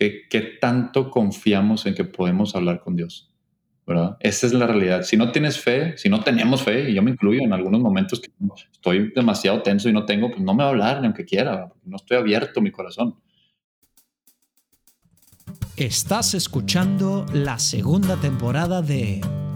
¿Qué, ¿Qué tanto confiamos en que podemos hablar con Dios? ¿verdad? Esa es la realidad. Si no tienes fe, si no tenemos fe, y yo me incluyo en algunos momentos que estoy demasiado tenso y no tengo, pues no me va a hablar ni aunque quiera, no estoy abierto mi corazón. Estás escuchando la segunda temporada de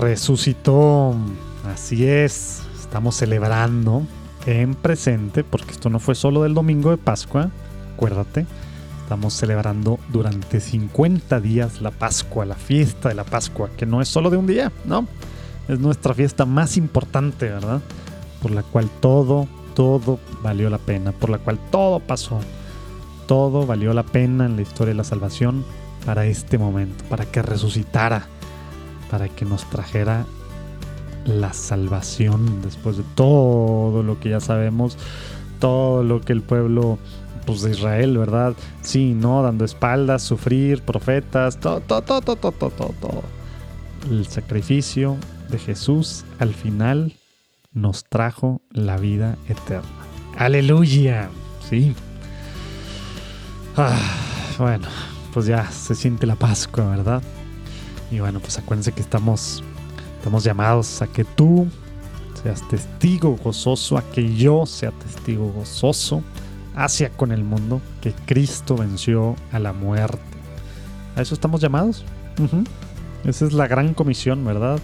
Resucitó. Así es, estamos celebrando en presente, porque esto no fue solo del domingo de Pascua, acuérdate, estamos celebrando durante 50 días la Pascua, la fiesta de la Pascua, que no es solo de un día, ¿no? Es nuestra fiesta más importante, ¿verdad? Por la cual todo, todo valió la pena, por la cual todo pasó, todo valió la pena en la historia de la salvación para este momento, para que resucitara para que nos trajera la salvación después de todo lo que ya sabemos, todo lo que el pueblo pues, de Israel, ¿verdad? Sí, ¿no? Dando espaldas, sufrir, profetas, todo, todo, todo, todo, todo, todo, todo. El sacrificio de Jesús al final nos trajo la vida eterna. Aleluya, sí. Ah, bueno, pues ya se siente la Pascua, ¿verdad? Y bueno, pues acuérdense que estamos, estamos llamados a que tú seas testigo gozoso, a que yo sea testigo gozoso hacia con el mundo, que Cristo venció a la muerte. A eso estamos llamados. Esa es la gran comisión, ¿verdad?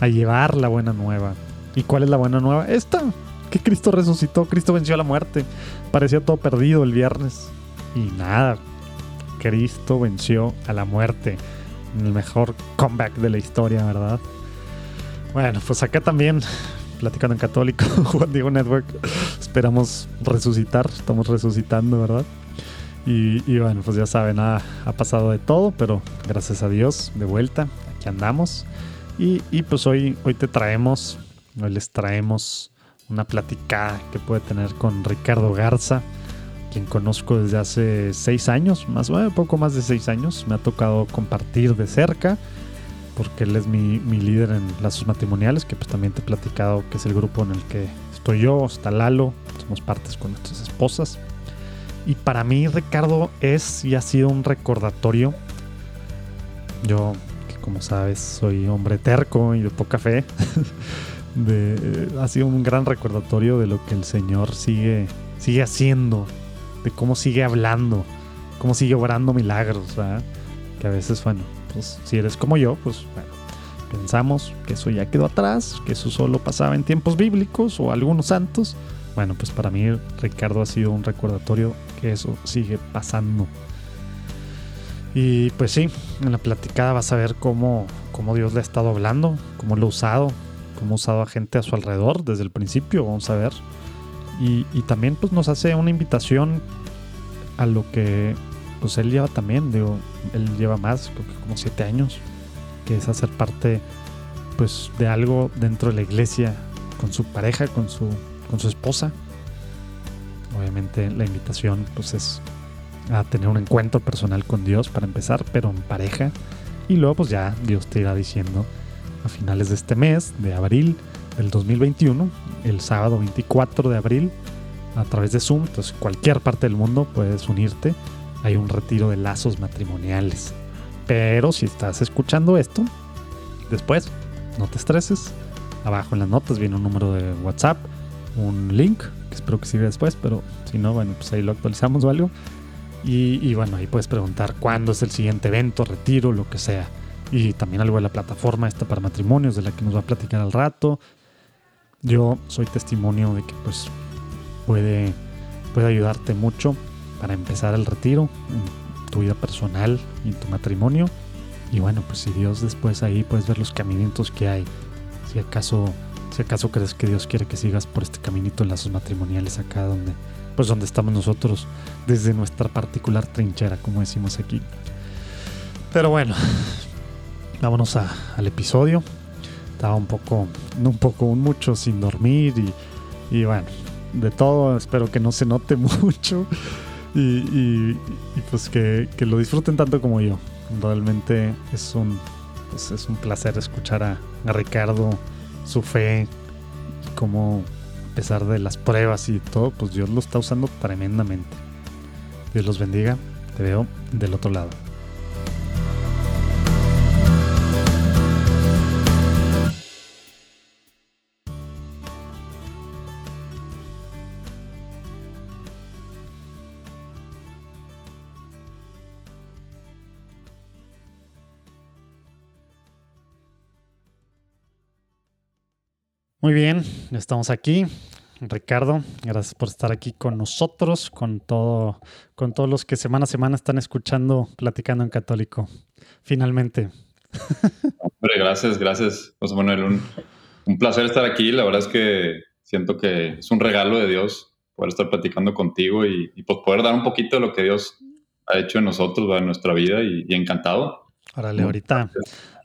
A llevar la buena nueva. ¿Y cuál es la buena nueva? Esta, que Cristo resucitó, Cristo venció a la muerte. Parecía todo perdido el viernes. Y nada, Cristo venció a la muerte el mejor comeback de la historia, ¿verdad? Bueno, pues acá también, platicando en católico, Juan Diego Network, esperamos resucitar, estamos resucitando, ¿verdad? Y, bueno, pues ya saben, ha, pasado de todo, pero gracias a Dios, de vuelta, aquí andamos. Y, pues hoy, hoy te traemos, hoy les traemos una platicada que puede tener con Ricardo Garza quien conozco desde hace seis años, más o menos, poco más de seis años. Me ha tocado compartir de cerca, porque él es mi, líder en lazos matrimoniales, que pues también te he platicado que es el grupo en el que estoy yo, está Lalo, somos partes con nuestras esposas. Y para mí, Ricardo, es y ha sido un recordatorio. Yo, que como sabes, soy hombre terco y de poca fe. ha sido un gran recordatorio de lo que el Señor sigue, sigue haciendo de cómo sigue hablando, cómo sigue obrando milagros, ¿verdad? Que a veces, bueno, pues si eres como yo, pues bueno, pensamos que eso ya quedó atrás, que eso solo pasaba en tiempos bíblicos o algunos santos. Bueno, pues para mí Ricardo ha sido un recordatorio que eso sigue pasando. Y pues sí, en la platicada vas a ver cómo, cómo Dios le ha estado hablando, cómo lo ha usado, cómo ha usado a gente a su alrededor desde el principio, vamos a ver. Y, también pues nos hace una invitación a lo que pues él lleva también, digo, él lleva más, creo que como siete años, que es hacer parte pues de algo dentro de la iglesia con su pareja, con su, con su esposa. Obviamente la invitación pues es a tener un encuentro personal con Dios para empezar, pero en pareja. Y luego pues ya Dios te irá diciendo a finales de este mes, de abril, del 2021, el sábado 24 de abril, a través de Zoom. Entonces, cualquier parte del mundo puedes unirte. Hay un retiro de lazos matrimoniales. Pero si estás escuchando esto, después, no te estreses. Abajo en las notas viene un número de WhatsApp, un link, que espero que sirva después, pero si no, bueno, pues ahí lo actualizamos o. Y, y bueno, ahí puedes preguntar cuándo es el siguiente evento, retiro, lo que sea. Y también algo de la plataforma esta para matrimonios, de la que nos va a platicar al rato. Yo soy testimonio de que pues puede, puede ayudarte mucho para empezar el retiro en tu vida personal y en tu matrimonio. Y bueno, pues si Dios después ahí puedes ver los caminitos que hay. Si acaso, si acaso crees que Dios quiere que sigas por este caminito en lazos matrimoniales acá donde, pues donde estamos nosotros desde nuestra particular trinchera, como decimos aquí. Pero bueno, vámonos al episodio. Estaba un poco, un poco, un mucho sin dormir y, bueno, de todo. Espero que no se note mucho y, pues que, lo disfruten tanto como yo. Realmente es un, pues es un placer escuchar a, a Ricardo, su fe, como a pesar de las pruebas y todo, pues Dios lo está usando tremendamente. Dios los bendiga. Te veo del otro lado. Muy bien, estamos aquí. Ricardo, gracias por estar aquí con nosotros, con todo, con todos los que semana a semana están escuchando Platicando en Católico. Finalmente. Hombre, gracias, gracias, José Manuel. Un, un, placer estar aquí. La verdad es que siento que es un regalo de Dios poder estar platicando contigo y, y pues poder dar un poquito de lo que Dios ha hecho en nosotros, en nuestra vida y, y encantado. Órale, ahorita,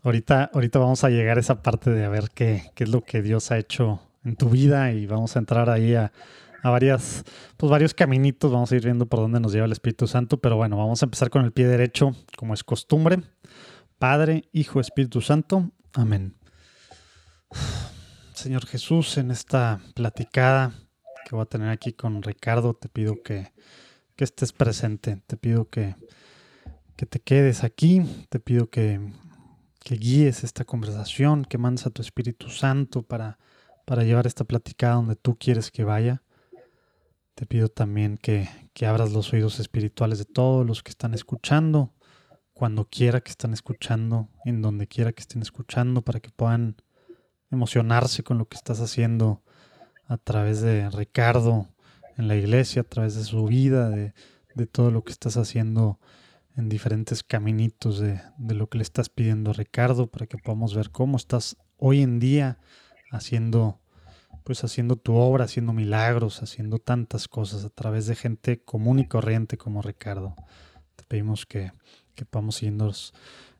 ahorita, ahorita vamos a llegar a esa parte de a ver qué, qué es lo que Dios ha hecho en tu vida y vamos a entrar ahí a, varias, pues varios caminitos, vamos a ir viendo por dónde nos lleva el Espíritu Santo, pero bueno, vamos a empezar con el pie derecho, como es costumbre. Padre, Hijo, Espíritu Santo. Amén. Señor Jesús, en esta platicada que voy a tener aquí con Ricardo, te pido que, que estés presente, te pido que, que te quedes aquí, te pido que, que guíes esta conversación, que mandes a tu Espíritu Santo para para llevar esta plática donde tú quieres que vaya. Te pido también que, abras los oídos espirituales de todos los que están escuchando, cuando quiera que estén escuchando, en donde quiera que estén escuchando, para que puedan emocionarse con lo que estás haciendo a través de Ricardo en la iglesia, a través de su vida, de, todo lo que estás haciendo en diferentes caminitos de, de, lo que le estás pidiendo Ricardo, para que podamos ver cómo estás hoy en día haciendo pues haciendo tu obra, haciendo milagros, haciendo tantas cosas a través de gente común y corriente como Ricardo. Te pedimos que, que podamos irnos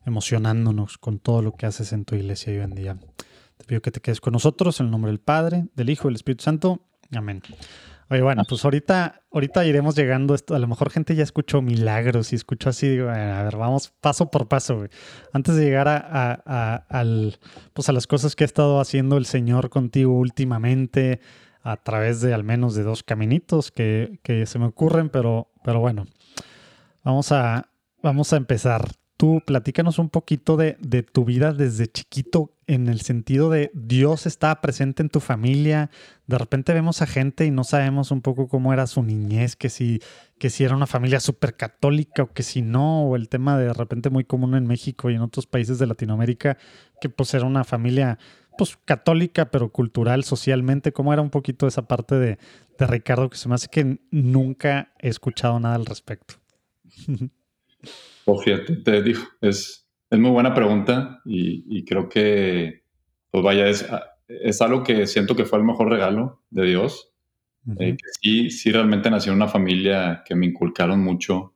emocionándonos con todo lo que haces en tu iglesia hoy en día. Te pido que te quedes con nosotros en el nombre del Padre, del Hijo y del Espíritu Santo. Amén. Oye, bueno, pues ahorita, ahorita iremos llegando esto. A lo mejor gente ya escuchó milagros y escuchó así, digo, a ver, vamos paso por paso, güey. Antes de llegar a, al, pues a las cosas que ha estado haciendo el Señor contigo últimamente, a través de al menos de dos caminitos que, que se me ocurren, pero, pero bueno, vamos a, vamos a empezar tú platícanos un poquito de, tu vida desde chiquito en el sentido de Dios estaba presente en tu familia. De repente vemos a gente y no sabemos un poco cómo era su niñez, que si, que si era una familia súper católica o que si no, o el tema de, de repente muy común en México y en otros países de Latinoamérica, que pues era una familia pues católica, pero cultural, socialmente. ¿Cómo era un poquito esa parte de, de Ricardo que se me hace que nunca he escuchado nada al respecto? Fíjate, te digo, es, es muy buena pregunta y, creo que, pues vaya, es, es algo que siento que fue el mejor regalo de Dios. Eh, sí, sí, realmente nací en una familia que me inculcaron mucho,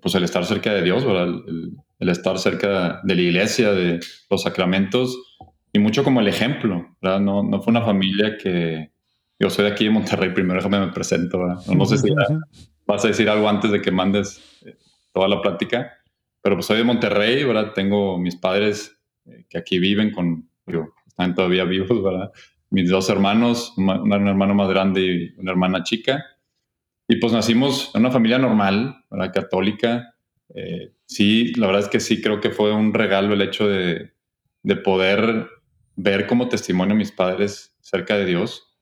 pues el estar cerca de Dios, El, estar cerca de la iglesia, de los sacramentos y mucho como el ejemplo, ¿verdad? No, no fue una familia que, yo soy de aquí de Monterrey, primero déjame me presento, No, sé si vas a decir algo antes de que mandes eh, toda la plática. Pero pues soy de Monterrey, ¿verdad? Tengo mis padres eh, que aquí viven con, digo, están todavía vivos, ¿verdad? Mis dos hermanos, un, hermano más grande y una hermana chica. Y pues nacimos en una familia normal, ¿verdad? Católica. Eh, sí, la verdad es que sí creo que fue un regalo el hecho de, de poder ver como testimonio mis padres cerca de Dios.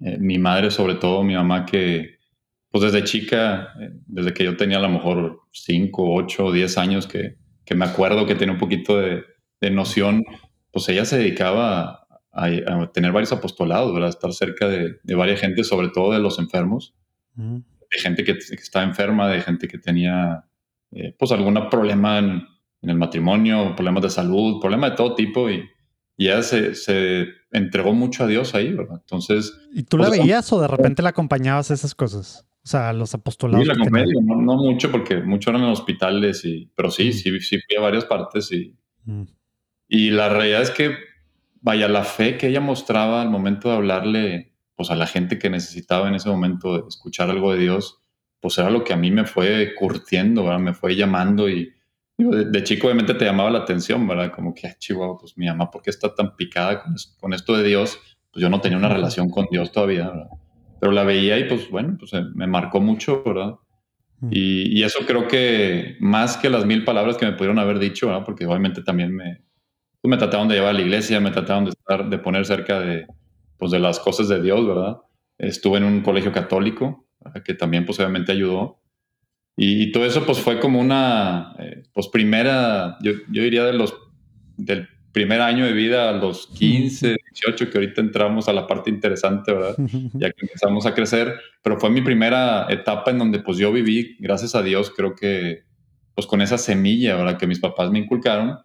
Eh, mi madre, sobre todo, mi mamá, que, pues desde chica, eh, desde que yo tenía a lo mejor 5, 8, 10 años, que, que, me acuerdo que tenía un poquito de, de noción, pues ella se dedicaba a, a, tener varios apostolados, ¿verdad? Estar cerca de, de, varias gente, sobre todo de los enfermos, de gente que, que, estaba enferma, de gente que tenía, eh, pues, algún problema en, en, el matrimonio, problemas de salud, problemas de todo tipo, y, y ella se, se, entregó mucho a Dios ahí, ¿verdad? Entonces... ¿Y tú la pues, veías o de repente la acompañabas a esas cosas? O sea, los apostolados. Sí, la comedia, no, mucho, porque mucho eran en hospitales, y, pero sí, mm. sí, sí fui a varias partes y, mm. y la realidad es que, vaya, la fe que ella mostraba al momento de hablarle pues, a la gente que necesitaba en ese momento escuchar algo de Dios, pues era lo que a mí me fue curtiendo, ¿verdad? me fue llamando y de, chico obviamente te llamaba la atención, ¿verdad? Como que, ah, chihuahua, pues mi mamá, ¿por qué está tan picada con, esto de Dios? Pues yo no tenía una relación con Dios todavía, ¿verdad? Pero la veía y pues bueno, pues eh, me marcó mucho, ¿verdad? Mm. Y, eso creo que más que las mil palabras que me pudieron haber dicho, ¿verdad? Porque obviamente también me, pues me trataron de llevar a la iglesia, me trataron de estar, de poner cerca de, pues de las cosas de Dios, ¿verdad? Estuve en un colegio católico, que también pues obviamente ayudó. Y, todo eso pues fue como una, eh, pues primera, yo, yo, diría de los, del primer año de vida a los 15, 18, que ahorita entramos a la parte interesante, ¿verdad? Ya que empezamos a crecer, pero fue mi primera etapa en donde pues yo viví, gracias a Dios, creo que pues con esa semilla, ¿verdad? Que mis papás me inculcaron.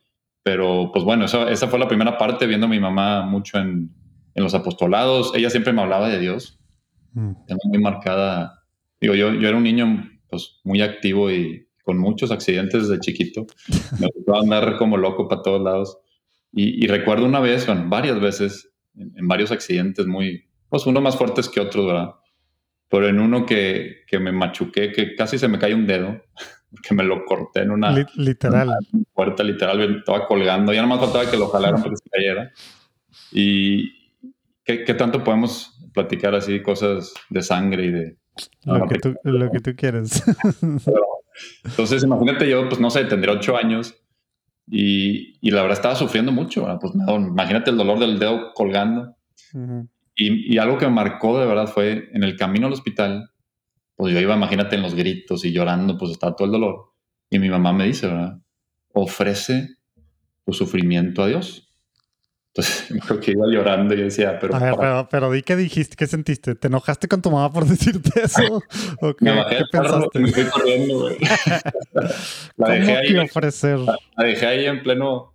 Pero pues bueno, esa, esa fue la primera parte, viendo a mi mamá mucho en, en los apostolados. Ella siempre me hablaba de Dios. Mm. Muy marcada. Digo, yo, yo era un niño pues muy activo y con muchos accidentes desde chiquito. Me gustaba andar como loco para todos lados. Y, recuerdo una vez, bueno, varias veces, en, varios accidentes muy, pues uno más fuertes que otros, ¿verdad? Pero en uno que, que me machuqué, que casi se me cae un dedo, que me lo corté en una, literal. puerta, literal, estaba colgando. Ya nomás faltaba que lo jalaran para que se cayera. Y ¿qué, ¿qué, tanto podemos platicar así cosas de sangre y de... Lo, que tú, lo que tú quieres. entonces, imagínate yo, pues no sé, tendría ocho años y, y, la verdad estaba sufriendo mucho. Pues imagínate el dolor del dedo colgando. y, y, algo que me marcó de verdad fue en el camino al hospital, pues yo iba, imagínate, en los gritos y llorando, pues estaba todo el dolor. Y mi mamá me dice, ¿verdad? Ofrece tu sufrimiento a Dios. Entonces, creo que iba llorando y decía, pero. A ver, pero, pero, di qué dijiste, qué sentiste. ¿Te enojaste con tu mamá por decirte eso? ¿O qué, ¿qué pensaste? Me fui corriendo, güey. la dejé ahí. ofrecer? La, dejé ahí en pleno.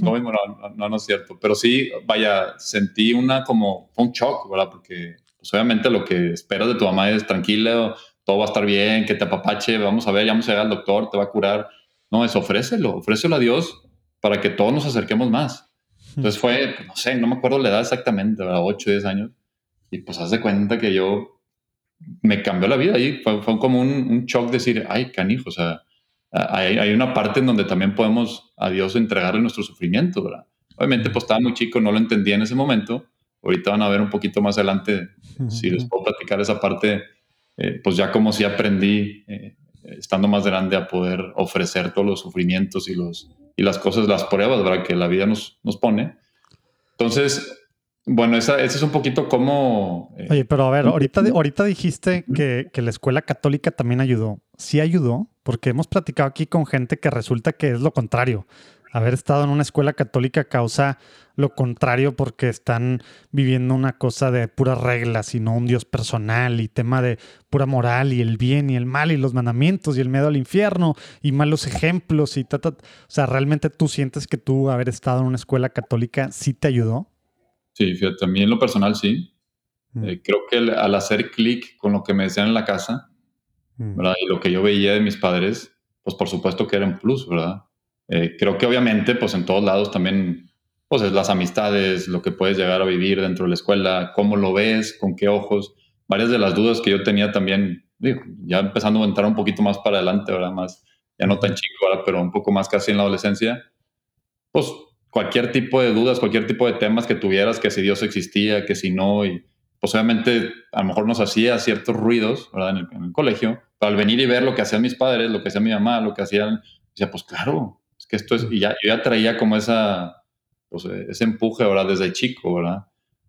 No, no, no, no, es cierto. Pero sí, vaya, sentí una como un shock, ¿verdad? Porque pues, obviamente lo que esperas de tu mamá es tranquila, todo va a estar bien, que te apapache, vamos a ver, ya vamos a ir al doctor, te va a curar. No, es ofrécelo, ofrécelo a Dios para que todos nos acerquemos más. Entonces fue, no sé, no me acuerdo la edad exactamente, a 8, 10 años. Y pues haz de cuenta que yo me cambió la vida ahí. Fue, fue como un, un, shock decir, ay, canijo, o sea, hay, hay, una parte en donde también podemos a Dios entregarle nuestro sufrimiento, ¿verdad? Obviamente, pues estaba muy chico, no lo entendía en ese momento. Ahorita van a ver un poquito más adelante si les puedo platicar esa parte, eh, pues ya como si aprendí, eh, estando más grande, a poder ofrecer todos los sufrimientos y los, y las cosas, las pruebas, ¿verdad? Que la vida nos, nos pone. Entonces, bueno, esa, ese es un poquito como... Eh, Oye, pero a ver, ahorita, ahorita dijiste que, que, la escuela católica también ayudó. Sí ayudó, porque hemos platicado aquí con gente que resulta que es lo contrario haber estado en una escuela católica causa lo contrario porque están viviendo una cosa de puras reglas y no un Dios personal y tema de pura moral y el bien y el mal y los mandamientos y el miedo al infierno y malos ejemplos y ta, O sea, ¿realmente tú sientes que tú haber estado en una escuela católica sí te ayudó? Sí, fíjate, también en lo personal sí. Mm. Eh, creo que al hacer clic con lo que me decían en la casa, mm. ¿verdad? Y lo que yo veía de mis padres, pues por supuesto que era un plus, ¿verdad? Eh, creo que obviamente, pues en todos lados también, pues es las amistades, lo que puedes llegar a vivir dentro de la escuela, cómo lo ves, con qué ojos. Varias de las dudas que yo tenía también, digo, ya empezando a entrar un poquito más para adelante, ahora más, ya no tan chico, ahora, pero un poco más casi en la adolescencia, pues cualquier tipo de dudas, cualquier tipo de temas que tuvieras, que si Dios existía, que si no, y pues obviamente a lo mejor nos hacía ciertos ruidos, ¿verdad? En el, en el colegio, pero al venir y ver lo que hacían mis padres, lo que hacía mi mamá, lo que hacían, decía, pues claro, que esto es, y ya, yo ya traía como esa, pues, ese empuje, ¿verdad? Desde chico, ¿verdad?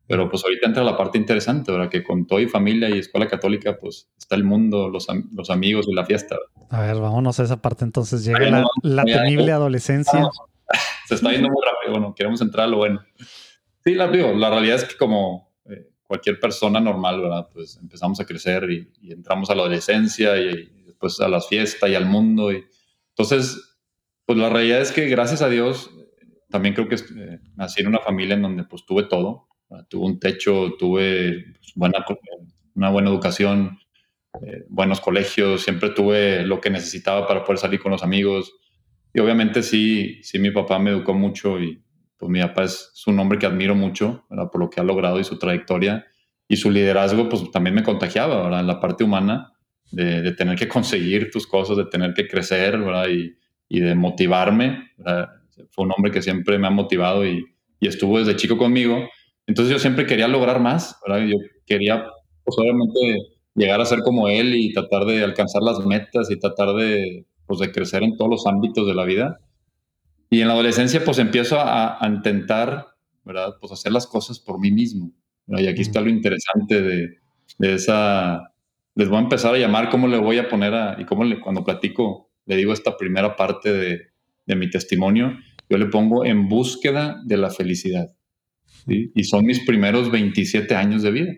Pero pues ahorita entra la parte interesante, ¿verdad? Que con todo y familia y escuela católica, pues está el mundo, los, los amigos y la fiesta. A ver, vámonos a esa parte entonces. Llega la, temible adolescencia. se está yendo muy rápido, bueno, queremos entrar a lo bueno. Sí, la, digo, la realidad es que como eh, cualquier persona normal, ¿verdad? Pues empezamos a crecer y, y entramos a la adolescencia y, y, después a las fiestas y al mundo. Y, entonces, pues la realidad es que gracias a Dios, también creo que eh, nací en una familia en donde pues tuve todo. Tuve un techo, tuve pues, buena, una buena educación, eh, buenos colegios, siempre tuve lo que necesitaba para poder salir con los amigos. Y obviamente sí, sí mi papá me educó mucho y pues mi papá es, un hombre que admiro mucho por lo que ha logrado y su trayectoria. Y su liderazgo pues también me contagiaba ¿verdad? en la parte humana de, tener que conseguir tus cosas, de tener que crecer ¿verdad? Y, y de motivarme. Fue un hombre que siempre me ha motivado y, y estuvo desde chico conmigo. Entonces yo siempre quería lograr más, ¿verdad? Yo quería, pues obviamente, llegar a ser como él y tratar de alcanzar las metas y tratar de, pues, de crecer en todos los ámbitos de la vida. Y en la adolescencia, pues empiezo a, intentar, ¿verdad? Pues hacer las cosas por mí mismo. Y aquí está lo interesante de, de, esa... Les voy a empezar a llamar cómo le voy a poner a... Y cómo le, cuando platico, le digo esta primera parte de, de mi testimonio, yo le pongo en búsqueda de la felicidad. Y son mis primeros 27 años de vida.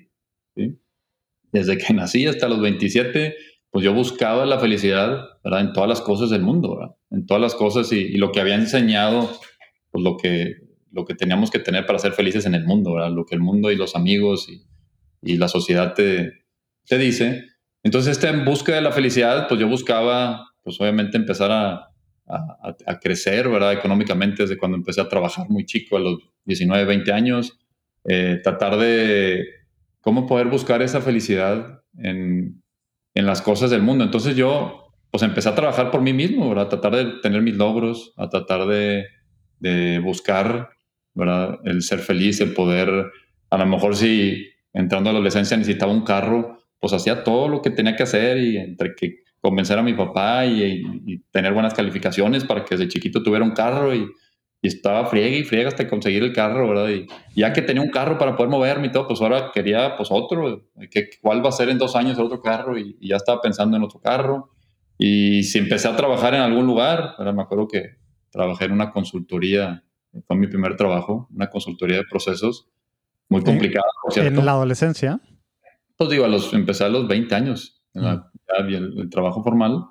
Desde que nací hasta los 27, pues yo buscaba la felicidad ¿verdad? en todas las cosas del mundo, ¿verdad? en todas las cosas y, lo que había enseñado, pues lo que, lo que teníamos que tener para ser felices en el mundo, ¿verdad? lo que el mundo y los amigos y, y la sociedad te, te dice. Entonces, este en búsqueda de la felicidad, pues yo buscaba, pues obviamente empezar a, crecer, ¿verdad? Económicamente desde cuando empecé a trabajar muy chico, a los 19, 20 años, eh, tratar de cómo poder buscar esa felicidad en, en, las cosas del mundo. Entonces yo, pues empecé a trabajar por mí mismo, ¿verdad? A tratar de tener mis logros, a tratar de, de buscar, ¿verdad? El ser feliz, el poder, a lo mejor si entrando a la adolescencia necesitaba un carro, pues hacía todo lo que tenía que hacer y entre que convencer a mi papá y, tener buenas calificaciones para que desde chiquito tuviera un carro y, estaba friega y friega hasta conseguir el carro, ¿verdad? Y ya que tenía un carro para poder moverme y todo, pues ahora quería pues otro, que, ¿cuál va a ser en dos años el otro carro? Y, ya estaba pensando en otro carro. Y si empecé a trabajar en algún lugar, ahora me acuerdo que trabajé en una consultoría, fue mi primer trabajo, una consultoría de procesos, muy complicada, ¿En la adolescencia? Pues digo, a los, empecé a los 20 años, en la, el, trabajo formal.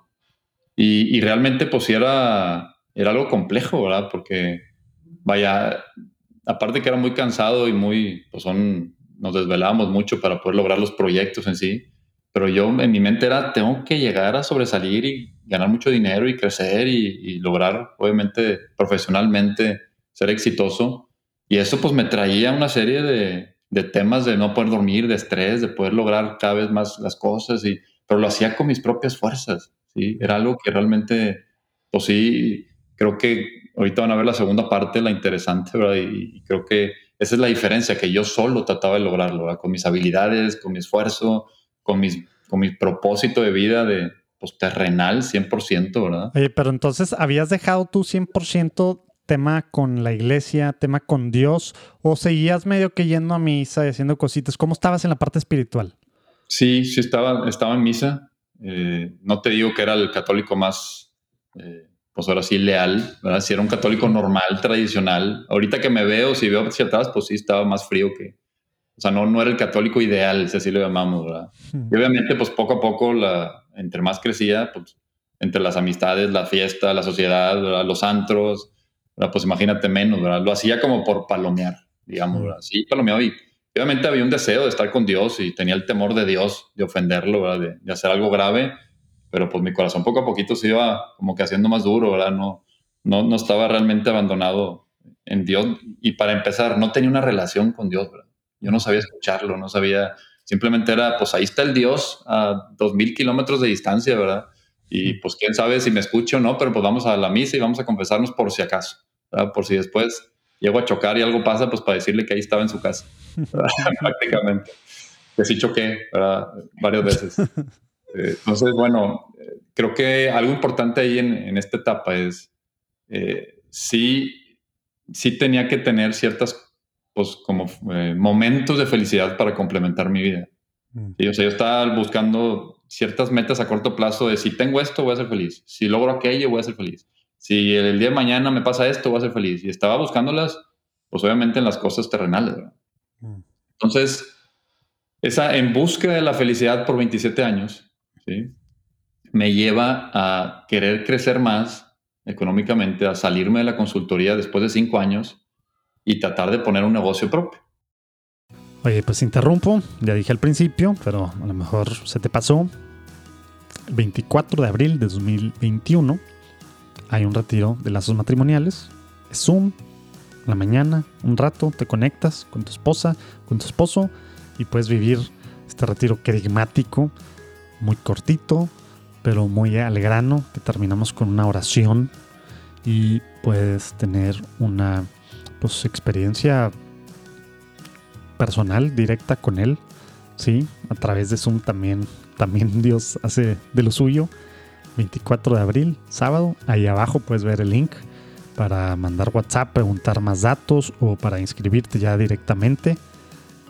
Y, realmente pues era, era algo complejo, ¿verdad? Porque, vaya, aparte que era muy cansado y muy, pues son, nos desvelábamos mucho para poder lograr los proyectos en sí, pero yo en mi mente era, tengo que llegar a sobresalir y ganar mucho dinero y crecer y, lograr, obviamente, profesionalmente ser exitoso. Y eso pues me traía una serie de, de temas de no poder dormir, de estrés, de poder lograr cada vez más las cosas y pero lo hacía con mis propias fuerzas, ¿sí? Era algo que realmente, pues sí, creo que ahorita van a ver la segunda parte, la interesante, ¿verdad? Y, creo que esa es la diferencia, que yo solo trataba de lograrlo, ¿verdad? Con mis habilidades, con mi esfuerzo, con, mis, con mi propósito de vida de, pues, terrenal 100%, ¿verdad? Oye, pero entonces, ¿habías dejado tú 100% tema con la iglesia, tema con Dios, o seguías medio que yendo a misa y haciendo cositas? ¿Cómo estabas en la parte espiritual? Sí, sí estaba, estaba en misa. Eh, no te digo que era el católico más, eh, pues ahora sí, leal, ¿verdad? Si era un católico normal, tradicional. Ahorita que me veo, si veo hacia atrás, pues sí estaba más frío que... O sea, no, no era el católico ideal, si así lo llamamos, ¿verdad? Y obviamente, pues poco a poco, la, entre más crecía, pues entre las amistades, la fiesta, la sociedad, los antros, pues imagínate menos, ¿verdad? Lo hacía como por palomear, digamos, ¿verdad? Sí, palomeaba y obviamente había un deseo de estar con Dios y tenía el temor de Dios, de ofenderlo, De, hacer algo grave, pero pues mi corazón poco a poquito se iba como que haciendo más duro, ¿verdad? No, no, no estaba realmente abandonado en Dios y para empezar, no tenía una relación con Dios, ¿verdad? Yo no sabía escucharlo, no sabía, simplemente era, pues ahí está el Dios a dos mil kilómetros de distancia, ¿verdad? Y pues quién sabe si me escucha o no, pero pues vamos a la misa y vamos a confesarnos por si acaso, ¿verdad? Por si después llego a chocar y algo pasa, pues para decirle que ahí estaba en su casa, prácticamente. Que sí choqué varias veces. Eh, entonces, bueno, creo que algo importante ahí en, esta etapa es, eh, sí, sí tenía que tener ciertas, pues como eh, momentos de felicidad para complementar mi vida. Mm. o sea, yo estaba buscando ciertas metas a corto plazo de si tengo esto, voy a ser feliz. Si logro aquello, voy a ser feliz si el día de mañana me pasa esto, voy a ser feliz. Y estaba buscándolas, pues obviamente en las cosas terrenales. Mm. Entonces, esa en busca de la felicidad por 27 años, ¿sí? me lleva a querer crecer más económicamente, a salirme de la consultoría después de cinco años y tratar de poner un negocio propio. Oye, pues interrumpo, ya dije al principio, pero a lo mejor se te pasó. el 24 de abril de 2021 hay un retiro de lazos matrimoniales. Es Zoom, la mañana, un rato, te conectas con tu esposa, con tu esposo y puedes vivir este retiro querigmático, muy cortito, pero muy al grano, que terminamos con una oración y puedes tener una pues, experiencia personal, directa con él, ¿sí? A través de Zoom también, también Dios hace de lo suyo. 24 de abril, sábado, ahí abajo puedes ver el link para mandar WhatsApp, preguntar más datos o para inscribirte ya directamente.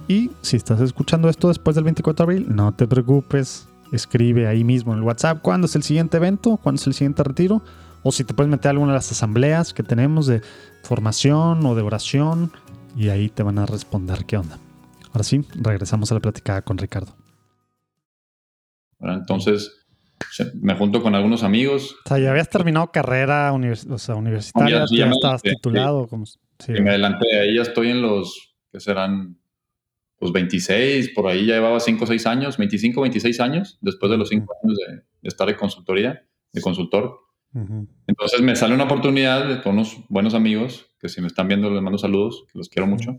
Y si estás escuchando esto después del 24 de abril, no te preocupes, escribe ahí mismo en el WhatsApp cuándo es el siguiente evento, cuándo es el siguiente retiro, o si te puedes meter a alguna de las asambleas que tenemos de formación o de oración, y ahí te van a responder qué onda. Ahora sí, regresamos a la platicada con Ricardo. entonces, me junto con algunos amigos. O sea, ya habías terminado carrera universitaria, ya, estabas titulado. Como, y me adelanté, ahí ya estoy en los, que serán, los 26, por ahí ya llevaba 5 o 6 años, 25, 26 años, después de los 5 años de, estar en consultoría, de consultor. Entonces me sale una oportunidad con unos buenos amigos, que si me están viendo les mando saludos, que los quiero mucho,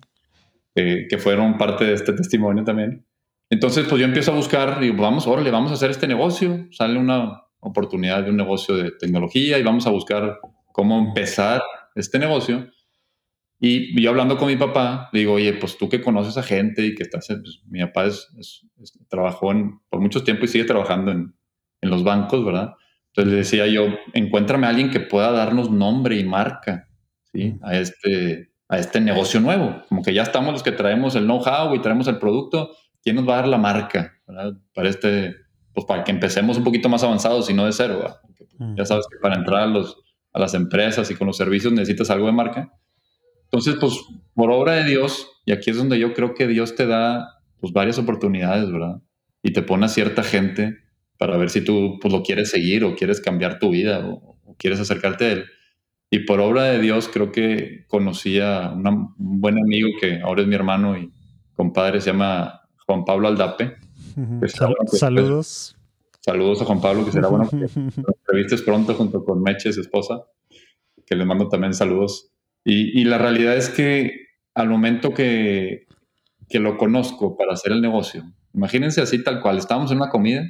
que fueron parte de este testimonio también. Entonces, pues yo empiezo a buscar, digo, vamos, órale, vamos a hacer este negocio. Sale una oportunidad de un negocio de tecnología y vamos a buscar cómo empezar este negocio. Y yo hablando con mi papá, digo, oye, pues tú que conoces a gente y que estás, pues, mi papá es, trabajó en, por mucho tiempo y sigue trabajando en, en, los bancos, ¿verdad? Entonces le decía yo, encuéntrame a alguien que pueda darnos nombre y marca, ¿sí? A este, a este negocio nuevo. Como que ya estamos los que traemos el know-how y traemos el producto, ¿quién nos va a dar la marca para este, pues para que empecemos un poquito más avanzados y no de cero? Pues, mm. Ya sabes que para entrar a, los, a las empresas y con los servicios necesitas algo de marca. Entonces, pues por obra de Dios, y aquí es donde yo creo que Dios te da pues varias oportunidades, ¿verdad? Y te pone a cierta gente para ver si tú pues lo quieres seguir o quieres cambiar tu vida o, quieres acercarte a él. Y por obra de Dios creo que conocí a un buen amigo que ahora es mi hermano y compadre, se llama Juan Pablo Aldape. saludos. Saludos a Juan Pablo, que será bueno que lo entrevistes pronto junto con Meche, su esposa, que le mando también saludos. Y, la realidad es que al momento que, que lo conozco para hacer el negocio, imagínense así tal cual, estábamos en una comida,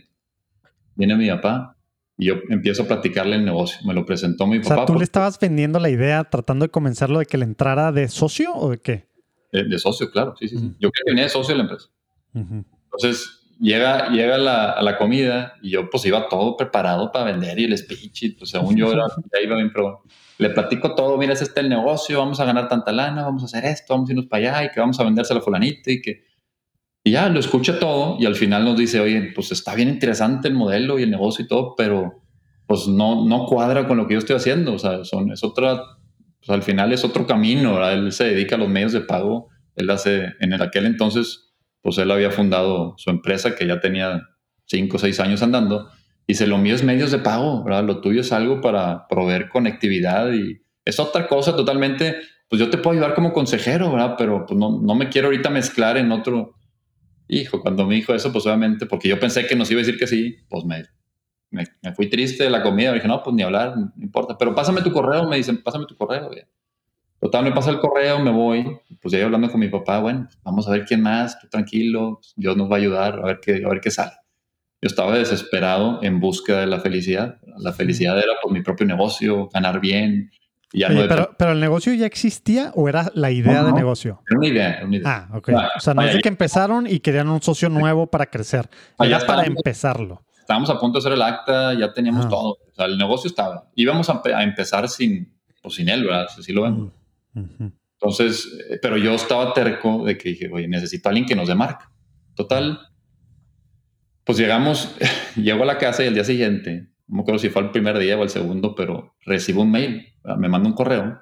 viene mi papá y yo empiezo a platicarle el negocio. Me lo presentó mi papá. O sea, ¿tú le estabas vendiendo la idea, tratando de convencerlo de que le entrara de socio o de qué? De, socio, claro. Sí, sí, sí. Yo creo que venía de socio de la empresa. Entonces llega, llega la, a la comida y yo pues iba todo preparado para vender y el speech y pues según yo era, ya iba bien, pero le platico todo, mira, este es el negocio, vamos a ganar tanta lana, vamos a hacer esto, vamos a irnos para allá y que vamos a vendérselo a fulanito y que... Y ya, lo escucha todo y al final nos dice, oye, pues está bien interesante el modelo y el negocio y todo, pero pues no, no cuadra con lo que yo estoy haciendo, o sea, son, es otra, pues al final es otro camino, él se dedica a los medios de pago, él hace, en el, aquel entonces pues él había fundado su empresa que ya tenía cinco o seis años andando y se lo mío es medios de pago, ¿verdad? Lo tuyo es algo para proveer conectividad y es otra cosa totalmente, pues yo te puedo ayudar como consejero, ¿verdad? Pero pues no, no me quiero ahorita mezclar en otro... Hijo, cuando me dijo eso, pues obviamente, porque yo pensé que nos iba a decir que sí, pues me, me, fui triste de la comida, me dije, no, pues ni hablar, no importa, pero pásame tu correo, me dicen, pásame tu correo, ya. Total, me pasa el correo, me voy, pues ya hablando con mi papá, bueno, vamos a ver quién más, tú tranquilo, Dios nos va a ayudar, a ver qué, a ver qué sale. Yo estaba desesperado en búsqueda de la felicidad. La felicidad era por pues, mi propio negocio, ganar bien. ya no pero, pero, el negocio ya existía o era la idea de negocio? Era una idea, una idea. Ah, ok. o sea, no es de que empezaron y querían un socio nuevo para crecer. Era para empezarlo. Estábamos a punto de hacer el acta, ya teníamos ah. todo. O sea, el negocio estaba. Íbamos a, empezar sin, pues, sin él, ¿verdad? Así lo vemos. Entonces, eh, pero yo estaba terco de que dije, oye, necesito a alguien que nos dé marca. Total, pues llegamos, llego a la casa y al día siguiente, no me acuerdo si fue el primer día o el segundo, pero recibo un mail, me manda un correo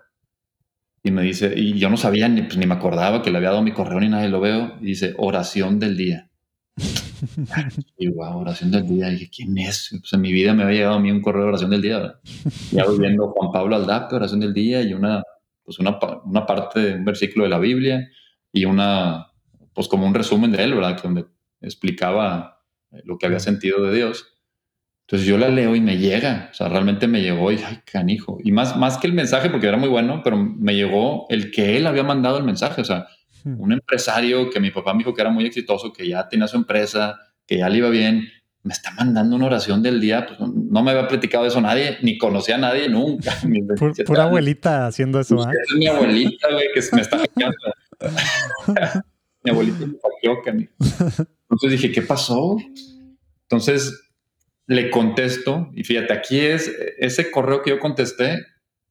y me dice, y yo no sabía ni, pues, ni me acordaba que le había dado mi correo ni nadie lo veo, y dice, oración del día. y wow, oración del día. Y dije, ¿quién es? Pues en mi vida me había llegado a mí un correo de oración del día. Ya voy viendo Juan Pablo Aldape, oración del día, y una pues una, una, parte de un versículo de la Biblia y una, pues como un resumen de él, ¿verdad? Donde explicaba eh, lo que había sentido de Dios. Entonces yo la leo y me llega, o sea, realmente me llegó y, ay, canijo. Y más, más que el mensaje, porque era muy bueno, pero me llegó el que él había mandado el mensaje, o sea, hmm. un empresario que mi papá me dijo que era muy exitoso, que ya tenía su empresa, que ya le iba bien, me está mandando una oración del día, pues no me había platicado eso nadie, ni conocía a nadie nunca. pura abuelita haciendo eso, ¿eh? Es mi abuelita, güey, que me está hackeando. mi abuelita me hackeó, Entonces dije, ¿qué pasó? Entonces le contesto, y fíjate, aquí es ese correo que yo contesté,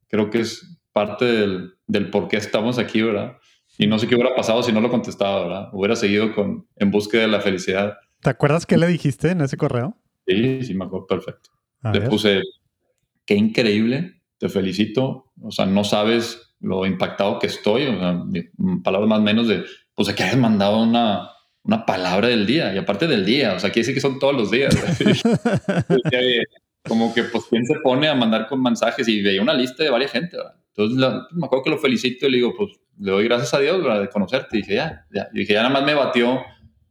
creo que es parte del, del por qué estamos aquí, ¿verdad? Y no sé qué hubiera pasado si no lo contestaba, ¿verdad? Hubiera seguido con, en búsqueda de la felicidad. ¿Te acuerdas qué le dijiste en ese correo? Sí, sí, me acuerdo perfecto. le puse, qué increíble, te felicito. O sea, no sabes lo impactado que estoy, o sea, palabras más o menos de, pues que hayas mandado una, una palabra del día, y aparte del día, o sea, quiere decir que son todos los días. como que, pues, ¿quién se pone a mandar con mensajes? Y veía una lista de varias gente, Entonces, me acuerdo que lo felicito y le digo, pues, le doy gracias a Dios, ¿verdad? De conocerte. Y dije, ya, ya. Y dije, ya nada más me batió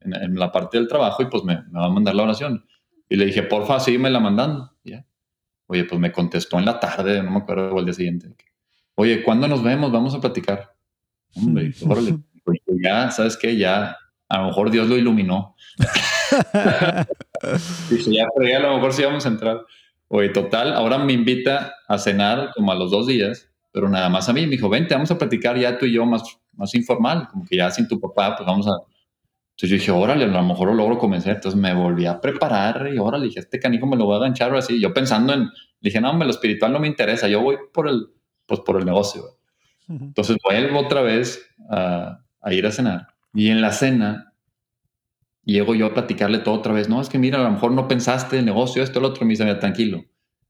en, la parte del trabajo y, pues, me, me, va a mandar la oración. Y le dije, porfa, sígueme la mandando. Ya. Oye, pues, me contestó en la tarde, no me acuerdo, o el día siguiente. Oye, ¿cuándo nos vemos? Vamos a platicar. Hombre, órale. Pues, ya, ¿sabes qué? Ya a lo mejor Dios lo iluminó. Dice, ya, pero a lo mejor sí vamos a entrar. Oye, total, ahora me invita a cenar como a los dos días, pero nada más a mí. Me dijo, vente, vamos a platicar ya tú y yo más, más informal, como que ya sin tu papá, pues vamos a... Entonces yo dije, órale, a lo mejor lo logro convencer. Entonces me volví a preparar y órale, dije, este canijo me lo voy a ganchar o así. Yo pensando en, dije, no, hombre, lo espiritual no me interesa, yo voy por el, pues por el negocio. Entonces vuelvo otra vez a, a ir a cenar y en la cena, llego yo a platicarle todo otra vez. No, es que mira, a lo mejor no pensaste el negocio, esto, el otro. Me dice, mira, tranquilo.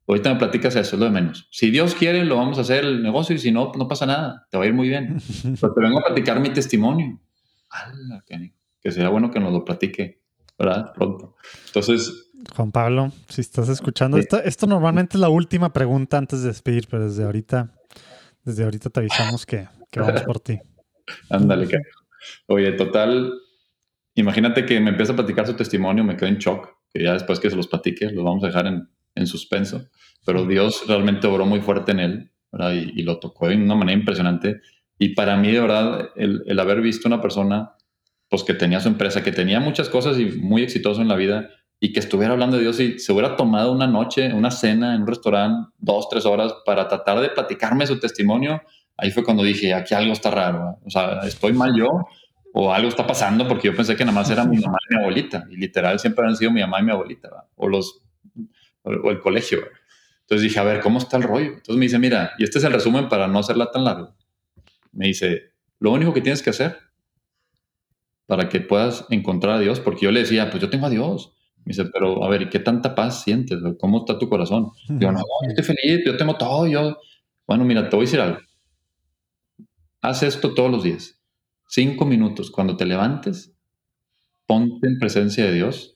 Ahorita me platicas eso, es lo de menos. Si Dios quiere, lo vamos a hacer el negocio y si no, no pasa nada. Te va a ir muy bien. Pero te vengo a platicar mi testimonio. ¡Hala, Que sería bueno que nos lo platique, ¿verdad? Pronto. Entonces. Juan Pablo, si estás escuchando, esto, esto normalmente es la última pregunta antes de despedir, pero desde ahorita, desde ahorita te avisamos que, que vamos por ti. Ándale, que Oye, total, imagínate que me empieza a platicar su testimonio, me quedo en shock, que ya después que se los platique, los vamos a dejar en, en suspenso. Pero Dios realmente obró muy fuerte en él y, y, lo tocó de una manera impresionante. Y para mí, de verdad, el, el, haber visto una persona pues, que tenía su empresa, que tenía muchas cosas y muy exitoso en la vida, y que estuviera hablando de Dios y se hubiera tomado una noche, una cena en un restaurante, dos, tres horas, para tratar de platicarme su testimonio, ahí fue cuando dije, aquí algo está raro, o sea, estoy mal yo o algo está pasando porque yo pensé que nada más era mi mamá y mi abuelita, y literal siempre han sido mi mamá y mi abuelita, o, los, o el colegio. Entonces dije, a ver, ¿cómo está el rollo? Entonces me dice, mira, y este es el resumen para no hacerla tan largo. Me dice, lo único que tienes que hacer para que puedas encontrar a Dios, porque yo le decía, pues yo tengo a Dios. Me dice, pero a ver, ¿y qué tanta paz sientes? ¿Cómo está tu corazón? Yo, no, yo estoy feliz, yo tengo todo, yo... Bueno, mira, te voy a decir algo. Haz esto todos los días. Cinco minutos. Cuando te levantes, ponte en presencia de Dios.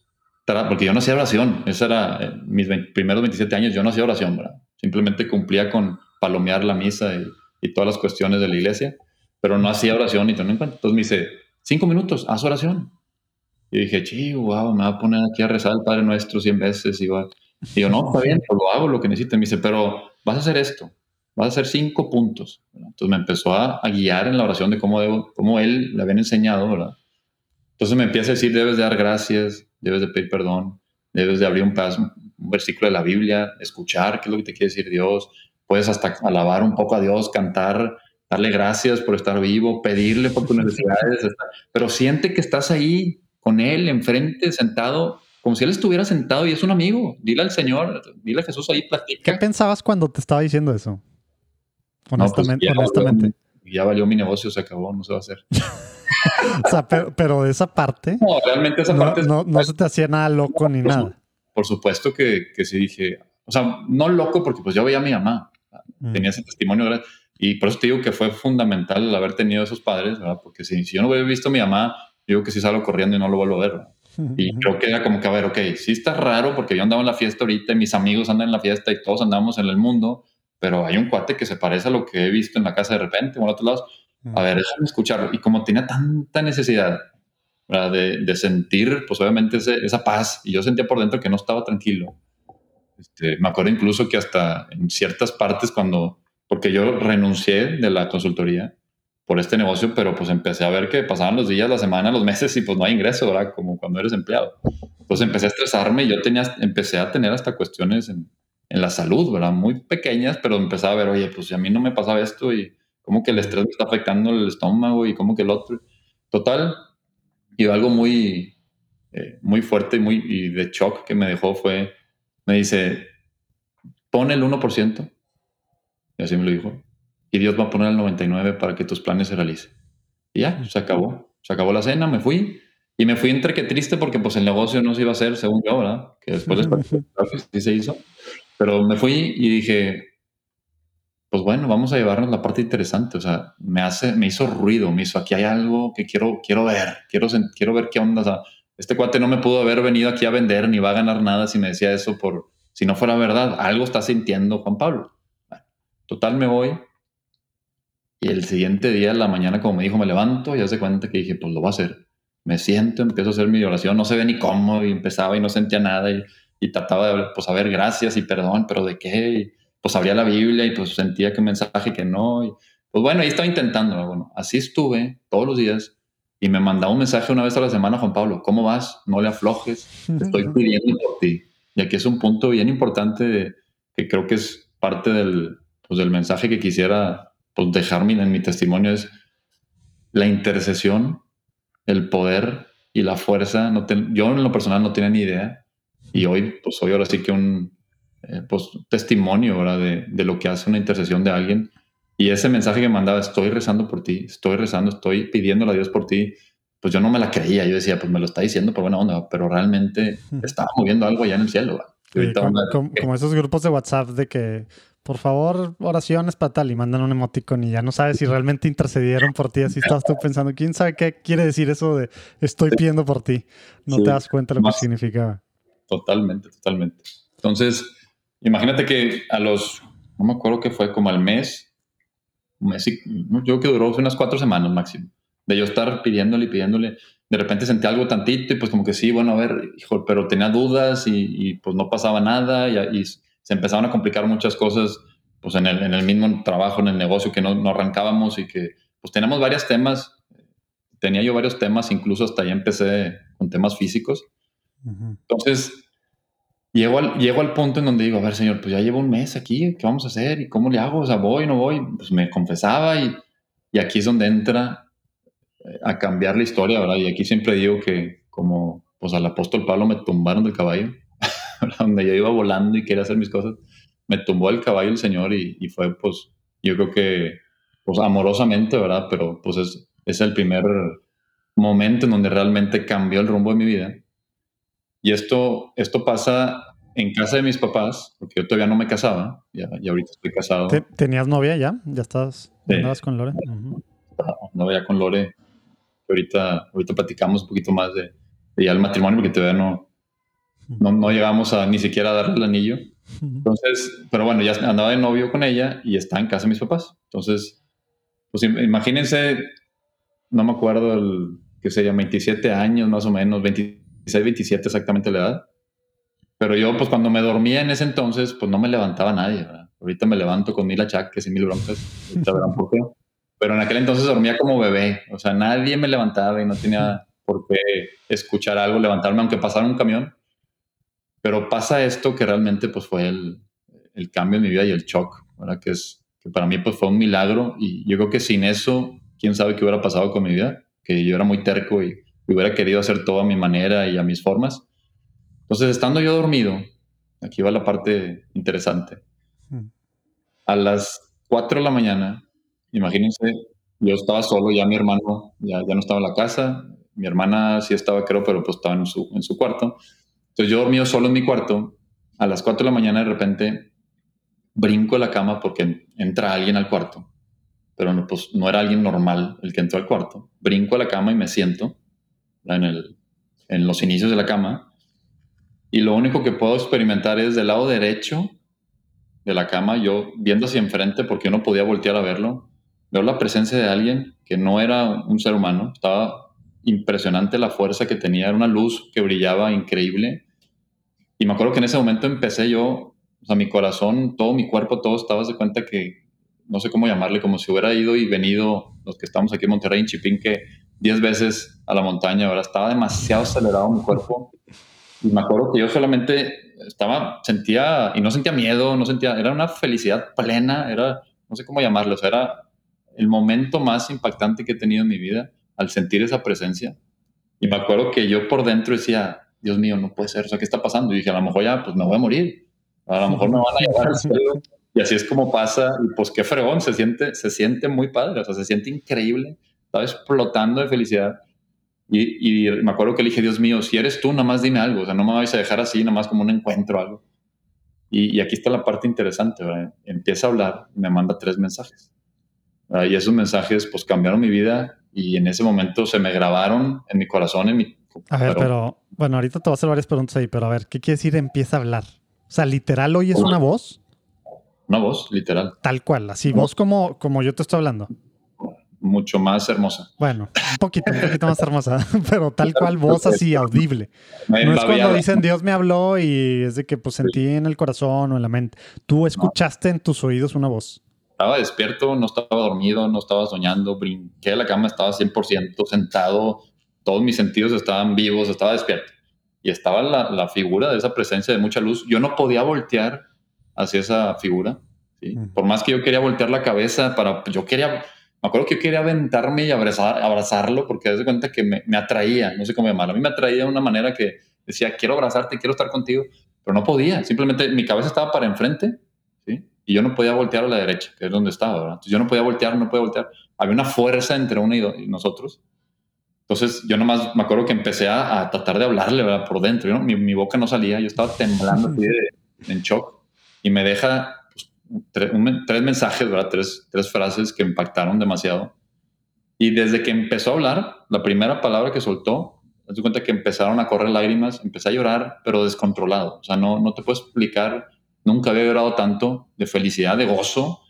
Porque yo no hacía oración. Esa era eh, mis primeros 27 años. Yo no hacía oración, ¿verdad? Simplemente cumplía con palomear la misa y, todas las cuestiones de la iglesia, pero no hacía oración y cuenta. Entonces me dice, cinco minutos, haz oración. Y dije, sí, wow, me va a poner aquí a rezar al Padre Nuestro 100 veces. Y, y yo, no, está bien, pues lo hago lo que necesite. Me dice, pero vas a hacer esto vas a hacer cinco puntos. Entonces me empezó a, guiar en la oración de cómo, debo, cómo él le había enseñado, ¿verdad? Entonces me empieza a decir, debes de dar gracias, debes de pedir perdón, debes de abrir un, paso, un versículo de la Biblia, escuchar qué es lo que te quiere decir Dios, puedes hasta alabar un poco a Dios, cantar, darle gracias por estar vivo, pedirle por tus necesidades, pero siente que estás ahí con Él, enfrente, sentado, como si Él estuviera sentado y es un amigo. Dile al Señor, dile a Jesús ahí, platica. ¿Qué pensabas cuando te estaba diciendo eso? Pues honestamente. ya, honestamente. Valió, ya valió mi negocio, se acabó, no se va a hacer. o sea, pero, de esa parte. No, realmente esa parte. No, no, se te hacía nada loco ni nada. Por supuesto que, que sí dije. O sea, no loco porque pues yo veía a mi mamá. Mm. Tenía ese testimonio. Y por eso te digo que fue fundamental el haber tenido esos padres, ¿verdad? Porque si, si yo no hubiera visto a mi mamá, digo que sí salgo corriendo y no lo vuelvo a ver. ¿verdad? Y creo que era como que, a ver, ok, sí está raro porque yo andaba en la fiesta ahorita y mis amigos andan en la fiesta y todos andamos en el mundo, pero hay un cuate que se parece a lo que he visto en la casa de repente o en otros lados. A ver, déjame escucharlo. Y como tenía tanta necesidad de, de, sentir, pues obviamente esa paz, y yo sentía por dentro que no estaba tranquilo, Este, me acuerdo incluso que hasta en ciertas partes cuando, porque yo renuncié de la consultoría por este negocio, pero pues empecé a ver que pasaban los días, la semana, los meses y pues no hay ingreso, ¿verdad? Como cuando eres empleado. Entonces empecé a estresarme y yo tenía, empecé a tener hasta cuestiones en, en la salud, ¿verdad? Muy pequeñas, pero empezaba a ver, oye, pues si a mí no me pasaba esto y como que el estrés me está afectando el estómago y como que el otro. Total, y algo muy, eh, muy fuerte muy, y de shock que me dejó fue, me dice, pon el 1%, y así me lo dijo, y Dios va a poner el 99% para que tus planes se realicen. Y ya, se acabó. Se acabó la cena, me fui. Y me fui entre que triste porque pues el negocio no se iba a hacer según yo, ¿verdad? Que después sí se hizo. Pero me fui y dije, pues bueno, vamos a llevarnos la parte interesante. O sea, me hace, me hizo ruido, me hizo, aquí hay algo que quiero, quiero ver, quiero, quiero ver qué onda. O sea, este cuate no me pudo haber venido aquí a vender ni va a ganar nada si me decía eso por, si no fuera verdad. Algo está sintiendo Juan Pablo. Total, me voy. Y el siguiente día, en la mañana, como me dijo, me levanto y hace cuenta que dije, pues lo voy a hacer. Me siento, empiezo a hacer mi oración, no se ve ni cómo, y empezaba y no sentía nada. Y, y trataba de, pues, a ver, gracias y perdón, pero ¿de qué? Y, pues abría la Biblia y pues sentía que un mensaje que no. Y, pues bueno, ahí estaba intentando. Bueno, así estuve todos los días y me mandaba un mensaje una vez a la semana, Juan Pablo, ¿cómo vas? No le aflojes, estoy pidiendo por ti. Y aquí es un punto bien importante que creo que es parte del, pues, del mensaje que quisiera pues, dejar en mi testimonio, es la intercesión, el poder y la fuerza. No yo en lo personal no tenía ni idea y hoy, pues soy ahora sí que un eh, pues, testimonio De, de, lo que hace una intercesión de alguien. Y ese mensaje que mandaba, estoy rezando por ti, estoy rezando, estoy pidiéndole a Dios por ti, pues yo no me la creía. Yo decía, pues me lo está diciendo por buena onda, pero realmente estaba moviendo algo allá en el cielo. como, esos grupos de WhatsApp de que, por favor, oraciones para tal, y mandan un emoticon y ya no sabes si realmente intercedieron por ti. Así estás tú pensando, ¿quién sabe qué quiere decir eso de estoy pidiendo por ti? No te das cuenta lo que significaba. Totalmente, totalmente. Entonces, imagínate que a los, no me acuerdo que fue como al mes, un mes y, yo creo que duró unas cuatro semanas máximo, de yo estar pidiéndole y pidiéndole. De repente sentí algo tantito y pues como que sí, bueno, a ver, hijo, pero tenía dudas y, pues no pasaba nada y, se empezaron a complicar muchas cosas pues en el, en el mismo trabajo, en el negocio que no, no arrancábamos y que pues tenemos varios temas. Tenía yo varios temas, incluso hasta ya empecé con temas físicos entonces, llego al, llego al punto en donde digo, a ver, señor, pues ya llevo un mes aquí, ¿qué vamos a hacer? ¿Y cómo le hago? O sea, voy, no voy. Pues me confesaba y, y aquí es donde entra eh, a cambiar la historia, ¿verdad? Y aquí siempre digo que como pues al apóstol Pablo me tumbaron del caballo, donde yo iba volando y quería hacer mis cosas, me tumbó el caballo el Señor y, y fue pues, yo creo que pues amorosamente, ¿verdad? Pero pues es, es el primer momento en donde realmente cambió el rumbo de mi vida y esto, esto pasa en casa de mis papás, porque yo todavía no me casaba, ya, y ahorita estoy casado. ¿Tenías novia ya? ¿Ya estás con Lore? Novia con Lore. Ahorita, ahorita platicamos un poquito más de, de ya el matrimonio, porque todavía no, no, no, llegamos a ni siquiera a darle el anillo. Entonces, pero bueno, ya andaba de novio con ella y está en casa de mis papás. Entonces, pues imagínense, no me acuerdo el que sería 27 años más o menos, 23 26, 27 exactamente la edad. Pero yo, pues cuando me dormía en ese entonces, pues no me levantaba nadie. Ahorita me levanto con mil achaques y mil broncas. por qué. Pero en aquel entonces dormía como bebé. O sea, nadie me levantaba y no tenía por qué escuchar algo, levantarme, aunque pasara un camión. Pero pasa esto que realmente pues fue el, el cambio en mi vida y el shock, ¿verdad? Que, es, que para mí pues fue un milagro y yo creo que sin eso, quién sabe qué hubiera pasado con mi vida, que yo era muy terco y hubiera querido hacer todo a mi manera y a mis formas. Entonces, estando yo dormido, aquí va la parte interesante. Hmm. A las 4 de la mañana, imagínense, yo estaba solo, ya mi hermano ya, ya no estaba en la casa, mi hermana sí estaba, creo, pero pues estaba en su, en su cuarto. Entonces yo dormido solo en mi cuarto, a las 4 de la mañana de repente brinco de la cama porque entra alguien al cuarto, pero no, pues, no era alguien normal el que entró al cuarto. Brinco a la cama y me siento en, en los inicios de la cama. Y lo único que puedo experimentar es del lado derecho de la cama, yo viendo hacia enfrente porque yo no podía voltear a verlo, veo la presencia de alguien que no era un ser humano, estaba impresionante la fuerza que tenía, era una luz que brillaba increíble. Y me acuerdo que en ese momento empecé yo o sea, mi corazón, todo mi cuerpo, todo estaba de cuenta que, no sé cómo llamarle, como si hubiera ido y venido, los que estamos aquí en Monterrey, en Chipinque, 10 veces a la montaña, ahora estaba demasiado acelerado mi cuerpo. Y me acuerdo que yo solamente estaba, sentía, y no sentía miedo, no sentía, era una felicidad plena, era, no sé cómo llamarlo, o sea, era el momento más impactante que he tenido en mi vida al sentir esa presencia. Y me acuerdo que yo por dentro decía, Dios mío, no puede ser, o sea, ¿qué está pasando? Y dije, a lo mejor ya, pues me voy a morir, a lo mejor me van a llevar al cielo. Y así es como pasa, y pues qué fregón, se siente, se siente muy padre, o sea, se siente increíble, estaba explotando de felicidad. Y, y, me acuerdo que le dije, Dios mío, si eres tú, nada más dime algo, o sea, no me vais a dejar así, nada más como un encuentro algo. Y, y, aquí está la parte interesante, ¿verdad? Empieza a hablar y me manda tres mensajes. Y esos mensajes, pues, cambiaron mi vida y en ese momento se me grabaron en mi corazón, en mi... A ver, pero, bueno, ahorita te voy a hacer varias preguntas ahí, pero a ver, ¿qué quiere decir empieza a hablar? O sea, literal, hoy es una voz. Una voz, literal. Tal cual, así, voz como, como yo te estoy hablando mucho más hermosa. Bueno, un poquito, un poquito más hermosa, pero tal cual voz así audible. No es cuando dicen Dios me habló y es de que pues sentí en el corazón o en la mente. Tú escuchaste en tus oídos una voz. Estaba despierto, no estaba dormido, no estaba soñando, brinqué de la cama, estaba 100% sentado, todos mis sentidos estaban vivos, estaba despierto. Y estaba la, la figura de esa presencia de mucha luz. Yo no podía voltear hacia esa figura. ¿sí? Por más que yo quería voltear la cabeza para, yo quería me acuerdo que yo quería aventarme y abrazar, abrazarlo porque de cuenta que me, me, atraía, no sé cómo llamarlo, a mí me atraía de una manera que decía, quiero abrazarte, quiero estar contigo, pero no podía, simplemente mi cabeza estaba para enfrente, ¿sí? Y yo no podía voltear a la derecha, que es donde estaba, ¿verdad? Entonces yo no podía voltear, no podía voltear. Había una fuerza entre uno y, nosotros. Entonces yo nomás me acuerdo que empecé a, a tratar de hablarle, ¿verdad? Por dentro, ¿no? mi, mi, boca no salía, yo estaba temblando así de, en shock y me deja tres, tres mensajes, ¿verdad? Tres, tres frases que impactaron demasiado. Y desde que empezó a hablar, la primera palabra que soltó, me di cuenta que empezaron a correr lágrimas, empecé a llorar, pero descontrolado. O sea, no, no te puedo explicar, nunca había llorado tanto de felicidad, de gozo,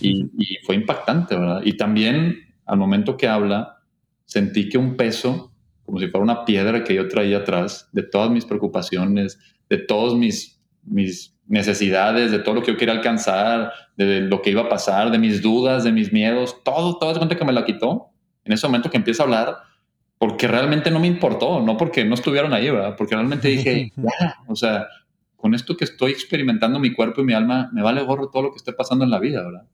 y, y, fue impactante, ¿verdad? Y también al momento que habla, sentí que un peso, como si fuera una piedra que yo traía atrás, de todas mis preocupaciones, de todos mis, mis necesidades, de todo lo que yo quería alcanzar, de lo que iba a pasar, de mis dudas, de mis miedos, todo, todo de cuenta que me la quitó en ese momento que empieza a hablar, porque realmente no me importó, no porque no estuvieron ahí, ¿verdad? Porque realmente dije, o sea, con esto que estoy experimentando mi cuerpo y mi alma, me vale gorro todo lo que esté pasando en la vida, ¿verdad?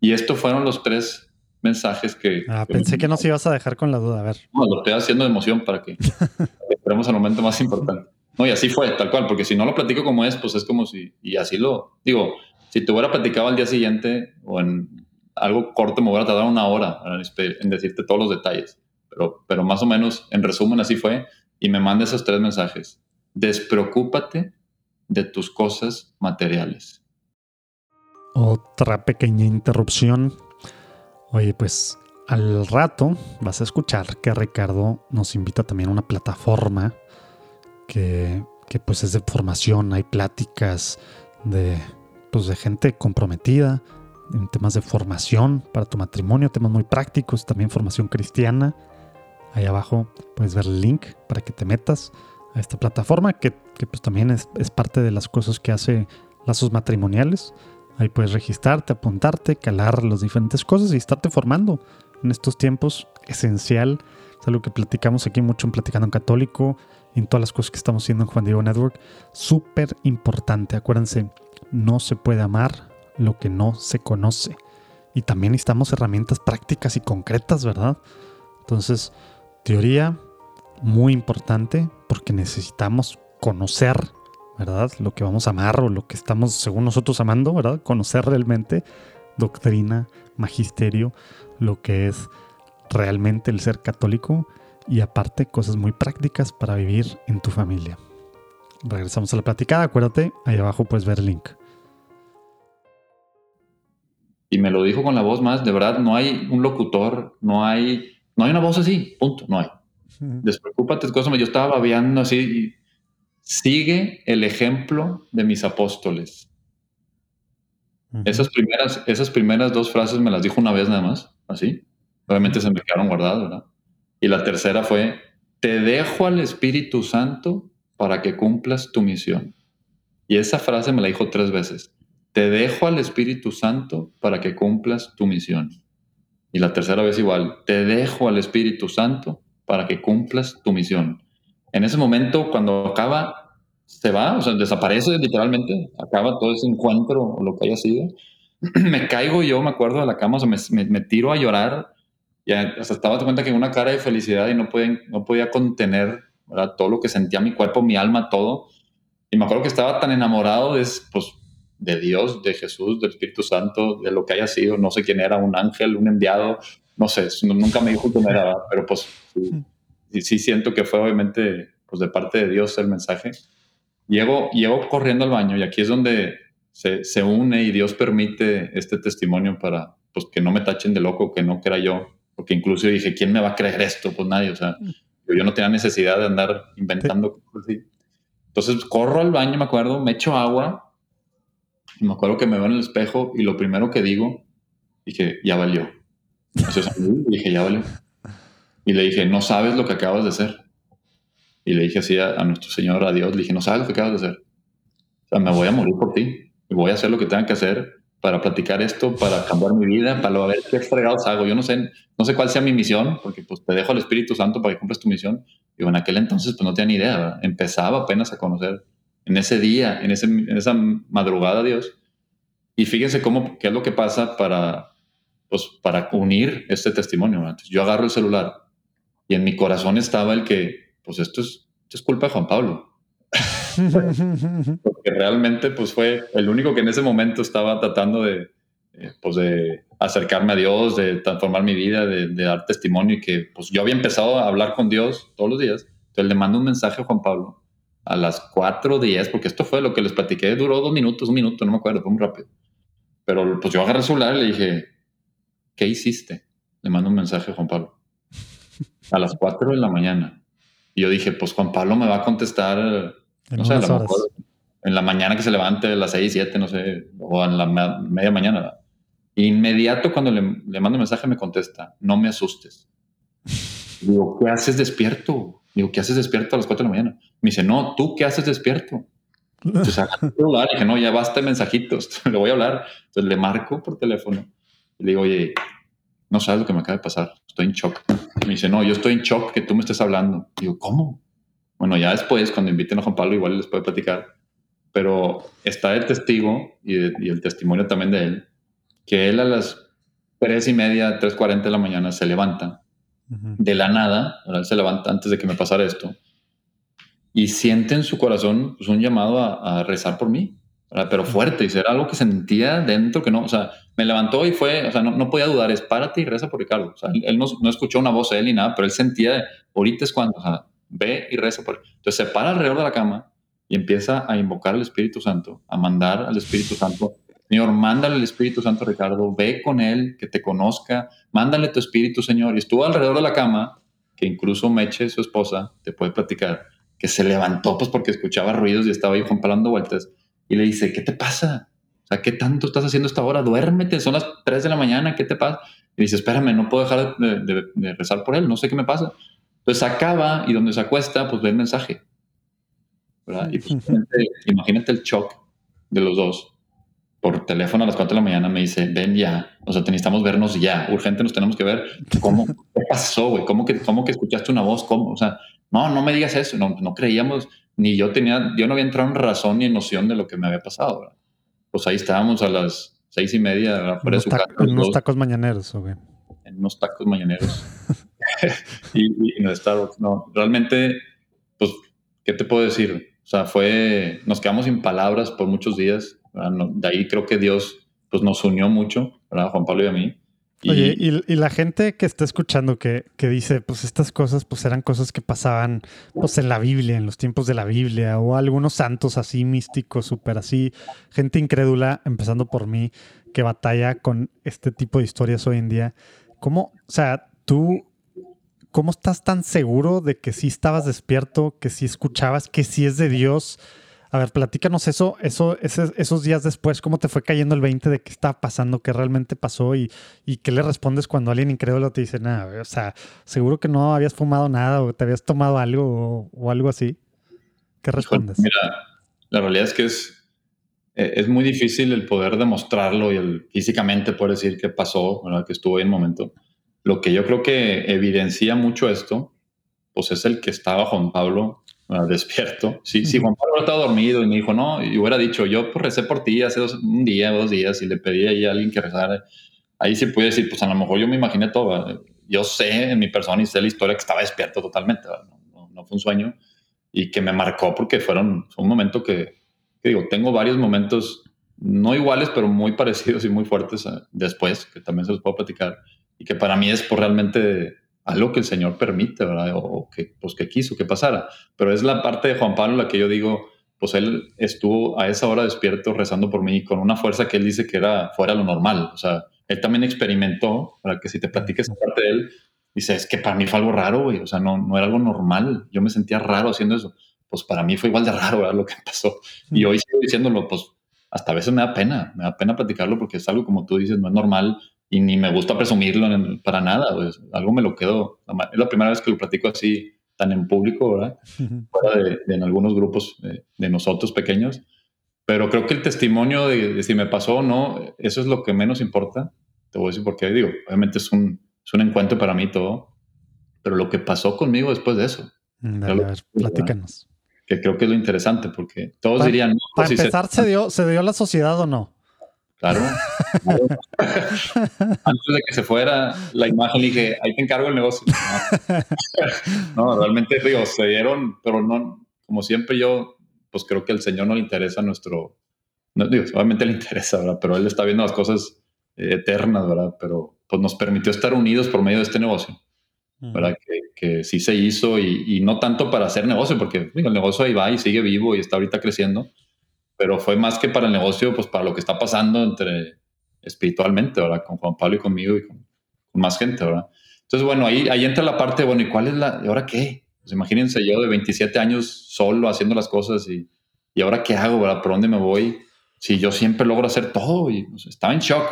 Y estos fueron los tres mensajes que... Ah, pensé que, que nos ibas a dejar con la duda, a ver. No, lo estoy haciendo de emoción para que esperemos al momento más importante. No, y así fue, tal cual, porque si no lo platico como es, pues es como si, y así lo, digo, si te hubiera platicado al día siguiente o en algo corto me hubiera tardado una hora en decirte todos los detalles, pero, pero más o menos, en resumen, así fue, y me manda esos tres mensajes. Despreocúpate de tus cosas materiales. Otra pequeña interrupción. Oye, pues al rato vas a escuchar que Ricardo nos invita también a una plataforma que, pues es de formación, hay pláticas de, pues de gente comprometida en temas de formación para tu matrimonio, temas muy prácticos, también formación cristiana. Ahí abajo puedes ver el link para que te metas a esta plataforma que, pues también es, es, parte de las cosas que hace Lazos Matrimoniales. Ahí puedes registrarte, apuntarte, calar las diferentes cosas y estarte formando en estos tiempos. Esencial. Es algo que platicamos aquí mucho en Platicando en Católico en todas las cosas que estamos haciendo en Juan Diego Network. Súper importante. Acuérdense, no se puede amar lo que no se conoce. Y también necesitamos herramientas prácticas y concretas, ¿verdad? Entonces, teoría muy importante porque necesitamos conocer, ¿verdad? Lo que vamos a amar o lo que estamos, según nosotros, amando, ¿verdad? Conocer realmente doctrina, magisterio, lo que es realmente el ser católico y aparte cosas muy prácticas para vivir en tu familia. Regresamos a la platicada, acuérdate, ahí abajo puedes ver el link. Y me lo dijo con la voz más, de verdad, no hay un locutor, no hay, no hay una voz así, punto, no hay. Despreocúpate, cosas, yo estaba babeando así, sigue el ejemplo de mis apóstoles. Esas primeras, esas primeras dos frases me las dijo una vez nada más, así. Obviamente se me quedaron guardadas, ¿verdad? Y la tercera fue, te dejo al Espíritu Santo para que cumplas tu misión. Y esa frase me la dijo tres veces. Te dejo al Espíritu Santo para que cumplas tu misión. Y la tercera vez igual, te dejo al Espíritu Santo para que cumplas tu misión. En ese momento, cuando acaba, se va, o sea, desaparece literalmente, acaba todo ese encuentro o lo que haya sido. me caigo yo, me acuerdo, de la cama, o sea, me, me, tiro a llorar. Y hasta estaba de cuenta que una cara de felicidad y no podía, no podía contener todo lo que sentía mi cuerpo, mi alma, todo. Y me acuerdo que estaba tan enamorado de, pues, de Dios, de Jesús, del Espíritu Santo, de lo que haya sido, no sé quién era, un ángel, un enviado, no sé, nunca me dijo quién era, pero pues sí, sí, siento que fue obviamente pues de parte de Dios el mensaje. Llego, llego corriendo al baño y aquí es donde se, se une y Dios permite este testimonio para pues que no me tachen de loco, que no crea yo, porque incluso dije, ¿quién me va a creer esto? Pues nadie, o sea, yo no tenía necesidad de andar inventando cosas así. Entonces corro al baño, me acuerdo, me echo agua y me acuerdo que me veo en el espejo y lo primero que digo, dije, ya valió. dije, ya valió. Y le dije, no sabes lo que acabas de hacer. Y le dije así a, nuestro Señor, a Dios, le dije, no sabes lo que acabas de hacer. O sea, me voy a morir por ti. Y voy a hacer lo que tenga que hacer para platicar esto, para cambiar mi vida, para ver qué fregados hago. Yo no sé, no sé cuál sea mi misión, porque pues te dejo al Espíritu Santo para que cumplas tu misión. Y en aquel entonces pues no tenía ni idea, empezaba apenas a conocer en ese día, en, ese, en esa madrugada Dios. Y fíjense cómo, qué es lo que pasa para, pues, para unir este testimonio. Yo agarro el celular y en mi corazón estaba el que, pues esto es, esto es culpa de Juan Pablo. Porque realmente pues fue el único que en ese momento estaba tratando de, eh, pues de acercarme a Dios, de transformar mi vida, de, de, dar testimonio y que pues yo había empezado a hablar con Dios todos los días. Entonces le mando un mensaje a Juan Pablo a las 4.10, porque esto fue lo que les platiqué, duró dos minutos, un minuto, no me acuerdo, fue muy rápido. Pero pues yo agarré el celular y le dije, ¿qué hiciste? Le mando un mensaje a Juan Pablo. A las 4 de la mañana. Y yo dije, pues Juan Pablo me va a contestar, no sé, en la mañana que se levante, a las 6, 7, no sé, o en la media mañana. Inmediato cuando le, le mando un mensaje me contesta, no me asustes. Digo, ¿qué haces despierto? Digo, ¿qué haces despierto a las 4 de la mañana? Me dice, no, ¿tú qué haces despierto? Entonces, celular, dije, no, ya basta de mensajitos, le voy a hablar. Entonces le marco por teléfono y le digo, oye, no sabes lo que me acaba de pasar, estoy en shock. Me dice, no, yo estoy en shock que tú me estés hablando. Digo, ¿cómo? Bueno, ya después, cuando inviten a Juan Pablo, igual les puede platicar. Pero está el testigo y, el testimonio también de él, que él a las tres y media, tres cuarenta de la mañana se levanta de la nada, él se levanta antes de que me pasara esto, y siente en su corazón pues, un llamado a, rezar por mí, pero fuerte, y era algo que sentía dentro que no, o sea, me levantó y fue, o sea, no, no podía dudar, es párate y reza por Ricardo. O sea, él no, no, escuchó una voz de él ni nada, pero él sentía, ahorita es cuando, o sea, ve y reza por él. Entonces se para alrededor de la cama y empieza a invocar al Espíritu Santo, a mandar al Espíritu Santo. Señor, mándale al Espíritu Santo, Ricardo, ve con él, que te conozca, mándale tu Espíritu, Señor. Y estuvo alrededor de la cama, que incluso Meche, su esposa, te puede platicar, que se levantó pues porque escuchaba ruidos y estaba ahí Juan vueltas. Y le dice, ¿qué te pasa? O sea, ¿qué tanto estás haciendo esta hora? Duérmete, son las 3 de la mañana, ¿qué te pasa? Y dice, espérame, no puedo dejar de, rezar por él, no sé qué me pasa. Entonces acaba y donde se acuesta, pues ve el mensaje. ¿verdad? Y pues, imagínate, el shock de los dos. Por teléfono a las 4 de la mañana me dice, ven ya, o sea, necesitamos vernos ya, urgente nos tenemos que ver. ¿Cómo? ¿Qué pasó, güey? ¿Cómo que, ¿Cómo que escuchaste una voz? ¿Cómo? O sea, no, no me digas eso, no, no creíamos, ni yo tenía, yo no había entrado en razón ni en noción de lo que me había pasado. ¿verdad? Pues ahí estábamos a las seis y media su casa. En unos tacos mañaneros, ¿o En unos tacos mañaneros. y, y no Starbucks, no. Realmente, pues, ¿qué te puedo decir? O sea, fue, nos quedamos sin palabras por muchos días. de ahí creo que Dios, pues, nos unió mucho, ¿verdad? Juan Pablo y a mí. Oye, y, la gente que está escuchando que, que, dice, pues estas cosas pues eran cosas que pasaban pues en la Biblia, en los tiempos de la Biblia, o algunos santos así místicos, súper así, gente incrédula, empezando por mí, que batalla con este tipo de historias hoy en día. ¿Cómo, o sea, tú, cómo estás tan seguro de que sí estabas despierto, que sí escuchabas, que sí es de Dios? A ver, platícanos eso, eso, esos días después, cómo te fue cayendo el 20 de qué estaba pasando, qué realmente pasó y, y qué le respondes cuando alguien incrédulo te dice, nada, o sea, seguro que no habías fumado nada o te habías tomado algo o, algo así. ¿Qué respondes? Mira, la realidad es que es, eh, es muy difícil el poder demostrarlo y el físicamente poder decir qué pasó, que estuvo ahí en el momento. Lo que yo creo que evidencia mucho esto, pues es el que estaba Juan Pablo despierto. Sí, sí, Juan Pablo estaba dormido y me dijo, no, y hubiera dicho, yo pues recé por ti hace un día, dos días y le pedí ahí a alguien que rezara. Ahí sí puede decir, pues a lo mejor yo me imaginé todo. Yo sé en mi persona y sé la historia que estaba despierto totalmente. No, no, fue un sueño y que me marcó porque fueron, fue un momento que, digo, tengo varios momentos no iguales, pero muy parecidos y muy fuertes eh, después, que también se los puedo platicar, y que para mí es por realmente algo que el Señor permite, ¿verdad? O que, pues, que quiso que pasara. Pero es la parte de Juan Pablo la que yo digo, pues él estuvo a esa hora despierto rezando por mí con una fuerza que él dice que era fuera lo normal. O sea, él también experimentó, para que si te platiques esa parte de él, dice, es que para mí fue algo raro, güey. O sea, no, no era algo normal. Yo me sentía raro haciendo eso pues para mí fue igual de raro lo que pasó. Y hoy sigo diciéndolo, pues hasta a veces me da pena, me da pena platicarlo porque es algo como tú dices, no es normal y ni me gusta presumirlo para nada, pues algo me lo quedo. Es la primera vez que lo platico así tan en público, ¿verdad? Fuera de, en algunos grupos de, nosotros pequeños. Pero creo que el testimonio de, si me pasó o no, eso es lo que menos importa. Te voy a decir por qué. Digo, obviamente es un, es un encuentro para mí todo, pero lo que pasó conmigo después de eso. Dale, a ver, platícanos que creo que es lo interesante, porque todos dirían... para pues empezar, se... dio, ¿se dio la sociedad o no? Claro. Antes de que se fuera la imagen, dije, ahí te encargo el negocio. No, realmente, digo, se dieron, pero no, como siempre yo, pues creo que al Señor no le interesa nuestro, no, digo, obviamente le interesa, ¿verdad? Pero Él está viendo las cosas eh, eternas, ¿verdad? Pero pues nos permitió estar unidos por medio de este negocio. ¿verdad? Que, que, sí se hizo y, no tanto para hacer negocio, porque el negocio ahí va y sigue vivo y está ahorita creciendo, pero fue más que para el negocio, pues para lo que está pasando entre espiritualmente, ¿verdad? Con Juan Pablo y conmigo y con, más gente, ¿verdad? Entonces, bueno, ahí, ahí entra la parte, bueno, ¿y cuál es la, ¿y ahora qué? Pues imagínense yo de 27 años solo haciendo las cosas y, y ahora qué hago, ¿verdad? ¿Por dónde me voy? Si yo siempre logro hacer todo y estaba en shock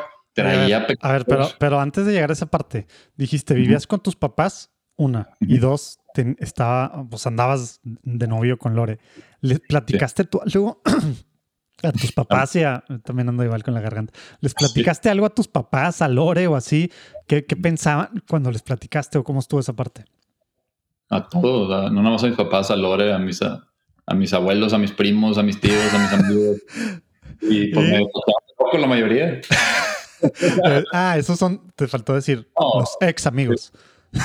a ver, pero, pero antes de llegar a esa parte, dijiste, vivías con tus papás, una, y dos, estaba, pues andabas de novio con Lore. ¿Les platicaste tú algo a tus papás y a, también ando igual con la garganta. ¿Les platicaste algo a tus papás, a Lore o así? ¿Qué, pensaban cuando les platicaste o cómo estuvo esa parte? A todos, no nada más a mis papás, a Lore, a mis, a, mis abuelos, a mis primos, a mis tíos, a mis amigos. Y pues me con la mayoría. ah, esos son, te faltó decir, los ex amigos.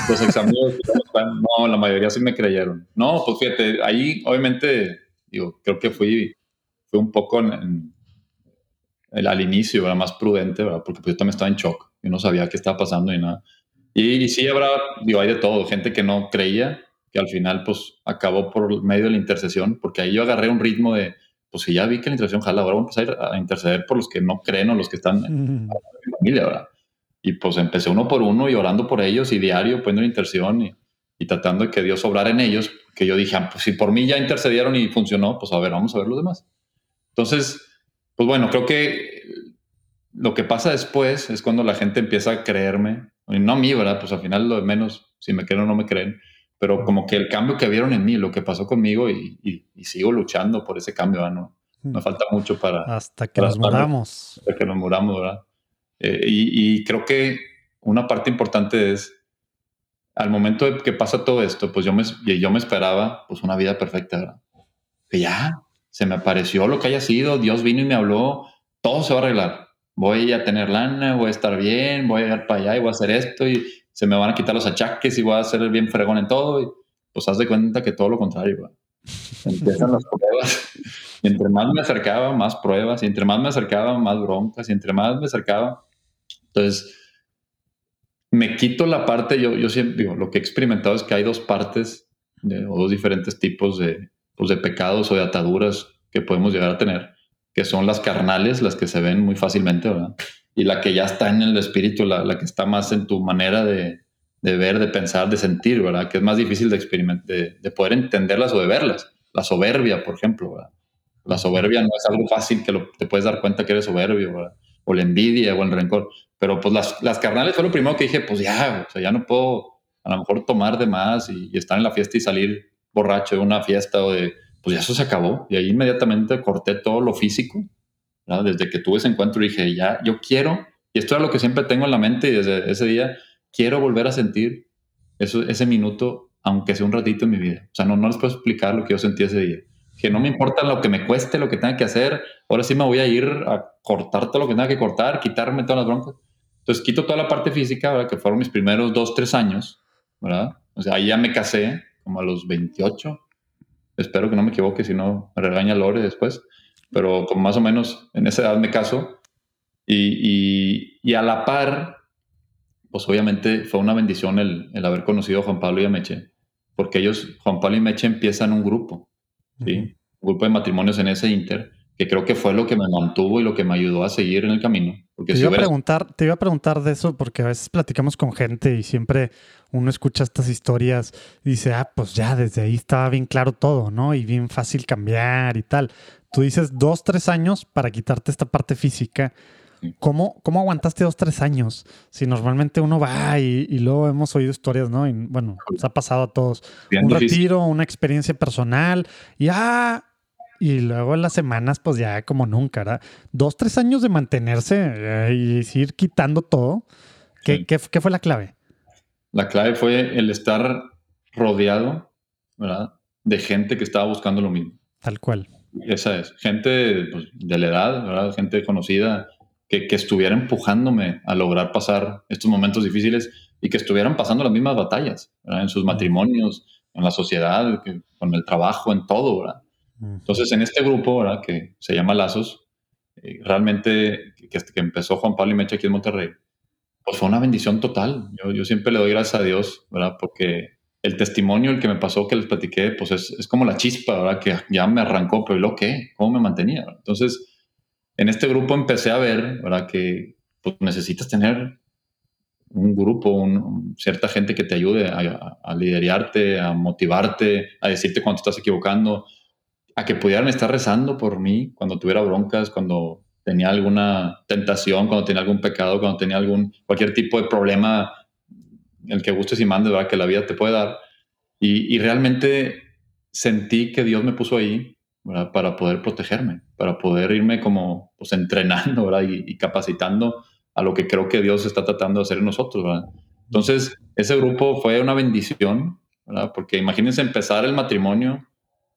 Los ex amigos, no, la mayoría sí me creyeron. No, pues fíjate, ahí obviamente, digo, creo que fui, fui un poco en, al inicio, era más prudente, ¿verdad? porque pues yo también estaba en shock, yo no sabía qué estaba pasando y nada. Y, sí habrá, digo, hay de todo, gente que no creía, que al final pues acabó por medio de la intercesión, porque ahí yo agarré un ritmo de, pues si ya vi que la intercesión jala, ahora vamos a ir a interceder por los que no creen o los que están en mi familia, ¿verdad? Y pues empecé uno por uno y orando por ellos y diario poniendo intercesión y, y, tratando de que Dios obrara en ellos, que yo dije, ah, pues si por mí ya intercedieron y funcionó, pues a ver, vamos a ver los demás. Entonces, pues bueno, creo que lo que pasa después es cuando la gente empieza a creerme, y no a mí, ¿verdad? Pues al final lo de menos, si me creen o no me creen, pero como que el cambio que vieron en mí, lo que pasó conmigo y, sigo luchando por ese cambio, ¿no? Me falta mucho para... Hasta que nos muramos. Hasta que nos muramos, ¿verdad? Eh, y, creo que una parte importante es, al momento de que pasa todo esto, pues yo me, yo me esperaba pues una vida perfecta, ¿verdad? Que ya, se me apareció lo que haya sido, Dios vino y me habló, todo se va a arreglar. Voy a tener lana, voy a estar bien, voy a llegar para allá y voy a hacer esto y se me van a quitar los achaques y voy a hacer bien fregón en todo. Y pues haz de cuenta que todo lo contrario. Empiezan las pruebas. Y entre más me acercaba, más pruebas. Y entre más me acercaba, más broncas. Y entre más me acercaba. Entonces, me quito la parte, yo, yo siempre digo, lo que he experimentado es que hay dos partes de, o dos diferentes tipos de, pues, de pecados o de ataduras que podemos llegar a tener, que son las carnales, las que se ven muy fácilmente, ¿verdad? y la que ya está en el espíritu, la, la que está más en tu manera de, de, ver, de pensar, de sentir, ¿verdad? Que es más difícil de, de, de, poder entenderlas o de verlas. La soberbia, por ejemplo, ¿verdad? La soberbia no es algo fácil que lo, te puedes dar cuenta que eres soberbio, ¿verdad? O la envidia o el rencor. Pero pues las, las carnales fue lo primero que dije, pues ya, o sea, ya no puedo a lo mejor tomar de más y, y estar en la fiesta y salir borracho de una fiesta o de, pues ya eso se acabó. Y ahí inmediatamente corté todo lo físico desde que tuve ese encuentro dije, ya, yo quiero, y esto es lo que siempre tengo en la mente y desde ese día quiero volver a sentir eso, ese minuto, aunque sea un ratito en mi vida. O sea, no, no les puedo explicar lo que yo sentí ese día. Que no me importa lo que me cueste, lo que tenga que hacer. Ahora sí me voy a ir a cortar todo lo que tenga que cortar, quitarme todas las broncas. Entonces quito toda la parte física, ¿verdad? que fueron mis primeros dos, tres años, ¿verdad? O sea, ahí ya me casé como a los 28. Espero que no me equivoque, si no me regaña Lore después. Pero como más o menos en esa edad me caso. Y, y, a la par, pues obviamente fue una bendición el, el, haber conocido a Juan Pablo y a Meche, porque ellos, Juan Pablo y Meche, empiezan un grupo, ¿sí? Un grupo de matrimonios en ese inter, que creo que fue lo que me mantuvo y lo que me ayudó a seguir en el camino. Porque te, iba a preguntar, te iba a preguntar de eso, porque a veces platicamos con gente y siempre uno escucha estas historias y dice, ah, pues ya desde ahí estaba bien claro todo, ¿no? Y bien fácil cambiar y tal. Tú dices dos, tres años para quitarte esta parte física ¿Cómo, ¿Cómo aguantaste dos, tres años? Si normalmente uno va y, luego hemos oído historias, ¿no? Y, bueno, nos ha pasado a todos. un retiro, una experiencia personal y ah, y luego en las semanas, pues ya como nunca, ¿verdad? Dos, tres años de mantenerse eh, y ir quitando todo. ¿Qué, ¿qué, fue la clave? La clave fue el estar rodeado, ¿verdad? De gente que estaba buscando lo mismo. Tal cual. Esa es. Gente pues, de la edad, ¿verdad? Gente conocida que, estuviera empujándome a lograr pasar estos momentos difíciles y que estuvieran pasando las mismas batallas en sus matrimonios, en la sociedad, con el trabajo, en todo. ¿verdad? Entonces, en este grupo ¿verdad? que se llama Lazos, eh, realmente que, que, empezó Juan Pablo y Mecha aquí en Monterrey, pues fue una bendición total. Yo, yo, siempre le doy gracias a Dios, ¿verdad? Porque el testimonio, el que me pasó, que les platiqué, pues es, es como la chispa, ¿verdad? Que ya me arrancó, pero ¿lo qué? ¿Cómo me mantenía? Entonces, en este grupo empecé a ver, ¿verdad? Que pues, necesitas tener un grupo, cierta gente que te ayude a, a, liderarte, a motivarte, a decirte cuando estás equivocando, a que pudieran estar rezando por mí cuando tuviera broncas, cuando tenía alguna tentación, cuando tenía algún pecado, cuando tenía algún, cualquier tipo de problema, el que gustes y mandes, ¿verdad? Que la vida te puede dar. Y, y realmente sentí que Dios me puso ahí para poder protegerme, para poder irme como pues, entrenando Y, capacitando a lo que creo que Dios está tratando de hacer en nosotros. Entonces, ese grupo fue una bendición, porque imagínense empezar el matrimonio,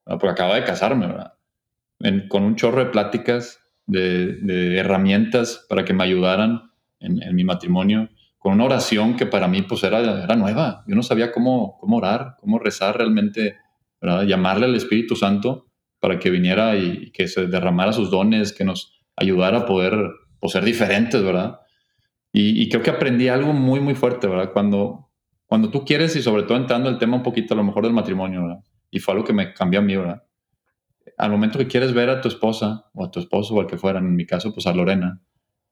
porque acaba de casarme, con un chorro de pláticas, de, herramientas para que me ayudaran en, mi matrimonio, con una oración que para mí pues era, era nueva. Yo no sabía cómo, cómo orar, cómo rezar realmente, llamarle al Espíritu Santo para que viniera y, que se derramara sus dones, que nos ayudara a poder pues, ser diferentes, ¿verdad? Y, creo que aprendí algo muy, muy fuerte, ¿verdad? Cuando, cuando tú quieres y sobre todo entrando el tema un poquito a lo mejor del matrimonio, ¿verdad? Y fue algo que me cambió a mí, ¿verdad? Al momento que quieres ver a tu esposa o a tu esposo o al que fuera, en mi caso, pues a Lorena,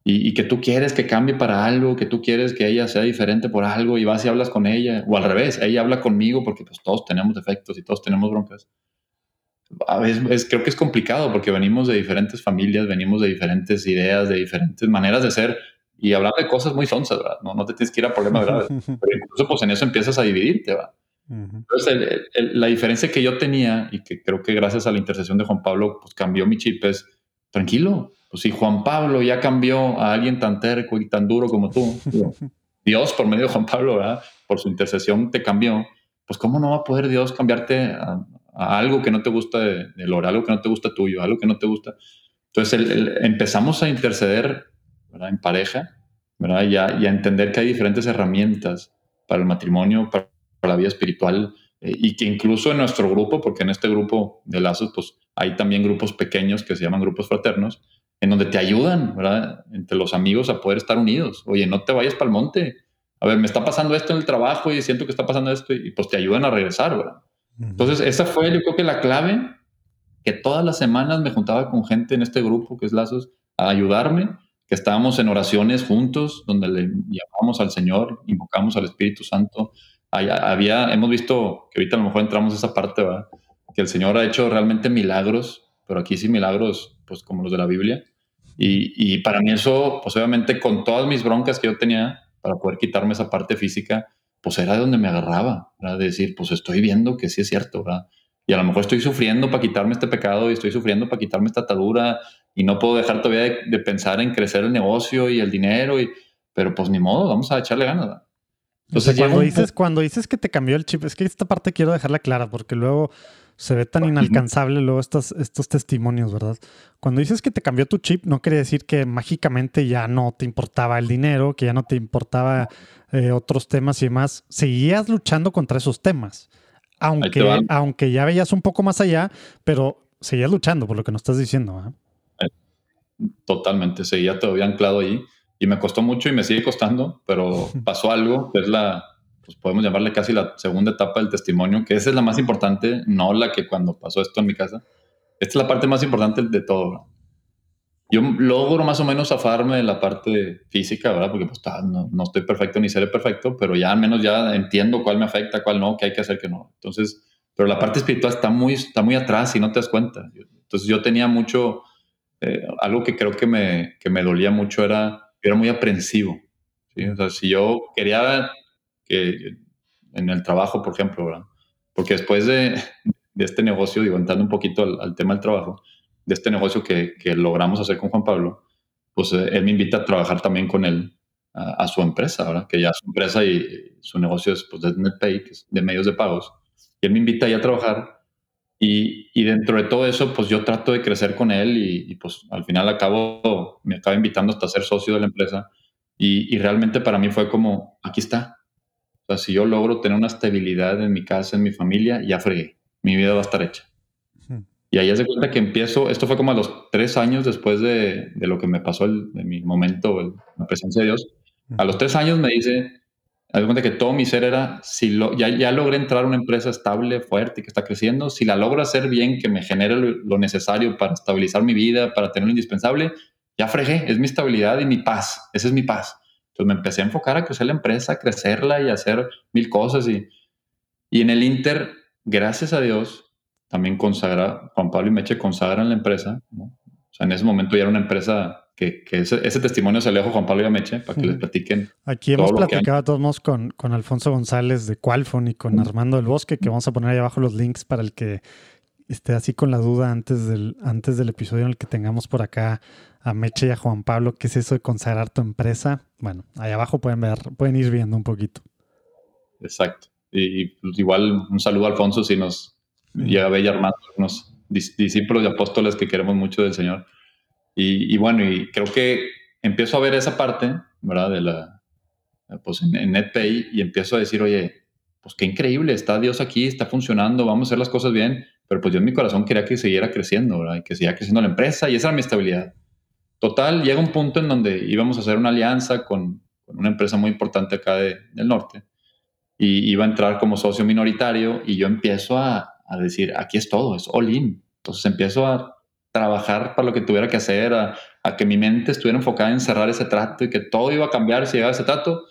y, y, que tú quieres que cambie para algo, que tú quieres que ella sea diferente por algo y vas y hablas con ella, o al revés, ella habla conmigo porque pues todos tenemos defectos y todos tenemos broncas a veces creo que es complicado porque venimos de diferentes familias, venimos de diferentes ideas, de diferentes maneras de ser y hablar de cosas muy sonsas, ¿verdad? No, no te tienes que ir a problemas graves. Pero incluso pues en eso empiezas a dividirte, ¿verdad? Entonces, la diferencia que yo tenía y que creo que gracias a la intercesión de Juan Pablo, pues cambió mi chip es, tranquilo, pues si Juan Pablo ya cambió a alguien tan terco y tan duro como tú, Dios por medio de Juan Pablo, ¿verdad? Por su intercesión te cambió, pues cómo no va a poder Dios cambiarte a, a algo que no te gusta de, de algo que no te gusta tuyo, algo que no te gusta. Entonces empezamos a interceder en pareja ¿verdad? Y, a, entender que hay diferentes herramientas para el matrimonio, para, la vida espiritual, eh, y que incluso en nuestro grupo, porque en este grupo de lazos, pues hay también grupos pequeños que se llaman grupos fraternos, en donde te ayudan, ¿verdad? Entre los amigos a poder estar unidos. Oye, no te vayas para el monte. A ver, me está pasando esto en el trabajo y siento que está pasando esto y pues te ayudan a regresar, ¿verdad? Entonces, esa fue yo creo que la clave, que todas las semanas me juntaba con gente en este grupo que es Lazos a ayudarme, que estábamos en oraciones juntos, donde le llamamos al Señor, invocamos al Espíritu Santo. Había, hemos visto que ahorita a lo mejor entramos a esa parte, ¿verdad? que el Señor ha hecho realmente milagros, pero aquí sí milagros, pues como los de la Biblia. Y, y para mí eso, pues obviamente con todas mis broncas que yo tenía para poder quitarme esa parte física, pues era de donde me agarraba, ¿verdad? de decir, pues estoy viendo que sí es cierto, ¿verdad? Y a lo mejor estoy sufriendo para quitarme este pecado y estoy sufriendo para quitarme esta atadura y no puedo dejar todavía de, pensar en crecer el negocio y el dinero, y, pero pues ni modo, vamos a echarle ganas. Entonces, cuando, dices, cuando dices que te cambió el chip, es que esta parte quiero dejarla clara porque luego se ve tan inalcanzable luego estos, estos testimonios, ¿verdad? Cuando dices que te cambió tu chip, no quiere decir que mágicamente ya no te importaba el dinero, que ya no te importaba eh, otros temas y demás. Seguías luchando contra esos temas. Aunque, aunque ya veías un poco más allá, pero seguías luchando por lo que nos estás diciendo. ¿eh? Totalmente, seguía todavía anclado ahí y me costó mucho y me sigue costando, pero pasó algo, que es la, pues podemos llamarle casi la segunda etapa del testimonio, que esa es la más importante, no la que cuando pasó esto en mi casa. Esta es la parte más importante de todo. Yo logro más o menos zafarme de la parte física, ¿verdad? Porque pues, no, no, estoy perfecto ni seré perfecto, pero ya al menos ya entiendo cuál me afecta, cuál no, qué hay que hacer, qué no. Entonces, pero la parte espiritual está muy, está muy atrás y no te das cuenta. Entonces yo tenía mucho, eh, algo que creo que me, que me dolía mucho era, era muy aprensivo. ¿sí? O sea, si yo quería que en el trabajo, por ejemplo, ¿verdad? Porque después de, de, este negocio, digo, entrando un poquito al, tema del trabajo, de este negocio que, que, logramos hacer con Juan Pablo, pues eh, él me invita a trabajar también con él a, su empresa, ¿verdad? Que ya su empresa y su negocio es pues, de NetPay, que es de medios de pagos. Y él me invita ahí a trabajar y, y, dentro de todo eso, pues yo trato de crecer con él y, y, pues al final acabo, me acaba invitando hasta ser socio de la empresa. Y, y, realmente para mí fue como, aquí está, o sea, si yo logro tener una estabilidad en mi casa, en mi familia, ya fregué. Mi vida va a estar hecha. Y ahí hace cuenta que empiezo, esto fue como a los tres años después de, de lo que me pasó, el, de mi momento, la presencia de Dios. A los tres años me dice, hace cuenta que todo mi ser era, si lo, ya, ya logré entrar a una empresa estable, fuerte, que está creciendo, si la logro hacer bien, que me genere lo, lo necesario para estabilizar mi vida, para tener lo indispensable, ya fregué, es mi estabilidad y mi paz, esa es mi paz. Entonces me empecé a enfocar a crecer la empresa, a crecerla y a hacer mil cosas. Y, y en el Inter, gracias a Dios, también consagra, Juan Pablo y Meche consagran la empresa. O sea, en ese momento ya era una empresa que, que ese, testimonio se le dejó a Juan Pablo y a Meche para que les platiquen. Aquí hemos platicado todos modos con, con Alfonso González de Qualfon y con Armando del Bosque, que vamos a poner ahí abajo los links para el que esté así con la duda antes del, antes del episodio en el que tengamos por acá a Meche y a Juan Pablo, ¿qué es eso de consagrar tu empresa? Bueno, ahí abajo pueden ver, pueden ir viendo un poquito. Exacto. Y, pues, igual un saludo a Alfonso si nos llega a ver Armando, unos discípulos y apóstoles que queremos mucho del Señor. Y, bueno, y creo que empiezo a ver esa parte, ¿verdad? De la, pues en, en NetPay y empiezo a decir, oye, pues qué increíble, está Dios aquí, está funcionando, vamos a hacer las cosas bien, pero pues yo en mi corazón quería que siguiera creciendo, ¿verdad? Y que siguiera creciendo la empresa y esa era mi estabilidad. Total, llega un punto en donde íbamos a hacer una alianza con, una empresa muy importante acá del norte y iba a entrar como socio minoritario y yo empiezo a, decir, aquí es todo, es all in. Entonces empiezo a trabajar para lo que tuviera que hacer, a, que mi mente estuviera enfocada en cerrar ese trato y que todo iba a cambiar si llegaba ese trato.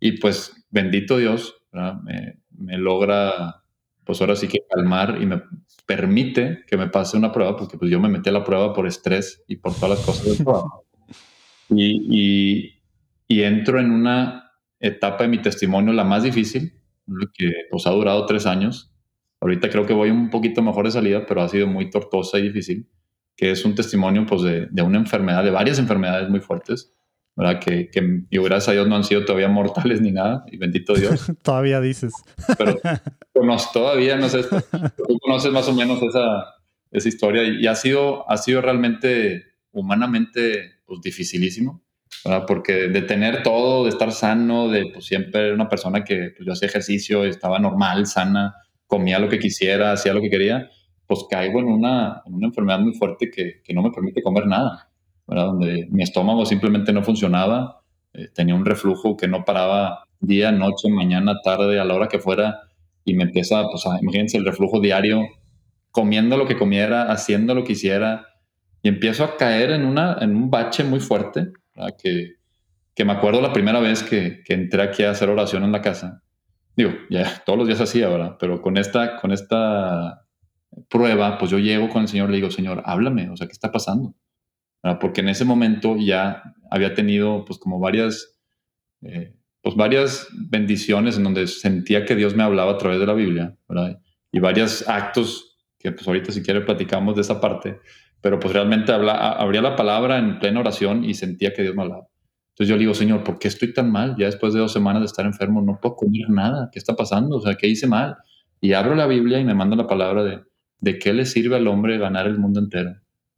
Y pues bendito Dios, me, me, logra, pues ahora sí que calmar y me permite que me pase una prueba, porque pues yo me metí a la prueba por estrés y por todas las cosas del trabajo. Y, y, entro en una etapa de mi testimonio, la más difícil, que pues ha durado tres años. Ahorita creo que voy un poquito mejor de salida, pero ha sido muy tortuosa y difícil, que es un testimonio pues de, de una enfermedad, de varias enfermedades muy fuertes, ¿verdad? Que, que gracias a Dios no han sido todavía mortales ni nada, y bendito Dios. todavía dices. Pero todavía no sé, tú conoces más o menos esa, esa historia y ha sido, ha sido realmente humanamente pues, dificilísimo, ¿verdad? Porque de tener todo, de estar sano, de pues, siempre una persona que pues, yo hacía ejercicio, estaba normal, sana, comía lo que quisiera, hacía lo que quería, pues caigo en una, en una enfermedad muy fuerte que, que no me permite comer nada donde mi estómago simplemente no funcionaba, eh, tenía un reflujo que no paraba día, noche, mañana, tarde, a la hora que fuera, y me empieza, pues, imagínense el reflujo diario, comiendo lo que comiera, haciendo lo que hiciera, y empiezo a caer en, una, en un bache muy fuerte, que, que me acuerdo la primera vez que, que, entré aquí a hacer oración en la casa. Digo, ya todos los días hacía, ¿verdad? Pero con esta, con esta prueba, pues yo llego con el Señor y le digo, Señor, háblame, o sea, ¿qué está pasando? porque en ese momento ya había tenido pues como varias, eh, pues varias bendiciones en donde sentía que Dios me hablaba a través de la Biblia, ¿verdad? Y varios actos que pues ahorita si quiere platicamos de esa parte, pero pues realmente abría la palabra en plena oración y sentía que Dios me hablaba. Entonces yo le digo, Señor, ¿por qué estoy tan mal? Ya después de dos semanas de estar enfermo no puedo comer nada. ¿Qué está pasando? O sea, ¿qué hice mal? Y abro la Biblia y me manda la palabra de, ¿de qué le sirve al hombre ganar el mundo entero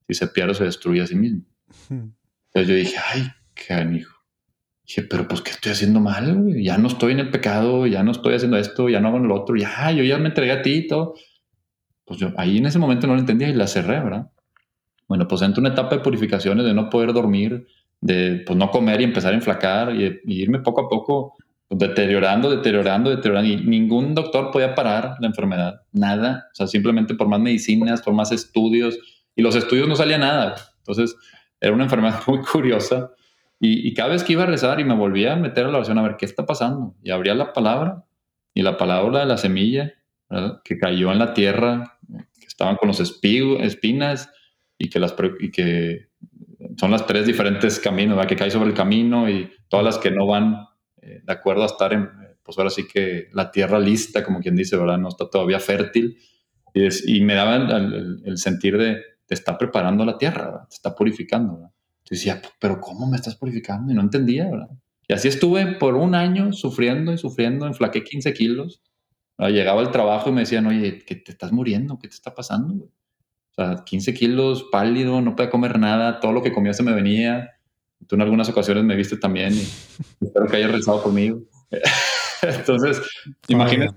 si se pierde o se destruye a sí mismo? Entonces yo dije, ay, qué hijo. Dije, pero pues, ¿qué estoy haciendo mal? Ya no estoy en el pecado, ya no estoy haciendo esto, ya no hago lo otro, ya, yo ya me entregué a ti y todo. Pues yo ahí en ese momento no lo entendía y la cerré, ¿verdad? Bueno, pues entro una etapa de purificaciones, de no poder dormir, de pues, no comer y empezar a enflacar y, irme poco a poco deteriorando, deteriorando, deteriorando. Y ningún doctor podía parar la enfermedad, nada. O sea, simplemente por más medicinas, por más estudios. Y los estudios no salía nada. Entonces, era una enfermedad muy curiosa. Y, cada vez que iba a rezar y me volvía a meter a la oración a ver qué está pasando, y abría la palabra, y la palabra de la semilla, que cayó en la tierra, que estaban con los espigos, espinas, y que, las, y que son las tres diferentes caminos, que cae sobre el camino y todas las que no van eh, de acuerdo a estar en, pues ahora sí que la tierra lista, como quien dice, ¿verdad? No está todavía fértil. Y, me daba el, sentir de, te está preparando la tierra, te está purificando. ¿verdad? decía, pero ¿cómo me estás purificando? Y no entendía, ¿verdad? Y así estuve por un año sufriendo y sufriendo, enflaqué 15 kilos. Llegaba al trabajo y me decían, oye, que te estás muriendo, ¿qué te está pasando? O sea, 15 kilos, pálido, no podía comer nada, todo lo que comía se me venía. Tú en algunas ocasiones me viste también y espero que hayas rezado conmigo. Entonces, imagínense,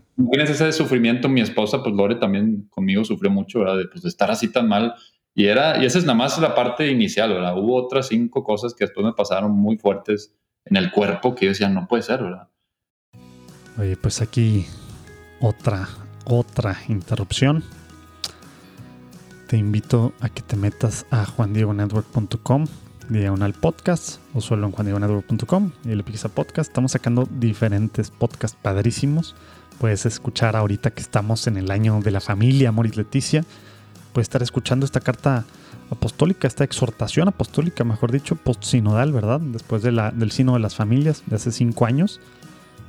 ese sufrimiento. Mi esposa, pues Lore también conmigo sufrió mucho, ¿verdad? De, pues, de estar así tan mal. Y, era, y esa es nada más la parte inicial, ¿verdad? Hubo otras cinco cosas que después me pasaron muy fuertes en el cuerpo que yo decía, no puede ser, ¿verdad? Oye, pues aquí otra, otra interrupción te invito a que te metas a juandiegonetwork.com diagonal podcast o solo en juandiegonetwork.com y le piques a podcast. Estamos sacando diferentes podcasts padrísimos. Puedes escuchar ahorita que estamos en el año de la familia, Moris Leticia. Puedes estar escuchando esta carta apostólica, esta exhortación apostólica, mejor dicho, post-sinodal, ¿verdad? Después del sino de las familias de hace cinco años.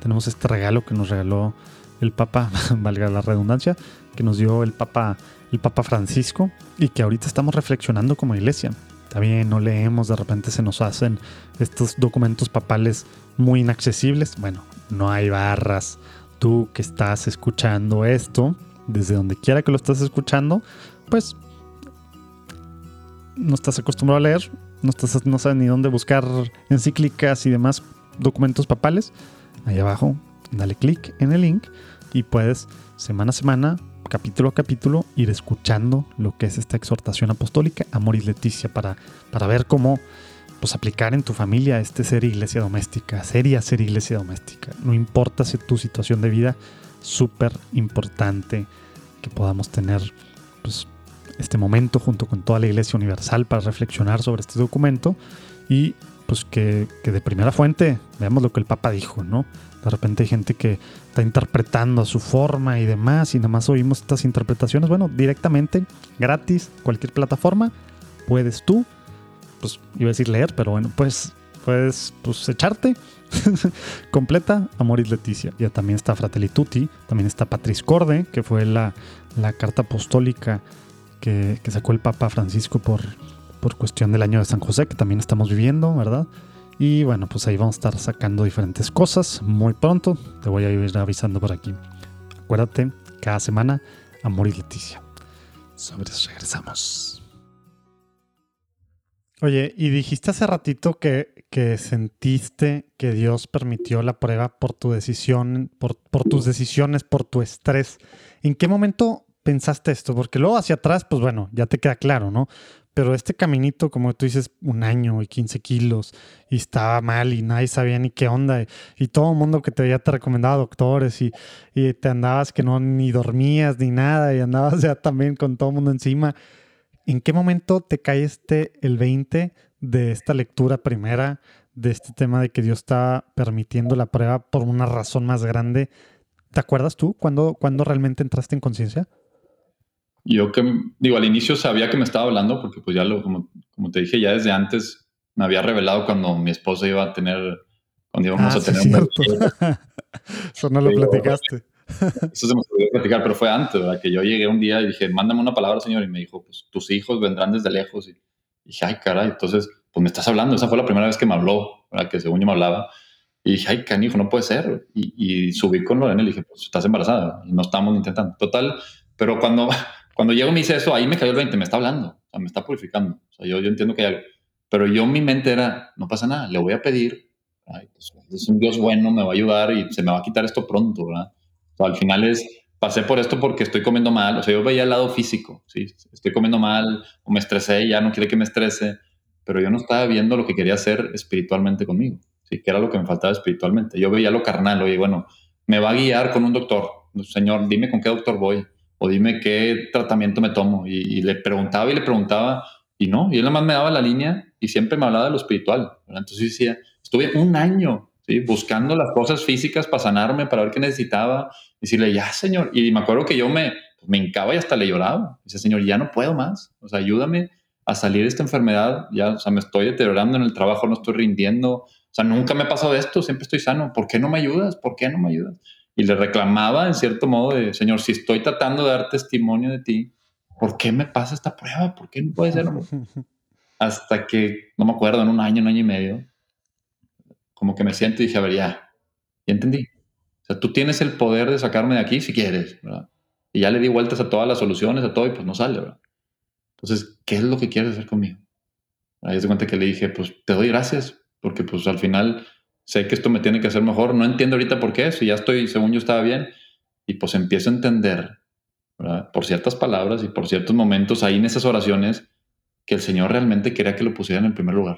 Tenemos este regalo que nos regaló el Papa, valga la redundancia, que nos dio el Papa el Papa Francisco y que ahorita estamos reflexionando como iglesia. También no leemos, de repente se nos hacen estos documentos papales muy inaccesibles. Bueno, no hay barras. Tú que estás escuchando esto, desde donde quiera que lo estés escuchando, pues no estás acostumbrado a leer, no, estás, no sabes ni dónde buscar encíclicas y demás documentos papales. Ahí abajo, dale clic en el link y puedes semana a semana capítulo a capítulo ir escuchando lo que es esta exhortación apostólica, Amor y Leticia, para, para ver cómo pues, aplicar en tu familia este ser iglesia doméstica, sería ser iglesia doméstica. No importa si tu situación de vida, súper importante que podamos tener pues, este momento junto con toda la iglesia universal para reflexionar sobre este documento y pues que, que de primera fuente veamos lo que el Papa dijo, ¿no? De repente hay gente que está interpretando a su forma y demás, y nada más oímos estas interpretaciones. Bueno, directamente, gratis, cualquier plataforma, puedes tú, pues iba a decir leer, pero bueno, pues puedes pues, echarte completa Amoris Leticia. Ya también está Fratelli Tutti, también está Patris Corde, que fue la, la carta apostólica que, que, sacó el Papa Francisco por, por cuestión del año de San José, que también estamos viviendo, ¿verdad? Y bueno, pues ahí vamos a estar sacando diferentes cosas muy pronto. Te voy a ir avisando por aquí. Acuérdate, cada semana, Amor y Leticia. Sobres, regresamos. Oye, y dijiste hace ratito que, que, sentiste que Dios permitió la prueba por tu decisión, por, por tus decisiones, por tu estrés. ¿En qué momento pensaste esto? Porque luego hacia atrás, pues bueno, ya te queda claro, ¿no? Pero este caminito, como tú dices, un año y 15 kilos, y estaba mal y nadie sabía ni qué onda, y, todo el mundo que te había te recomendaba doctores, y, y, te andabas que no ni dormías ni nada, y andabas ya también con todo el mundo encima. ¿En qué momento te cae este el 20 de esta lectura primera, de este tema de que Dios está permitiendo la prueba por una razón más grande? ¿Te acuerdas tú cuando, cuando realmente entraste en conciencia? Yo que, digo, al inicio sabía que me estaba hablando porque pues ya lo, como, como te dije, ya desde antes me había revelado cuando mi esposa iba a tener, cuando íbamos ah, a tener un Eso no lo platicaste. Eso se me olvidó platicar, pero fue antes, ¿verdad? Que yo llegué un día y dije, mándame una palabra, Señor, y me dijo, pues tus hijos vendrán desde lejos. Y dije, ay, caray, entonces, pues me estás hablando. Esa fue la primera vez que me habló, ¿verdad? Que según yo me hablaba. Y dije, ay, canijo, no puede ser. Y, y subí con Lorena y le dije, pues estás embarazada. Y no estamos intentando. Total, pero cuando, cuando llego me dice eso, ahí me cayó el 20, me está hablando, o sea, me está purificando. O sea, yo, yo entiendo que hay algo. Pero yo mi mente era, no pasa nada, le voy a pedir, ay, pues, es un Dios bueno, me va a ayudar y se me va a quitar esto pronto, ¿verdad? O sea, al final es, pasé por esto porque estoy comiendo mal, o sea, yo veía el lado físico, ¿sí? Estoy comiendo mal o me estresé ya no quiere que me estrese, pero yo no estaba viendo lo que quería hacer espiritualmente conmigo, ¿sí? Que era lo que me faltaba espiritualmente. Yo veía lo carnal, oye, bueno, me va a guiar con un doctor, señor, dime con qué doctor voy, o dime qué tratamiento me tomo. Y, le preguntaba y le preguntaba, y no, y él nada más me daba la línea y siempre me hablaba de lo espiritual. Entonces decía, estuve un año buscando las cosas físicas para sanarme, para ver qué necesitaba, y decirle, ya, señor. Y me acuerdo que yo me, me hincaba y hasta le lloraba. Dice, señor, ya no puedo más. O sea, ayúdame a salir de esta enfermedad. Ya, o sea, me estoy deteriorando en el trabajo, no estoy rindiendo. O sea, nunca me ha pasado esto, siempre estoy sano. ¿Por qué no me ayudas? ¿Por qué no me ayudas? Y le reclamaba en cierto modo de, Señor, si estoy tratando de dar testimonio de ti, ¿por qué me pasa esta prueba? ¿Por qué no puede ser? Hasta que, no me acuerdo, en un año, un año y medio, como que me siento y dije, a ver, ya, ya entendí. O sea, tú tienes el poder de sacarme de aquí si quieres, ¿verdad? Y ya le di vueltas a todas las soluciones, a todo, y pues no sale, ¿verdad? Entonces, ¿qué es lo que quieres hacer conmigo? Ahí se cuenta que le dije, pues te doy gracias, porque pues al final sé que esto me tiene que hacer mejor, no entiendo ahorita por qué, si ya estoy, según yo estaba bien, y pues empiezo a entender, por ciertas palabras y por ciertos momentos ahí en esas oraciones, que el Señor realmente quería que lo pusiera en el primer lugar.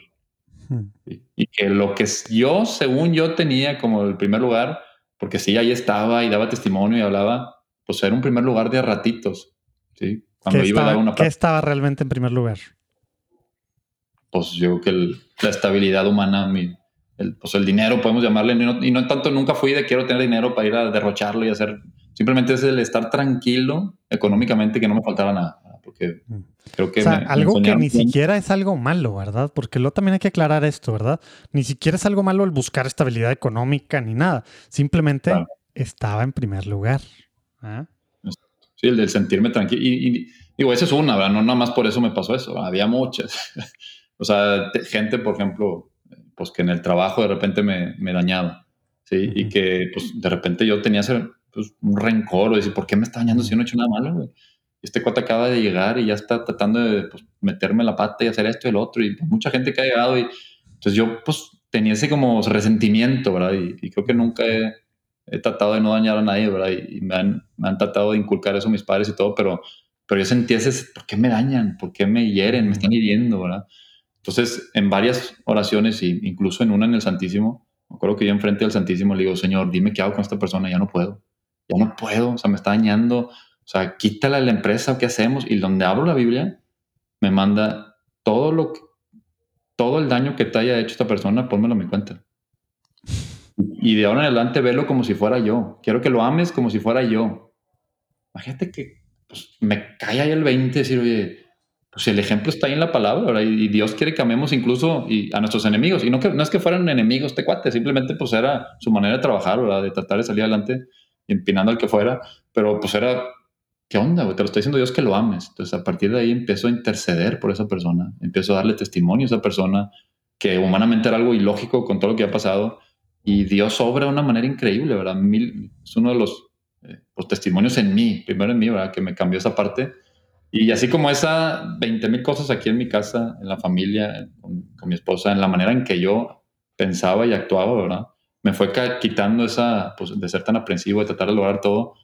Hmm. Y, que lo que yo, según yo tenía como el primer lugar, porque sí, ahí estaba y daba testimonio y hablaba, pues era un primer lugar de ratitos. ¿sí? Cuando iba a una ¿Qué estaba realmente en primer lugar? Pues yo creo que la estabilidad humana, mi, el, pues el dinero, podemos llamarle, y no, tanto nunca fui de quiero tener dinero para ir a derrocharlo y hacer, simplemente es el estar tranquilo económicamente que no me faltara nada. Porque mm. creo que... algo que ni siquiera es algo malo, ¿verdad? Porque luego también hay que aclarar esto, ¿verdad? Ni siquiera es algo malo el buscar estabilidad económica ni nada. Simplemente estaba en primer lugar. ¿ah? Sí, el del sentirme tranquilo. Y, digo, esa es una, ¿verdad? No nada más por eso me pasó eso. Había muchas. o sea, gente, por ejemplo, pues que en el trabajo de repente me, me dañaba, ¿sí? Y que pues de repente yo tenía ese, pues, un rencor o decir, ¿por qué me está dañando si yo no he hecho nada malo, güey? Este cuate acaba de llegar y ya está tratando de pues, meterme la pata y hacer esto y el otro y pues, mucha gente que ha llegado y entonces yo pues tenía ese como resentimiento, ¿verdad? Y, creo que nunca he, he, tratado de no dañar a nadie, ¿verdad? Y, me, han, me, han, tratado de inculcar eso mis padres y todo, pero, pero yo sentía ese, ¿por qué me dañan? ¿Por qué me hieren? Me están hiriendo, ¿verdad? Entonces, en varias oraciones, e incluso en una en el Santísimo, me acuerdo que yo enfrente al Santísimo le digo, Señor, dime qué hago con esta persona, ya no puedo, ya no puedo, o sea, me está dañando, o sea, quítala de la empresa, ¿qué hacemos? Y donde abro la Biblia, me manda todo lo que, todo el daño que te haya hecho esta persona, pónmelo a mi cuenta. Y de ahora en adelante velo como si fuera yo. Quiero que lo ames como si fuera yo. Imagínate que pues, me cae ahí el 20 y decir, oye, pues el ejemplo está ahí en la palabra, Y Dios quiere que amemos incluso a nuestros enemigos. Y no, que, no es que fueran enemigos este cuate, simplemente pues era su manera de trabajar, ¿verdad? De tratar de salir adelante empinando al que fuera. Pero pues era, ¿qué onda? Te lo estoy diciendo Dios que lo ames. Entonces a partir de ahí empiezo a interceder por esa persona. Empiezo a darle testimonio a esa persona que humanamente era algo ilógico con todo lo que ha pasado. Y Dios obra de una manera increíble, ¿verdad? es uno de los eh, pues, testimonios en mí, primero en mí, ¿verdad? Que me cambió esa parte y así como esa, 20 mil cosas aquí en mi casa, en la familia, con, mi esposa, en la manera en que yo pensaba y actuaba, ¿verdad? Me fue quitando esa, pues, de ser tan aprensivo, de tratar de lograr todo.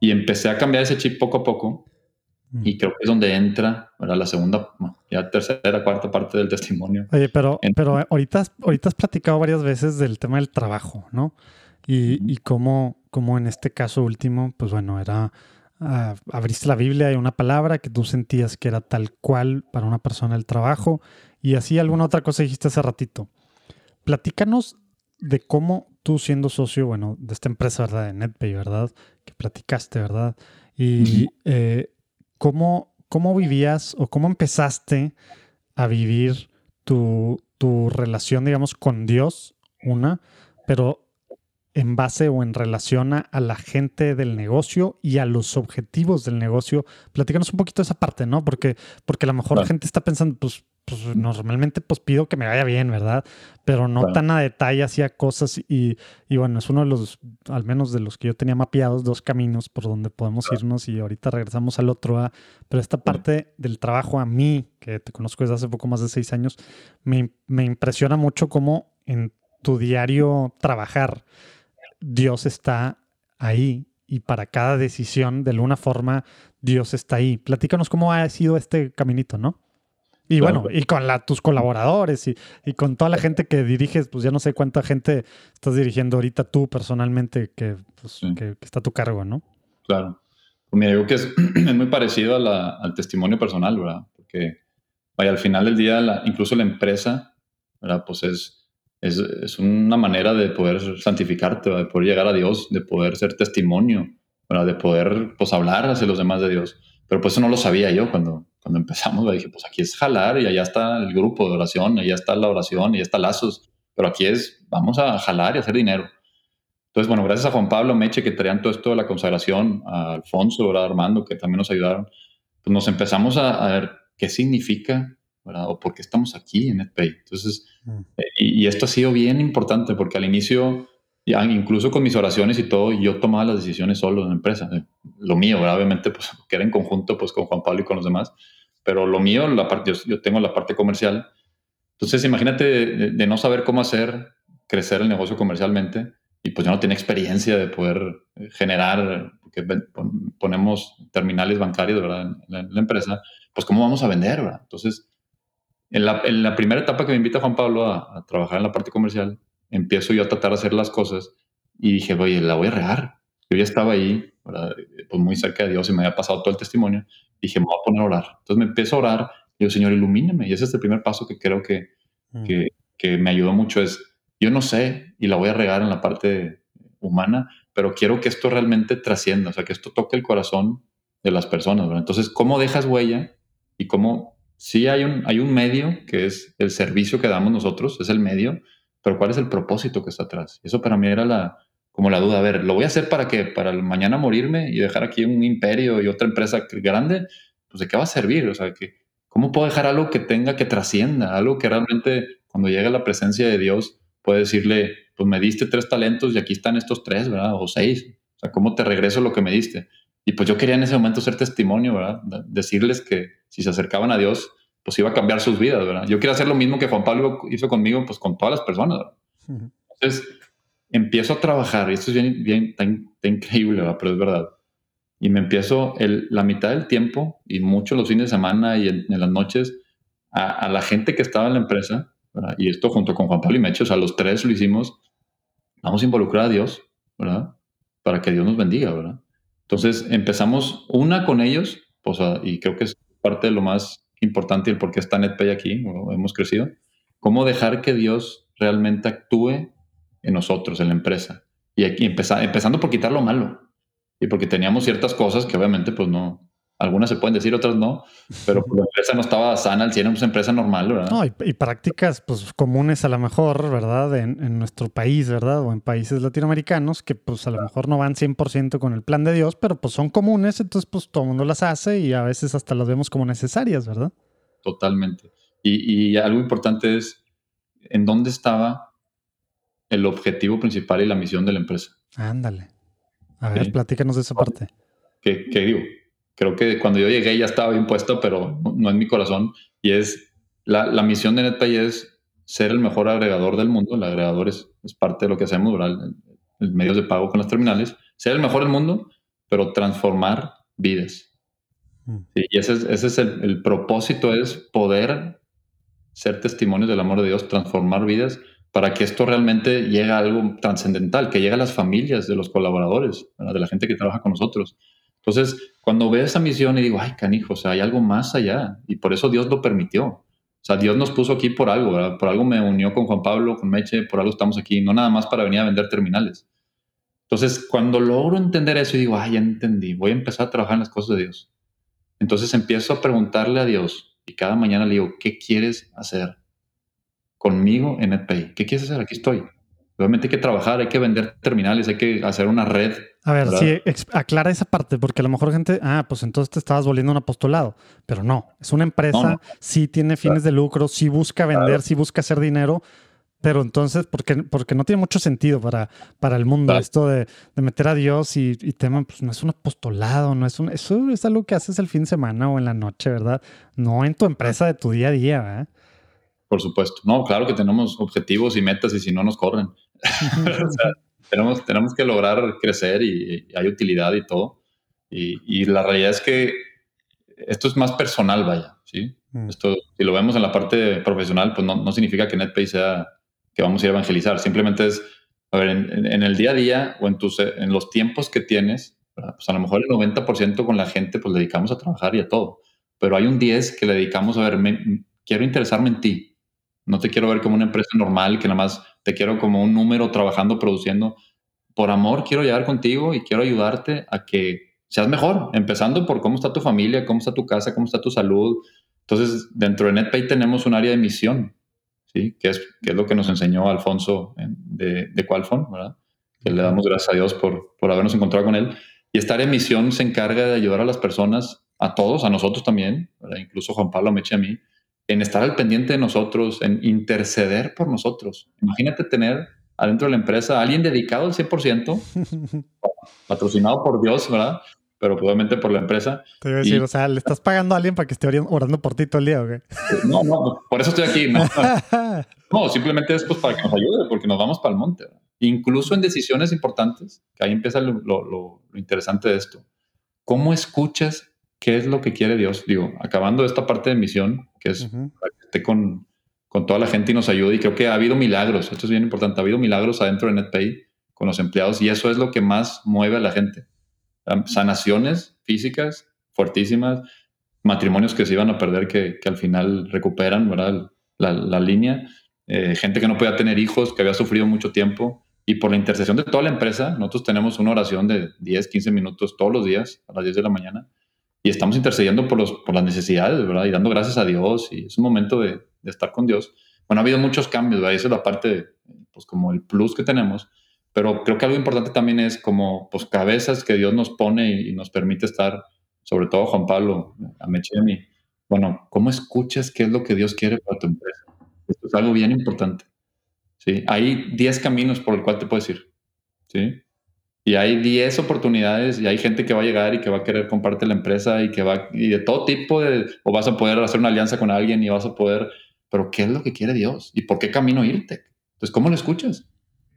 Y empecé a cambiar ese chip poco a poco. Mm. Y creo que es donde entra, ¿verdad? La segunda, ya tercera, cuarta parte del testimonio. Oye, pero, pero ahorita, ahorita has platicado varias veces del tema del trabajo, ¿no? Y, y cómo, cómo en este caso último, pues bueno, era abriste la Biblia y una palabra que tú sentías que era tal cual para una persona el trabajo y así alguna otra cosa dijiste hace ratito. Platícanos de cómo tú siendo socio, bueno, de esta empresa, ¿verdad? De NetPay, ¿verdad? Que platicaste, ¿verdad? Y eh, cómo, cómo vivías o cómo empezaste a vivir tu, tu relación, digamos, con Dios, una, pero en base o en relación a, la gente del negocio y a los objetivos del negocio. Platícanos un poquito de esa parte, ¿no? Porque, porque a lo mejor la gente está pensando, pues, pues normalmente pues pido que me vaya bien, ¿verdad? Pero no tan a detalle hacía cosas y, y, bueno, es uno de los, al menos de los que yo tenía mapeados, dos caminos por donde podemos irnos y ahorita regresamos al otro. A, pero esta parte del trabajo a mí, que te conozco desde hace poco más de seis años, me, me impresiona mucho cómo en tu diario trabajar, Dios está ahí y para cada decisión, de alguna forma, Dios está ahí. Platícanos cómo ha sido este caminito, ¿no? Y bueno, y con la, tus colaboradores y, y, con toda la gente que diriges, pues ya no sé cuánta gente estás dirigiendo ahorita tú personalmente que, pues, que, está a tu cargo, ¿no? Claro. Pues mira, digo que es, es muy parecido al testimonio personal, ¿verdad? Porque, vaya, al final del día, incluso la empresa, ¿verdad? Pues es, es, es, una manera de poder santificarte, de poder llegar a Dios, de poder ser testimonio, ¿verdad? de poder pues, hablar hacia los demás de Dios. Pero pues eso no lo sabía yo cuando, cuando empezamos. Dije, pues aquí es jalar y allá está el grupo de oración, allá está la oración, y está lazos. Pero aquí es, vamos a jalar y hacer dinero. Entonces, bueno, gracias a Juan Pablo Meche que traían todo esto de la consagración, a Alfonso, ¿verdad? Armando, que también nos ayudaron, pues nos empezamos a, a ver qué significa o por qué estamos aquí en NetPay. Entonces, mm. eh, y, esto ha sido bien importante porque al inicio, incluso con mis oraciones y todo, yo tomaba las decisiones solo en la empresa. Eh, lo mío, obviamente, pues, que era en conjunto pues, con Juan Pablo y con los demás, pero lo mío, la parte, yo, tengo la parte comercial. Entonces, imagínate de, no saber cómo hacer crecer el negocio comercialmente y pues yo no tenía experiencia de poder eh, generar, porque ponemos terminales bancarios, ¿verdad? En la, empresa, pues cómo vamos a vender, ¿verdad? Entonces, en la, primera etapa que me invita Juan Pablo a, trabajar en la parte comercial, empiezo yo a tratar de hacer las cosas y dije, oye, la voy a regar. Yo ya estaba ahí, pues muy cerca de Dios y me había pasado todo el testimonio. Dije, me voy a poner a orar. Entonces me empiezo a orar y digo, Señor, ilumíname. Y ese es el primer paso que creo que, mm. que, que me ayudó mucho. Es, yo no sé y la voy a regar en la parte humana, pero quiero que esto realmente trascienda, o sea, que esto toque el corazón de las personas. Entonces, ¿cómo dejas huella y cómo sí hay un, hay un medio que es el servicio que damos nosotros, es el medio, pero ¿cuál es el propósito que está atrás? Eso para mí era la, como la duda. A ver, ¿lo voy a hacer para qué? ¿Para mañana morirme y dejar aquí un imperio y otra empresa grande? Pues ¿de qué va a servir? O sea, que, ¿cómo puedo dejar algo que tenga, que trascienda? Algo que realmente cuando llegue la presencia de Dios puede decirle, pues me diste tres talentos y aquí están estos tres, ¿verdad? O seis. O sea, ¿cómo te regreso lo que me diste? Y pues yo quería en ese momento ser testimonio, ¿verdad? Decirles que si se acercaban a Dios, pues iba a cambiar sus vidas, ¿verdad? Yo quiero hacer lo mismo que Juan Pablo hizo conmigo, pues con todas las personas, ¿verdad? Entonces, empiezo a trabajar, y esto es bien, bien tan, increíble, ¿verdad? Pero es verdad. Y me empiezo el, la mitad del tiempo, y mucho los fines de semana y en, las noches, a, la gente que estaba en la empresa, ¿verdad? y esto junto con Juan Pablo y Mecho, o sea, los tres lo hicimos, vamos a involucrar a Dios, ¿verdad? Para que Dios nos bendiga, ¿verdad? Entonces empezamos una con ellos, y creo que es parte de lo más importante el por qué está NetPay aquí, hemos crecido, cómo dejar que Dios realmente actúe en nosotros, en la empresa. Y empezando por quitar lo malo. Y porque teníamos ciertas cosas que obviamente pues no, algunas se pueden decir, otras no, pero pues, la empresa no estaba sana al 100, una empresa normal, ¿verdad? No, y, prácticas pues comunes a lo mejor, ¿verdad? En, nuestro país, ¿verdad? O en países latinoamericanos que pues a lo mejor no van 100% con el plan de Dios, pero pues son comunes, entonces pues todo el mundo las hace y a veces hasta las vemos como necesarias, ¿verdad? Totalmente. Y, y algo importante es, ¿en dónde estaba el objetivo principal y la misión de la empresa? Ándale. A ver, platícanos de esa parte. ¿Qué, qué digo? Creo que cuando yo llegué ya estaba bien puesto, pero no en mi corazón. Y es la, la misión de NetPay es ser el mejor agregador del mundo. El agregador es, es parte de lo que hacemos, ¿verdad? El, medios de pago con las terminales. Ser el mejor del mundo, pero transformar vidas. Mm. y ese es, ese es el, el, propósito, es poder ser testimonios del amor de Dios, transformar vidas para que esto realmente llegue a algo trascendental, que llegue a las familias de los colaboradores, de la gente que trabaja con nosotros. Entonces, cuando veo esa misión y digo, ay, canijo, o sea, hay algo más allá. Y por eso Dios lo permitió. O sea, Dios nos puso aquí por algo. Por algo me unió con Juan Pablo, con Meche, por algo estamos aquí, no nada más para venir a vender terminales. Entonces, cuando logro entender eso y digo, ay, ya entendí, voy a empezar a trabajar en las cosas de Dios. Entonces empiezo a preguntarle a Dios y cada mañana le digo, ¿qué quieres hacer conmigo en NetPay? ¿Qué quieres hacer? Aquí estoy. Obviamente hay que trabajar, hay que vender terminales, hay que hacer una red. A ver, sí, aclara esa parte, porque a lo mejor gente, ah, pues entonces te estabas volviendo un apostolado, pero no, es una empresa, sí tiene fines de lucro, sí busca vender, sí busca hacer dinero, pero entonces, porque, porque no tiene mucho sentido para, para el mundo esto de, meter a Dios y, tema, pues no es un apostolado, no es un, eso es algo que haces el fin de semana o en la noche, ¿verdad? No en tu empresa de tu día a día, ¿verdad? Por supuesto. No, claro que tenemos objetivos y metas y si no nos corren. tenemos, tenemos que lograr crecer y, hay utilidad y todo. Y, la realidad es que esto es más personal, vaya, ¿sí? Mm. Esto, si lo vemos en la parte profesional, pues no, no significa que NetPay sea que vamos a ir a evangelizar. Simplemente es, a ver, en, el día a día o en, tus, en los tiempos que tienes, pues a lo mejor el 90% con la gente pues dedicamos a trabajar y a todo. Pero hay un 10 que le dedicamos a ver, quiero interesarme en ti. No te quiero ver como una empresa normal que nada más te quiero como un número trabajando, produciendo. Por amor quiero llegar contigo y quiero ayudarte a que seas mejor, empezando por cómo está tu familia, cómo está tu casa, cómo está tu salud. Entonces, dentro de NetPay tenemos un área de misión ¿sí? que, es, que es lo que nos enseñó Alfonso de, de Qualfon, ¿verdad? que le damos gracias a Dios por, por habernos encontrado con él. Y esta área de misión se encarga de ayudar a las personas, a todos, a nosotros también, incluso Juan Pablo Meche a mí, en estar al pendiente de nosotros, en interceder por nosotros. Imagínate tener adentro de la empresa a alguien dedicado al 100%, patrocinado por Dios, ¿verdad? pero probablemente por la empresa. Te iba a decir, o sea, ¿le estás pagando a alguien para que esté orando por ti todo el día o qué? No, no, por eso estoy aquí. No, simplemente es pues, para que nos ayude, porque nos vamos para el monte. Incluso en decisiones importantes, que ahí empieza lo, lo, interesante de esto. ¿Cómo escuchas qué es lo que quiere Dios? Digo, acabando esta parte de misión, que es para que esté con, con toda la gente y nos ayude, y creo que ha habido milagros, esto es bien importante, ha habido milagros adentro de NetPay con los empleados, y eso es lo que más mueve a la gente sanaciones físicas fuertísimas, matrimonios que se iban a perder que, al final recuperan ¿verdad? La, línea, eh, gente que no podía tener hijos, que había sufrido mucho tiempo. Y por la intercesión de toda la empresa, nosotros tenemos una oración de 10, 15 minutos todos los días a las 10 de la mañana y estamos intercediendo por, los, por las necesidades, ¿verdad? Y dando gracias a Dios y es un momento de, estar con Dios. Bueno, ha habido muchos cambios, ¿verdad? Esa es la parte, pues como el plus que tenemos pero creo que algo importante también es como pues, cabezas que Dios nos pone y, nos permite estar, sobre todo Juan Pablo, a Mechemi. Bueno, ¿cómo escuchas qué es lo que Dios quiere para tu empresa? Esto es algo bien importante. ¿sí? Hay 10 caminos por el cual te puedes ir. ¿sí? Y hay 10 oportunidades y hay gente que va a llegar y que va a querer comprarte la empresa y que va, y de todo tipo, de, o vas a poder hacer una alianza con alguien y vas a poder, pero ¿qué es lo que quiere Dios? ¿Y por qué camino irte? Entonces, ¿cómo lo escuchas?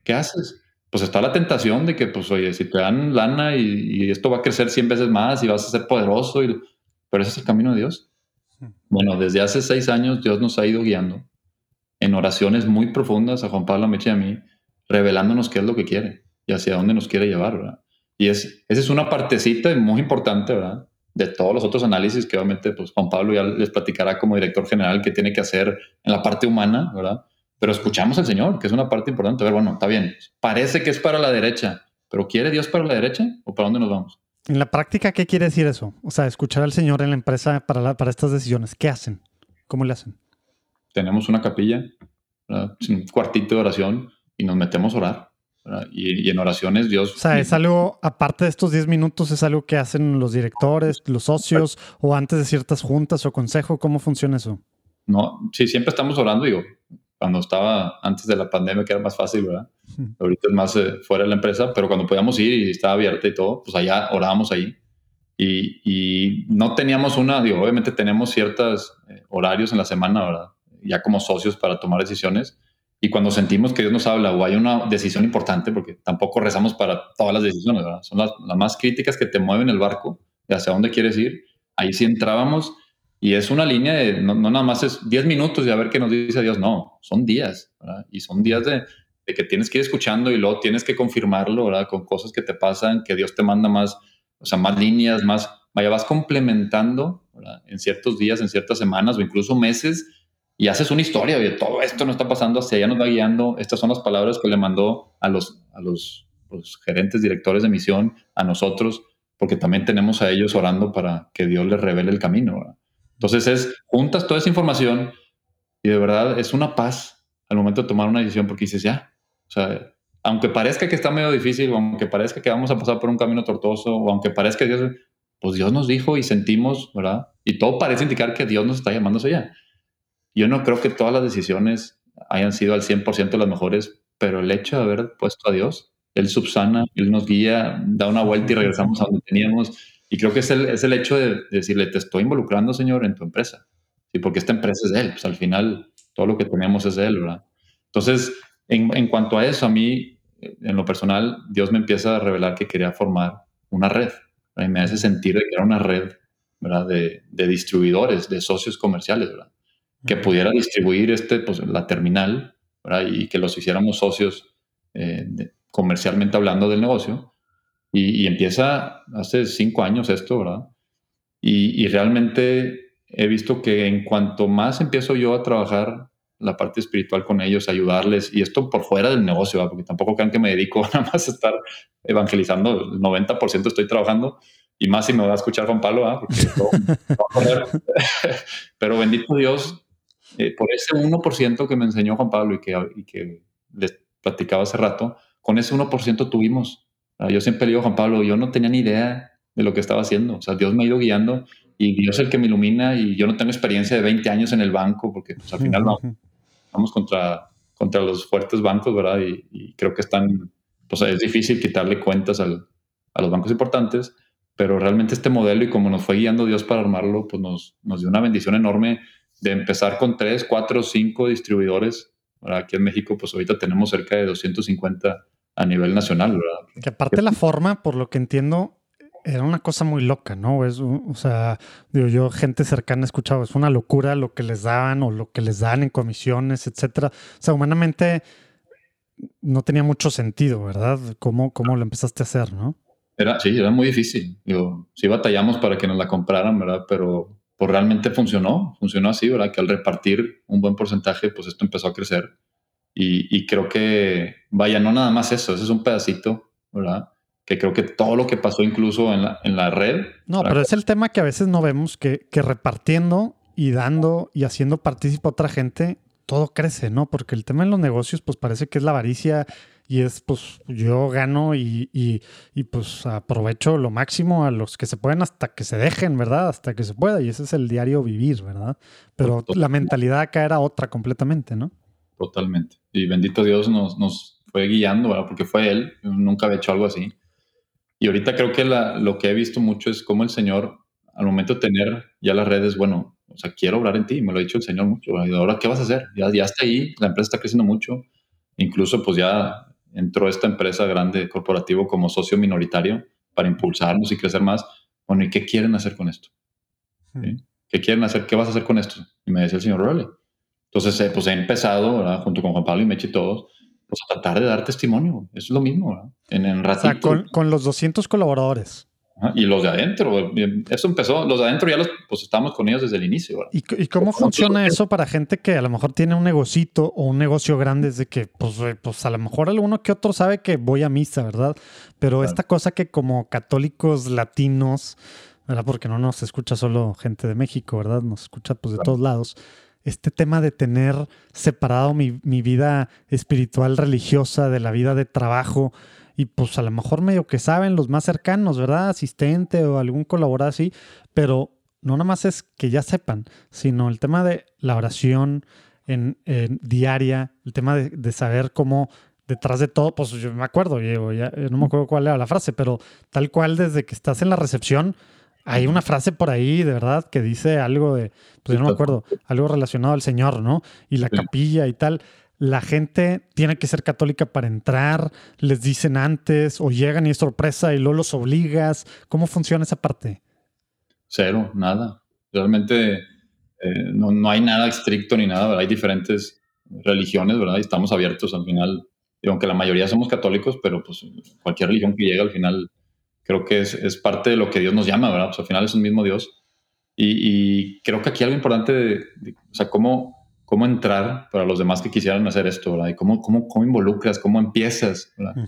¿Qué haces? pues está la tentación de que, pues, oye, si te dan lana y, esto va a crecer 100 veces más y vas a ser poderoso, y, pero ese es el camino de Dios. Bueno, desde hace seis años Dios nos ha ido guiando en oraciones muy profundas a Juan Pablo, Meche y a mí, revelándonos qué es lo que quiere y hacia dónde nos quiere llevar, ¿verdad? Y es, esa es una partecita muy importante, ¿verdad? De todos los otros análisis que obviamente, pues, Juan Pablo ya les platicará como director general que tiene que hacer en la parte humana, ¿verdad? pero escuchamos al Señor, que es una parte importante. A ver, bueno, está bien, parece que es para la derecha, pero ¿quiere Dios para la derecha o para dónde nos vamos? En la práctica, ¿qué quiere decir eso? O sea, escuchar al Señor en la empresa para, para estas decisiones. ¿Qué hacen? ¿Cómo le hacen? Tenemos una capilla, un cuartito de oración y nos metemos a orar. Y, y, en oraciones Dios... O sea, es algo, aparte de estos 10 minutos, es algo que hacen los directores, los socios o antes de ciertas juntas o consejo. ¿Cómo funciona eso? No, sí, siempre estamos orando, digo, cuando estaba antes de la pandemia, que era más fácil, ¿verdad? Ahorita es más eh, fuera de la empresa, pero cuando podíamos ir y estaba abierta y todo, pues allá orábamos ahí. Y, y no teníamos una, digo, obviamente tenemos ciertos eh, horarios en la semana, ¿verdad? Ya como socios para tomar decisiones. Y cuando sentimos que Dios nos habla o hay una decisión importante, porque tampoco rezamos para todas las decisiones, ¿verdad? Son las, las más críticas que te mueven el barco de hacia dónde quieres ir. Ahí sí entrábamos y es una línea de, no, nada más es 10 minutos de a ver qué nos dice Dios, no, son días, ¿verdad? Y son días de, de, que tienes que ir escuchando y luego tienes que confirmarlo, ¿verdad? Con cosas que te pasan, que Dios te manda más, o sea, más líneas, más, vaya, vas complementando. En ciertos días, en ciertas semanas o incluso meses y haces una historia de todo esto no está pasando, hacia allá nos va guiando. Estas son las palabras que le mandó a los, a los, gerentes, directores de misión, a nosotros, porque también tenemos a ellos orando para que Dios les revele el camino, ¿verdad? Entonces es, juntas toda esa información y de verdad es una paz al momento de tomar una decisión porque dices, ya, O sea, aunque parezca que está medio difícil, aunque parezca que vamos a pasar por un camino tortuoso, o aunque parezca Dios, pues Dios nos dijo y sentimos, ¿verdad? Y todo parece indicar que Dios nos está llamando hacia allá. Yo no creo que todas las decisiones hayan sido al 100% las mejores, pero el hecho de haber puesto a Dios, Él subsana, Él nos guía, da una vuelta y regresamos a donde teníamos. Y creo que es el, es el hecho de, decirle, te estoy involucrando, Señor, en tu empresa. Sí, porque esta empresa es de Él. Pues al final todo lo que tenemos es de Él, ¿verdad? Entonces, en, en cuanto a eso, a mí, en lo personal, Dios me empieza a revelar que quería formar una red. Y me hace sentir de que era una red, ¿verdad? De, de distribuidores, de socios comerciales, ¿verdad? Que pudiera distribuir este, pues, la terminal y que los hiciéramos socios eh, comercialmente hablando del negocio. Y, empieza hace cinco años esto, ¿verdad? Y, realmente he visto que en cuanto más empiezo yo a trabajar la parte espiritual con ellos, ayudarles, y esto por fuera del negocio, porque tampoco crean que me dedico nada más a estar evangelizando, el 90% estoy trabajando, y más si me va a escuchar Juan Pablo, porque Pero bendito Dios, eh, por ese 1% que me enseñó Juan Pablo y que, y que les platicaba hace rato, con ese 1% tuvimos. Yo siempre le digo a Juan Pablo, yo no tenía ni idea de lo que estaba haciendo. O sea, Dios me ha ido guiando y Dios es el que me ilumina y yo no tengo experiencia de 20 años en el banco porque pues, al final vamos, contra, contra los fuertes bancos, ¿verdad? Y, creo que están, pues es difícil quitarle cuentas al, a los bancos importantes, pero realmente este modelo y como nos fue guiando Dios para armarlo, pues nos, nos dio una bendición enorme de empezar con tres, cuatro, cinco distribuidores. Aquí en México, pues ahorita tenemos cerca de 250 a nivel nacional, ¿verdad? Que aparte la forma, por lo que entiendo, era una cosa muy loca, ¿no? Es, o sea, digo, yo, gente cercana he escuchado, es una locura lo que les daban o lo que les dan en comisiones, etcétera. O sea, humanamente no tenía mucho sentido, ¿verdad? ¿Cómo, cómo lo empezaste a hacer, no? Era, sí, era muy difícil. Digo, sí batallamos para que nos la compraran, ¿verdad? Pero pues realmente funcionó, funcionó así, ¿verdad? Que al repartir un buen porcentaje, pues esto empezó a crecer. Y, creo que, vaya, no nada más eso, ese es un pedacito, ¿verdad? Que creo que todo lo que pasó incluso en la, en la red. No, pero es el tema que a veces no vemos, que, que repartiendo y dando y haciendo partícipe a otra gente, todo crece, ¿no? Porque el tema en los negocios, pues parece que es la avaricia y es pues yo gano y, y, pues aprovecho lo máximo a los que se pueden hasta que se dejen, ¿verdad? Hasta que se pueda y ese es el diario vivir, ¿verdad? Pero la mentalidad acá era otra completamente, ¿no? Totalmente. Y bendito Dios nos, nos fue guiando, ¿verdad? Porque fue Él, nunca había hecho algo así. Y ahorita creo que la, lo que he visto mucho es cómo el Señor, al momento de tener ya las redes, bueno, o sea, quiero obrar en ti, me lo ha dicho el Señor mucho. Y ahora, ¿qué vas a hacer? Ya, ya está ahí, la empresa está creciendo mucho. Incluso, pues ya entró esta empresa grande corporativo como socio minoritario para impulsarnos y crecer más. Bueno, ¿y qué quieren hacer con esto? Hmm. ¿Qué quieren hacer? ¿Qué vas a hacer con esto? Y me decía el señor Rowley. Entonces, eh, pues he empezado, junto con Juan Pablo y Mechi y todos, pues a tratar de dar testimonio. Es lo mismo, ¿verdad? En, en ratito, o sea, con, con, los 200 colaboradores. Y los de adentro, eso empezó, los de adentro ya los, pues estamos con ellos desde el inicio. ¿Y, cómo funciona eso para gente que a lo mejor tiene un negocito o un negocio grande? Es de que, pues, pues a lo mejor alguno que otro sabe que voy a misa, ¿verdad? Pero esta cosa que como católicos latinos, ¿verdad? Porque no nos escucha solo gente de México, ¿verdad? Nos escucha pues de todos lados. Este tema de tener separado mi, mi vida espiritual religiosa de la vida de trabajo, y pues a lo mejor medio que saben los más cercanos, ¿verdad? Asistente o algún colaborador así, pero no nada más es que ya sepan, sino el tema de la oración en, diaria, el tema de, saber cómo detrás de todo, pues yo me acuerdo, Diego, ya, no me acuerdo cuál era la frase, pero tal cual desde que estás en la recepción, hay una frase por ahí, de verdad, que dice algo de, pues yo no me acuerdo, algo relacionado al Señor, ¿no? Y la capilla y tal la gente tiene que ser católica para entrar, les dicen antes o llegan y es sorpresa y luego los obligas. ¿Cómo funciona esa parte? Cero, nada. Realmente eh, no, hay nada estricto ni nada, hay diferentes religiones, ¿verdad? Y estamos abiertos al final. Y aunque la mayoría somos católicos, pero pues cualquier religión que llegue al final creo que es, parte de lo que Dios nos llama, ¿verdad? Pues al final es un mismo Dios. Y, creo que aquí algo importante, de, o sea, cómo cómo entrar para los demás que quisieran hacer esto, ¿verdad? Y cómo, cómo, cómo involucras, cómo empiezas, ¿verdad?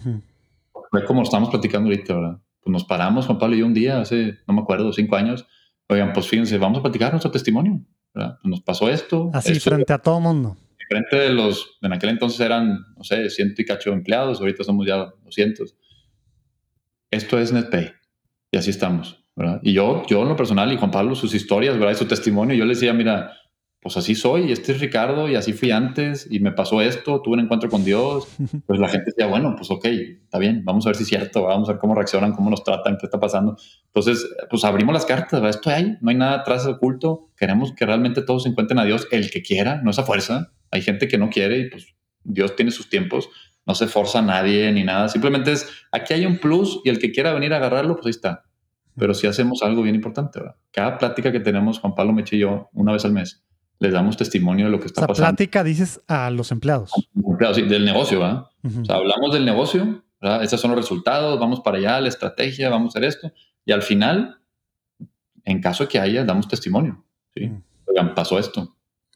como estamos platicando ahorita, ¿verdad? Pues nos paramos, Juan Pablo y yo un día, hace, no me acuerdo, cinco años, oigan, pues fíjense, vamos a platicar nuestro testimonio, ¿verdad? Pues nos pasó esto. Así, frente a todo mundo. frente de los, en aquel entonces eran, no sé, ciento y cacho empleados, ahorita somos ya 200. Esto es NetPay y así estamos, ¿verdad? Y yo, yo en lo personal y Juan Pablo, sus historias, ¿verdad? Y su testimonio, yo le decía, mira, pues así soy, este es Ricardo y así fui antes y me pasó esto, tuve un encuentro con Dios, pues la gente decía, bueno, pues ok, está bien, vamos a ver si es cierto, vamos a ver cómo reaccionan, cómo nos tratan, qué está pasando. Entonces, pues abrimos las cartas, ¿verdad? esto hay, no hay nada atrás oculto, queremos que realmente todos se encuentren a Dios, el que quiera, no es a fuerza, hay gente que no quiere y pues Dios tiene sus tiempos, no se forza a nadie ni nada, simplemente es, aquí hay un plus y el que quiera venir a agarrarlo, pues ahí está. Pero si hacemos algo bien importante, ¿verdad? Cada plática que tenemos, Juan Pablo Meche y yo, una vez al mes, les damos testimonio de lo que está o sea, pasando. plática dices a los empleados. Empleados, sí, del negocio, ¿verdad? O sea, hablamos del negocio, ¿verdad? Esos son los resultados, vamos para allá, la estrategia, vamos a hacer esto. Y al final, en caso que haya, damos testimonio. ¿sí? Oigan, pasó esto.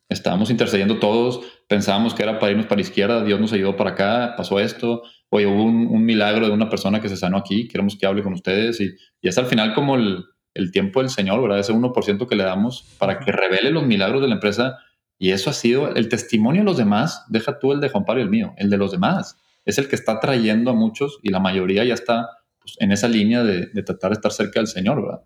Estábamos intercediendo todos, pensábamos que era para irnos para la izquierda, Dios nos ayudó para acá, pasó esto. Oye, hubo un, un milagro de una persona que se sanó aquí, queremos que hable con ustedes. Y, y es al final como el, el tiempo del Señor, ¿verdad? Ese 1% que le damos para que revele los milagros de la empresa. Y eso ha sido el testimonio de los demás. Deja tú el de Juan Pablo y el mío, el de los demás. Es el que está trayendo a muchos y la mayoría ya está pues, en esa línea de, de tratar de estar cerca del Señor, ¿verdad?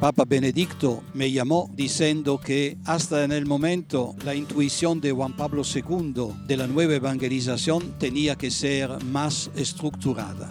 Papa Benedicto me llamó diciendo que hasta en el momento la intuición de Juan Pablo II de la nueva evangelización tenía que ser más estructurada.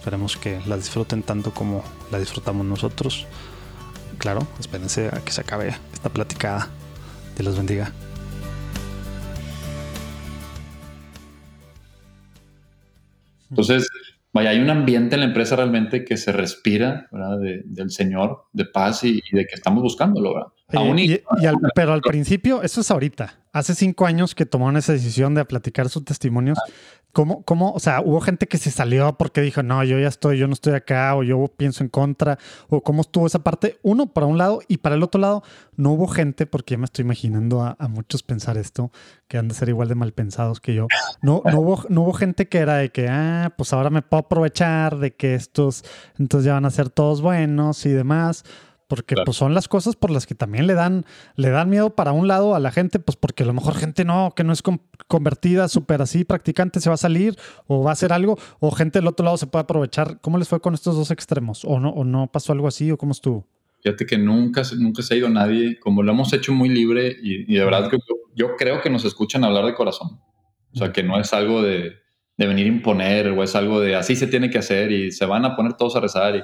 Esperemos que la disfruten tanto como la disfrutamos nosotros. Claro, espérense a que se acabe esta platicada. Dios los bendiga. Entonces, vaya, hay un ambiente en la empresa realmente que se respira ¿verdad? De, del Señor, de paz y, y, de que estamos buscándolo. ¿verdad? Aún y, y, y al, pero al principio, eso es ahorita. Hace cinco años que tomaron esa decisión de platicar sus testimonios. ¿Cómo, ¿Cómo, o sea, hubo gente que se salió porque dijo, no, yo ya estoy, yo no estoy acá, o yo pienso en contra, o cómo estuvo esa parte? Uno, para un lado, y para el otro lado, no hubo gente, porque ya me estoy imaginando a, muchos pensar esto, que han de ser igual de mal pensados que yo. No, no, hubo, no hubo gente que era de que, ah, pues ahora me puedo aprovechar de que estos, entonces ya van a ser todos buenos y demás porque claro. pues son las cosas por las que también le dan le dan miedo para un lado a la gente, pues porque a lo mejor gente no que no es convertida, súper así practicante se va a salir o va a hacer algo o gente del otro lado se puede aprovechar. ¿Cómo les fue con estos dos extremos? ¿O no o no pasó algo así o cómo estuvo? Fíjate que nunca, nunca se ha ido nadie, como lo hemos hecho muy libre y, y de verdad que yo, yo, creo que nos escuchan hablar de corazón. O sea, que no es algo de, de venir a imponer o es algo de así se tiene que hacer y se van a poner todos a rezar y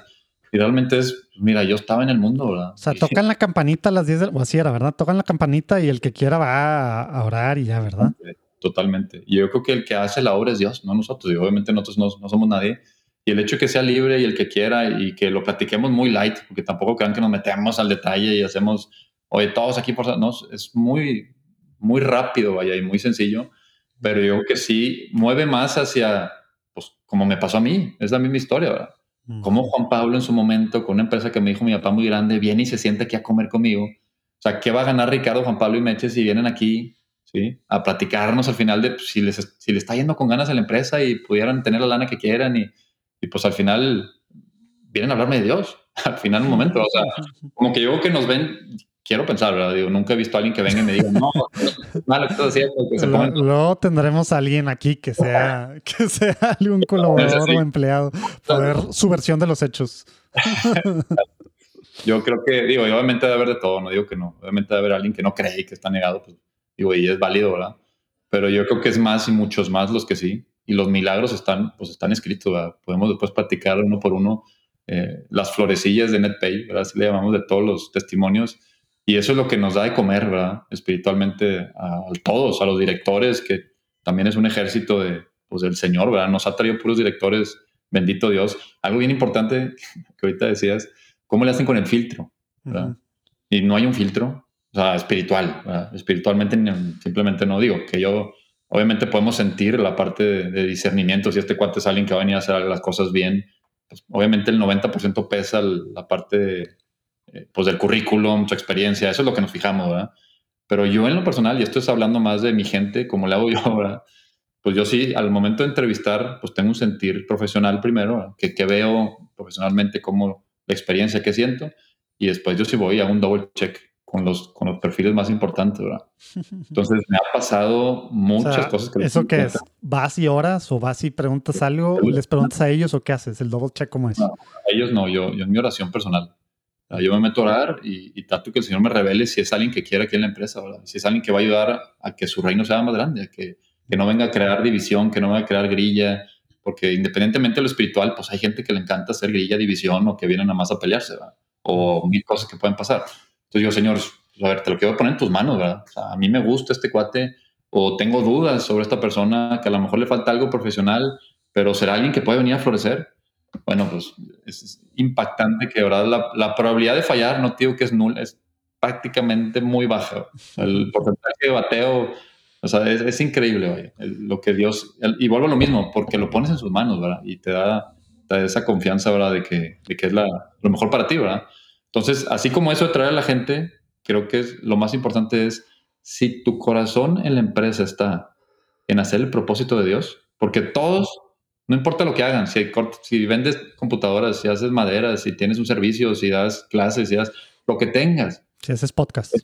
y realmente es, mira, yo estaba en el mundo, ¿verdad? O sea, tocan la campanita a las 10 del... O así era, ¿verdad? Tocan la campanita y el que quiera va a orar y ya, ¿verdad? Totalmente. Y yo creo que el que hace la obra es Dios, no nosotros. Y obviamente nosotros no, no somos nadie. Y el hecho de que sea libre y el que quiera y que lo platiquemos muy light, porque tampoco crean que nos metemos al detalle y hacemos, oye, todos aquí por... No, es muy, muy rápido, vaya, y muy sencillo. Pero yo creo que sí mueve más hacia, pues, como me pasó a mí. Es la misma historia, ¿verdad? Como Juan Pablo en su momento, con una empresa que me dijo mi papá muy grande, viene y se siente aquí a comer conmigo. O sea, ¿qué va a ganar Ricardo, Juan Pablo y Meche si vienen aquí ¿sí? a platicarnos al final de pues, si, les, si les está yendo con ganas a la empresa y pudieran tener la lana que quieran? Y, y pues al final vienen a hablarme de Dios, al final un momento. O sea, como que yo que nos ven, quiero pensar, ¿verdad? Digo, nunca he visto a alguien que venga y me diga, no, malo que estás haciendo. Que se pongan... Luego tendremos a alguien aquí que sea, que sea algún colaborador o empleado para ver su versión de los hechos. Yo creo que, digo, obviamente debe haber de todo, no digo que no. Obviamente debe haber alguien que no cree y que está negado, pues digo, y es válido, ¿verdad? pero yo creo que es más y muchos más los que sí. Y los milagros están, pues están escritos, podemos después platicar uno por uno eh, las florecillas de NetPay, ¿verdad? Así le llamamos de todos los testimonios. Y eso es lo que nos da de comer, ¿verdad? Espiritualmente a, todos, a los directores, que también es un ejército de, pues, del Señor, ¿verdad? Nos ha traído puros directores, bendito Dios. Algo bien importante que ahorita decías, ¿cómo le hacen con el filtro? ¿verdad? Y no hay un filtro, o sea, espiritual, ¿verdad? espiritualmente simplemente no digo que yo, obviamente podemos sentir la parte de, de discernimiento, si este cuate es alguien que va a venir a hacer las cosas bien, pues, obviamente el 90% pesa la parte pues del currículum, su experiencia, eso es lo que nos fijamos, ¿verdad? Pero yo en lo personal, y esto es hablando más de mi gente, como le hago yo ahora, pues yo sí, al momento de entrevistar, pues tengo un sentir profesional primero, que, que veo profesionalmente como la experiencia que siento, y después yo sí voy a un double check con los, con los perfiles más importantes, ¿verdad? Entonces me ha pasado muchas cosas que... ¿Eso qué es? ¿Vas y oras o vas y preguntas algo? ¿Les preguntas a ellos o qué haces? ¿El double check cómo es? a ellos no, yo, yo en mi oración personal. Yo me meto a orar y, trato que el Señor me revele si es alguien que quiere aquí en la empresa, ¿verdad? Si es alguien que va a ayudar a que su reino sea más grande, a que, que no venga a crear división, que no venga a crear grilla, porque independientemente de lo espiritual, pues hay gente que le encanta hacer grilla, división o que vienen nada más a pelearse, ¿verdad? O mil cosas que pueden pasar. Entonces yo, Señor, pues, a ver, te lo quiero poner en tus manos, ¿verdad? O sea, a mí me gusta este cuate o tengo dudas sobre esta persona que a lo mejor le falta algo profesional, pero será alguien que puede venir a florecer. Bueno, pues es impactante que, ¿verdad? La, la probabilidad de fallar, no digo que es nula, es prácticamente muy baja. El porcentaje de bateo, o sea, es, increíble, vaya, lo que Dios, y vuelvo a lo mismo, porque lo pones en sus manos, ¿verdad? Y te da, esa confianza, ¿verdad? De que, de que es la, lo mejor para ti, ¿verdad? Entonces, así como eso de a la gente, creo que lo más importante es si tu corazón en la empresa está en hacer el propósito de Dios, porque todos, no importa lo que hagan, si, si vendes computadoras, si haces madera, si tienes un servicio, si das clases, si das lo que tengas. Si haces podcast.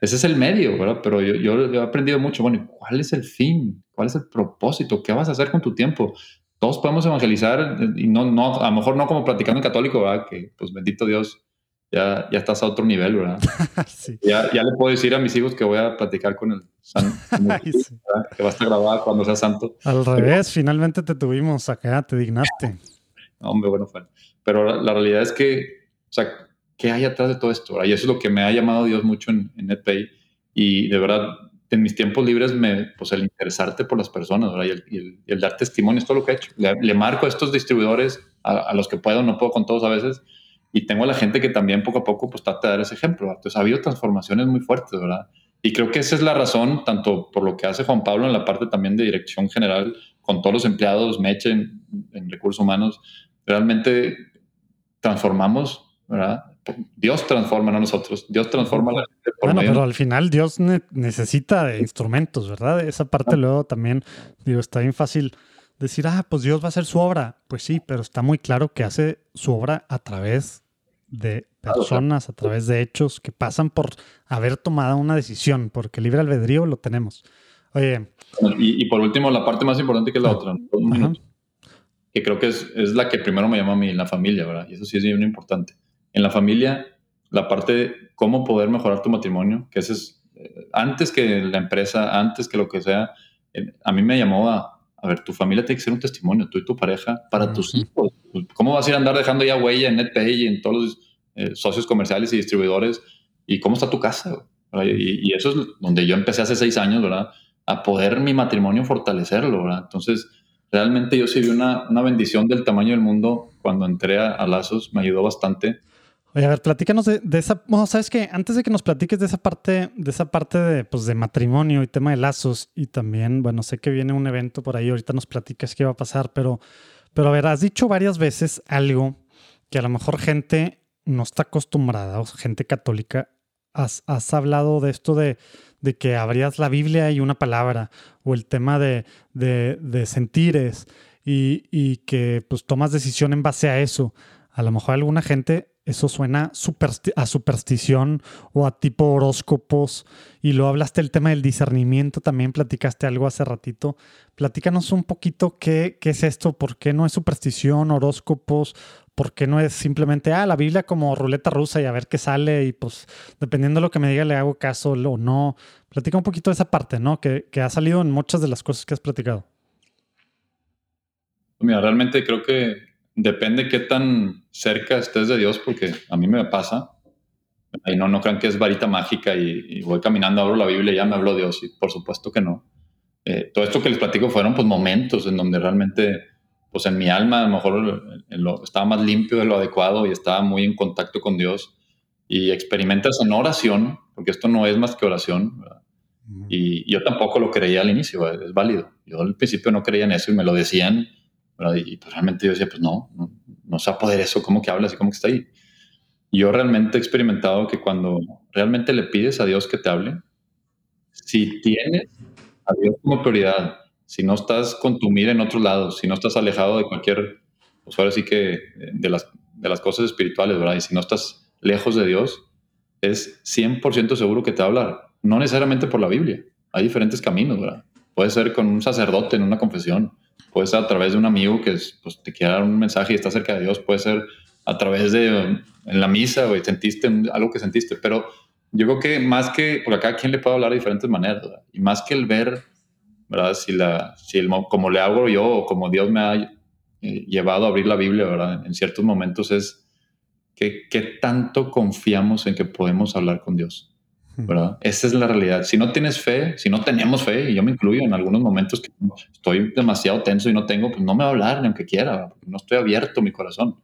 Ese, es el medio, ¿verdad? Pero yo, yo, he aprendido mucho, bueno, ¿cuál es el fin? ¿Cuál es el propósito? ¿Qué vas a hacer con tu tiempo? Todos podemos evangelizar y no, no, a lo mejor no como platicando en católico, ¿verdad? Que pues bendito Dios, ya, ya estás a otro nivel, ¿verdad? ya, ya, le puedo decir a mis hijos que voy a platicar con el santo, que va a grabado cuando sea santo. Al revés, finalmente te tuvimos acá, te dignaste. hombre, bueno, fue. Pero la, realidad es que, o sea, ¿qué hay atrás de todo esto? Y eso es lo que me ha llamado Dios mucho en, en NetPay. Y de verdad, en mis tiempos libres, me, pues el interesarte por las personas ¿verdad? Y, el, el, dar testimonio es todo lo que he hecho. Le, marco a estos distribuidores, a, a, los que puedo, no puedo con todos a veces, y tengo a la gente que también poco a poco pues trata de dar ese ejemplo. Entonces ha habido transformaciones muy fuertes, ¿verdad? Y creo que esa es la razón, tanto por lo que hace Juan Pablo en la parte también de dirección general, con todos los empleados, Meche en, en recursos humanos, realmente transformamos, ¿verdad? Dios transforma, no nosotros. Dios transforma a la gente. Por bueno, pero al final Dios necesita de instrumentos, ¿verdad? Esa parte luego también, digo, está bien fácil decir, ah, pues Dios va a hacer su obra. Pues sí, pero está muy claro que hace su obra a través de personas, a través de hechos que pasan por haber tomado una decisión, porque libre albedrío lo tenemos. Oye. Y, por último, la parte más importante que es la otra, que creo que es, es, la que primero me llama a mí, la familia, ¿verdad? Y eso sí es bien importante. En la familia, la parte de cómo poder mejorar tu matrimonio, que ese es eh, antes que la empresa, antes que lo que sea, eh, a mí me llamó a, a ver, tu familia tiene que ser un testimonio, tú y tu pareja, para tus hijos. ¿Cómo vas a ir a andar dejando ya huella en NetPay y en todos los eh, socios comerciales y distribuidores? ¿Y cómo está tu casa? Y, eso es donde yo empecé hace seis años, ¿verdad? A poder mi matrimonio fortalecerlo, ¿verdad? Entonces, realmente yo sí vi una, una bendición del tamaño del mundo cuando entré a, a Lazos, me ayudó bastante Oye, a ver, platícanos de, esa. Bueno, sabes que antes de que nos platiques de esa parte, de esa parte de, pues, de matrimonio y tema de lazos, y también, bueno, sé que viene un evento por ahí, ahorita nos platicas qué va a pasar, pero, pero a ver, has dicho varias veces algo que a lo mejor gente no está acostumbrada, o gente católica. Has, has hablado de esto de, de, que abrías la Biblia y una palabra, o el tema de, de, de sentires, y, y que pues tomas decisión en base a eso. A lo mejor alguna gente eso suena a superstición o a tipo horóscopos. Y lo hablaste del tema del discernimiento, también platicaste algo hace ratito. Platícanos un poquito qué, qué es esto, por qué no es superstición, horóscopos, ¿por qué no es simplemente, ah, la Biblia como ruleta rusa y a ver qué sale y pues dependiendo de lo que me diga le hago caso o no? Platica un poquito de esa parte, ¿no? Que, que ha salido en muchas de las cosas que has platicado. Mira, realmente creo que depende qué tan cerca estés de Dios, porque a mí me pasa. Y no, no crean que es varita mágica y, voy caminando, abro la Biblia y ya me habló Dios. Y por supuesto que no. Eh, todo esto que les platico fueron pues momentos en donde realmente, pues en mi alma a lo mejor estaba más limpio de lo adecuado y estaba muy en contacto con Dios. Y experimentas en oración, porque esto no es más que oración. Y yo tampoco lo creía al inicio, es válido. Yo al principio no creía en eso y me lo decían y pues realmente yo decía, pues no, no, no se eso, ¿cómo que hablas y cómo que está ahí? Yo realmente he experimentado que cuando realmente le pides a Dios que te hable, si tienes a Dios como prioridad, si no estás con tu mira en otros lados, si no estás alejado de cualquier, pues ahora sí que de las, de las cosas espirituales, ¿verdad? Y si no estás lejos de Dios, es 100% seguro que te va a hablar. No necesariamente por la Biblia. Hay diferentes caminos, ¿verdad? Puede ser con un sacerdote en una confesión, puede ser a través de un amigo que pues, te quiera dar un mensaje y está cerca de Dios, puede ser a través de en la misa, güey, sentiste algo que sentiste, pero yo creo que más que, por acá, ¿quién le puede hablar de diferentes maneras? Y más que el ver, ¿verdad? Si, la, si el, como le hago yo o como Dios me ha eh, llevado a abrir la Biblia, ¿verdad? En ciertos momentos es que, qué tanto confiamos en que podemos hablar con Dios. ¿Verdad? Esa es la realidad. Si no tienes fe, si no tenemos fe, y yo me incluyo en algunos momentos que estoy demasiado tenso y no tengo, pues no me va a hablar ni aunque quiera, no estoy abierto mi corazón.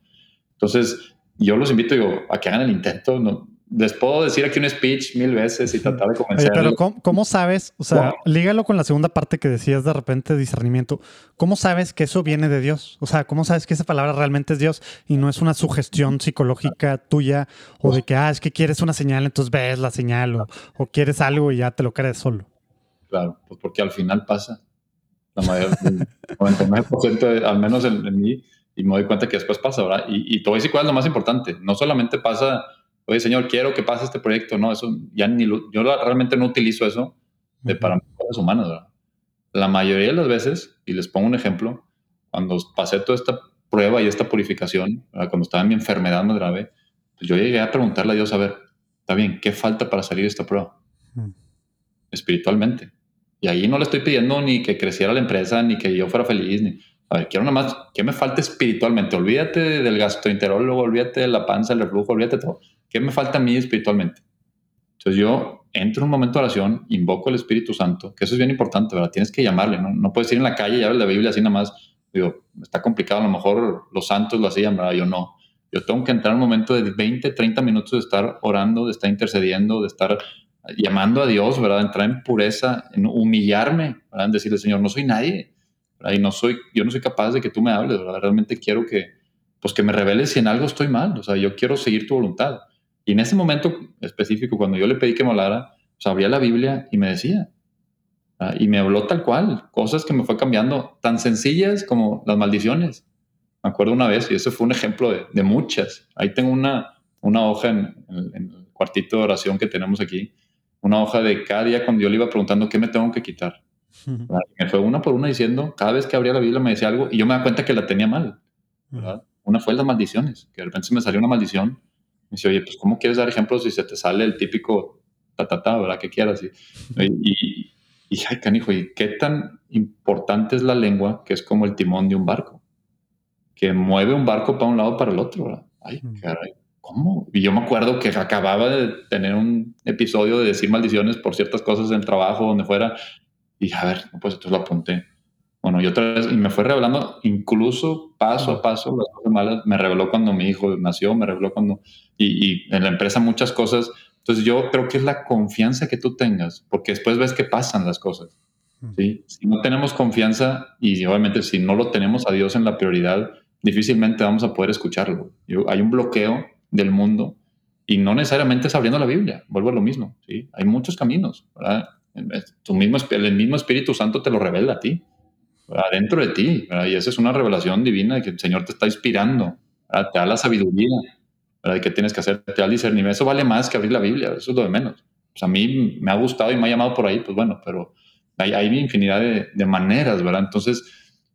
Entonces, yo los invito digo, a que hagan el intento. No, les puedo decir aquí un speech mil veces y tratar de convencer. Pero ¿cómo, sabes? O sea, lígalo con la segunda parte que decías de repente discernimiento. ¿Cómo sabes que eso viene de Dios? O sea, ¿cómo sabes que esa palabra realmente es Dios y no es una sugestión psicológica tuya o de que, ah, es que quieres una señal, entonces ves la señal o, quieres algo y ya te lo crees solo? Claro, pues porque al final pasa. La mayor, 99% al menos en, en, mí, y me doy cuenta que después pasa, ¿verdad? Y, y a decir cuál es lo más importante. No solamente pasa oye, señor, quiero que pase este proyecto. No, eso ya ni yo realmente no utilizo eso de, para cosas humanas, ¿verdad? La mayoría de las veces, y les pongo un ejemplo, cuando pasé toda esta prueba y esta purificación, cuando estaba en mi enfermedad más grave, pues yo llegué a preguntarle a Dios, a ver, está bien, ¿qué falta para salir de esta prueba? Espiritualmente. Y ahí no le estoy pidiendo ni que creciera la empresa, ni que yo fuera feliz, ni, a ver, quiero nada más, ¿qué me falta espiritualmente? Olvídate del gastroenterólogo, olvídate de la panza, el reflujo, olvídate de todo. ¿Qué me falta a mí espiritualmente? Entonces yo entro en un momento de oración, invoco al Espíritu Santo, que eso es bien importante, ¿verdad? Tienes que llamarle, ¿no? No puedes ir en la calle y hablar la Biblia así nada más. Digo, está complicado, a lo mejor los santos lo hacían, ¿verdad? Yo no. Yo tengo que entrar en un momento de 20, 30 minutos de estar orando, de estar intercediendo, de estar llamando a Dios, ¿verdad? Entrar en pureza, en humillarme, ¿verdad? En decirle, Señor, no soy nadie, ¿verdad? Y no soy, yo no soy capaz de que tú me hables, ¿verdad? Realmente quiero que, pues que me reveles si en algo estoy mal, o sea, yo quiero seguir tu voluntad. Y en ese momento específico, cuando yo le pedí que me hablara, pues abría la Biblia y me decía. ¿ah? Y me habló tal cual, cosas que me fue cambiando, tan sencillas como las maldiciones. Me acuerdo una vez, y ese fue un ejemplo de, muchas. Ahí tengo una, una hoja en, el cuartito de oración que tenemos aquí, una hoja de cada día cuando yo le iba preguntando qué me tengo que quitar. me fue una por una diciendo, cada vez que abría la Biblia me decía algo y yo me da cuenta que la tenía mal. Una fue las maldiciones, que de repente se me salió una maldición dice, oye, pues ¿cómo quieres dar ejemplos si se te sale el típico ta, ta, ta, ¿verdad? Que quieras. Y, y, y, ay, canijo, ¿y qué tan importante es la lengua que es como el timón de un barco? Que mueve un barco para un lado para el otro, ¿verdad? Ay, mm. caray, ¿cómo? Y yo me acuerdo que acababa de tener un episodio de decir maldiciones por ciertas cosas en el trabajo, donde fuera, y a ver, pues entonces lo apunté. Bueno, y otra vez, y me fue revelando incluso paso a paso las cosas malas. Me reveló cuando mi hijo nació, me reveló cuando, y, en la empresa muchas cosas. Entonces yo creo que es la confianza que tú tengas, porque después ves que pasan las cosas. ¿sí? Si no tenemos confianza y obviamente si no lo tenemos a Dios en la prioridad, difícilmente vamos a poder escucharlo. hay un bloqueo del mundo y no necesariamente es abriendo la Biblia, vuelvo a lo mismo. ¿sí? Hay muchos caminos. ¿verdad? Tu mismo, el mismo Espíritu Santo te lo revela a ti adentro de ti. Y esa es una revelación divina de que el Señor te está inspirando, te da la sabiduría de qué tienes que hacer, te da el discernimiento. Eso vale más que abrir la Biblia, eso es lo de menos. Pues a mí me ha gustado y me ha llamado por ahí, pues bueno, pero hay, hay infinidad de, maneras, ¿verdad? Entonces,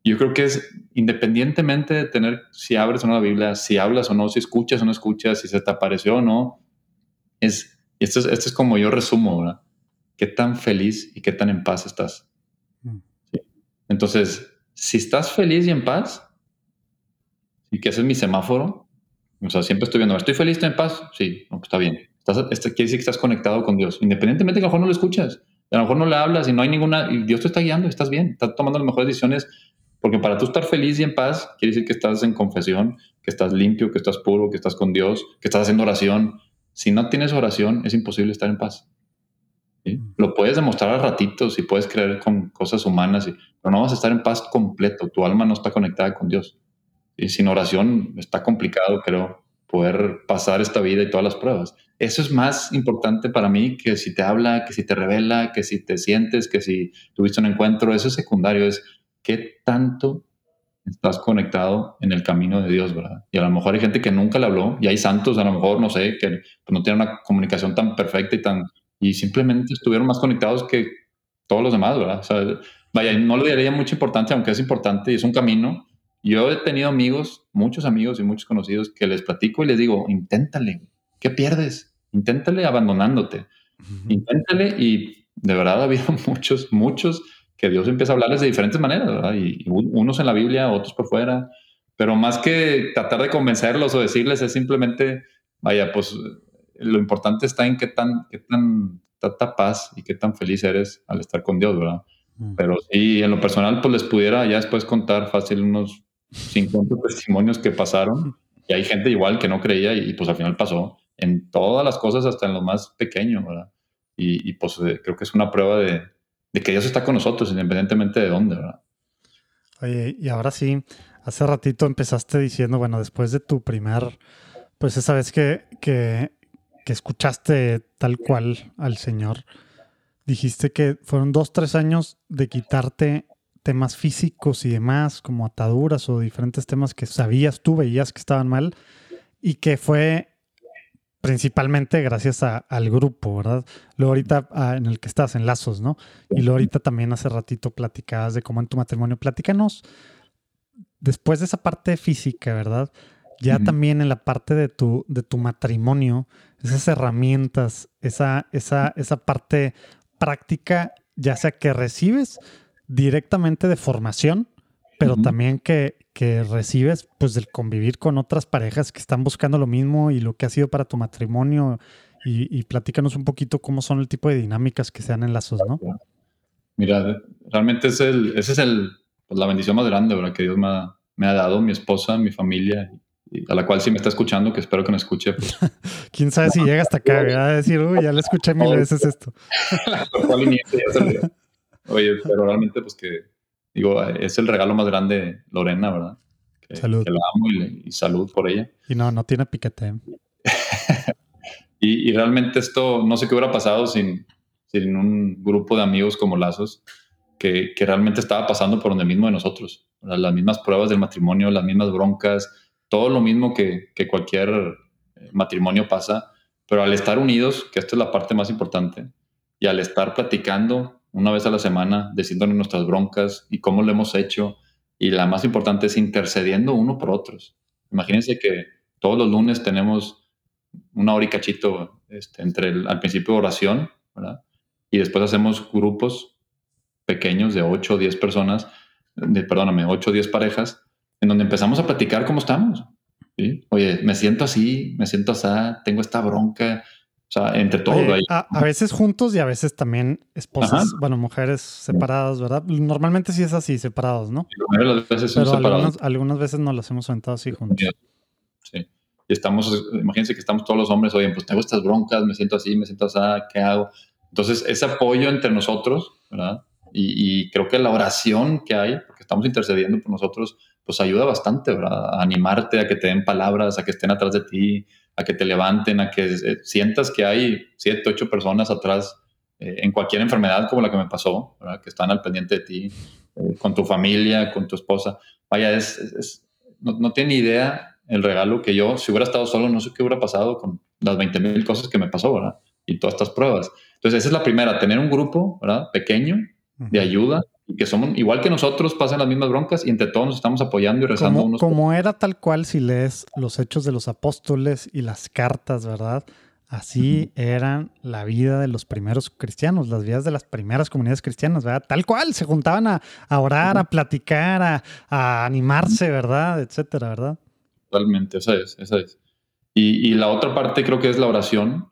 yo creo que es independientemente de tener si abres o no la Biblia, si hablas o no, si escuchas o no escuchas, si se te apareció o no, es, esto es, esto es como yo resumo, ¿verdad? ¿Qué tan feliz y qué tan en paz estás? Mm. Entonces, si estás feliz y en paz, y que ese es mi semáforo, o sea, siempre estoy viendo, ¿estoy feliz, estoy en paz? Sí, pues está bien. Estás, este, quiere decir que estás conectado con Dios, independientemente de que a lo mejor no lo escuchas, a lo mejor no le hablas y no hay ninguna, y Dios te está guiando, estás bien, estás tomando las mejores decisiones, porque para tú estar feliz y en paz, quiere decir que estás en confesión, que estás limpio, que estás puro, que estás con Dios, que estás haciendo oración. Si no tienes oración, es imposible estar en paz. Lo puedes demostrar a ratitos y puedes creer con cosas humanas, pero no vas a estar en paz completo. Tu alma no está conectada con Dios. Y sin oración está complicado, creo, poder pasar esta vida y todas las pruebas. Eso es más importante para mí que si te habla, que si te revela, que si te sientes, que si tuviste un encuentro. Eso es secundario, es qué tanto estás conectado en el camino de Dios, ¿verdad? Y a lo mejor hay gente que nunca le habló y hay santos, a lo mejor, no sé, que no tienen una comunicación tan perfecta y tan y simplemente estuvieron más conectados que todos los demás, ¿verdad? O sea, vaya, no le daría mucha importancia, aunque es importante y es un camino. Yo he tenido amigos, muchos amigos y muchos conocidos que les platico y les digo, inténtale, ¿qué pierdes? Inténtale abandonándote. Inténtale y de verdad ha habido muchos, muchos que Dios empieza a hablarles de diferentes maneras, ¿verdad? Y, unos en la Biblia, otros por fuera. Pero más que tratar de convencerlos o decirles, es simplemente, vaya, pues lo importante está en qué tan, qué tan tanta paz y qué tan feliz eres al estar con Dios, ¿verdad? Mm. Pero sí, en lo personal, pues les pudiera ya después contar fácil unos 50 testimonios que pasaron. Y hay gente igual que no creía y, pues al final pasó en todas las cosas, hasta en lo más pequeño, ¿verdad? Y, pues eh, creo que es una prueba de, que Dios está con nosotros, independientemente de dónde, ¿verdad? Oye, y ahora sí, hace ratito empezaste diciendo, bueno, después de tu primer, pues esa vez que, que que escuchaste tal cual al Señor, dijiste que fueron dos, tres años de quitarte temas físicos y demás, como ataduras o diferentes temas que sabías tú, veías que estaban mal, y que fue principalmente gracias al grupo, ¿verdad? Luego ahorita ah, en el que estás, en Lazos, ¿no? Y luego ahorita también hace ratito platicabas de cómo en tu matrimonio. Platícanos, después de esa parte física, ¿verdad? Ya también en la parte de tu, de tu matrimonio, esas herramientas, esa, esa, esa parte práctica, ya sea que recibes directamente de formación, pero también que, que, recibes pues del convivir con otras parejas que están buscando lo mismo y lo que ha sido para tu matrimonio y, y platícanos un poquito cómo son el tipo de dinámicas que se dan en lazos, ¿no? Mira, realmente es el, ese es el, pues, la bendición más grande ¿verdad? que Dios me ha, me ha dado, mi esposa, mi familia a la cual si me está escuchando, que espero que me escuche. Pues. Quién sabe si llega hasta acá, a decir, uy, ya le escuché mil veces esto. Oye, pero realmente, pues que, digo, es el regalo más grande, Lorena, ¿verdad? salud. Que la amo y, salud por ella. Y no, no tiene piquete. y, realmente esto, no sé qué hubiera pasado sin, sin un grupo de amigos como Lazos, que, que realmente estaba pasando por donde mismo de nosotros. Las mismas pruebas del matrimonio, las mismas broncas, todo lo mismo que, cualquier eh, matrimonio pasa, pero al estar unidos, que esta es la parte más importante, y al estar platicando una vez a la semana, diciéndonos nuestras broncas y cómo lo hemos hecho, y la más importante es intercediendo uno por otros. Imagínense que todos los lunes tenemos una hora y cachito este, entre el, al principio oración, ¿verdad? Y después hacemos grupos pequeños de 8 o 10 personas, de, perdóname, 8 o 10 parejas, en donde empezamos a platicar cómo estamos. Oye, me siento así, me siento así, tengo esta bronca. O sea, entre todos. a, veces juntos y a veces también esposas, bueno, mujeres separadas, ¿verdad? Normalmente sí es así, separados, ¿no? Las veces Pero algunas, algunas, veces nos las hemos aventado así juntos. Sí. Y estamos, imagínense que estamos todos los hombres, oye, pues tengo estas broncas, me siento así, me siento así, ¿qué hago? Entonces, ese apoyo entre nosotros, ¿verdad? Y, y creo que la oración que hay, porque estamos intercediendo por nosotros, pues ayuda bastante, ¿verdad? A animarte, a que te den palabras, a que estén atrás de ti, a que te levanten, a que eh, sientas que hay siete, ocho personas atrás eh, en cualquier enfermedad como la que me pasó, ¿verdad? Que están al pendiente de ti, eh, con tu familia, con tu esposa. Vaya, es, no, no tiene idea el regalo que yo, si hubiera estado solo, no sé qué hubiera pasado con las 20 mil cosas que me pasó, ¿verdad? Y todas estas pruebas. Entonces, esa es la primera, tener un grupo, ¿verdad? Pequeño, de ayuda, y que somos igual que nosotros, pasan las mismas broncas y entre todos nos estamos apoyando y rezando como, unos como era tal cual si lees los hechos de los apóstoles y las cartas, ¿verdad? Así eran la vida de los primeros cristianos, las vidas de las primeras comunidades cristianas, ¿verdad? Tal cual, se juntaban a, a orar, a platicar, a, a, animarse, ¿verdad? Etcétera, ¿verdad? Totalmente, esa es, esa es. Y, y la otra parte creo que es la oración,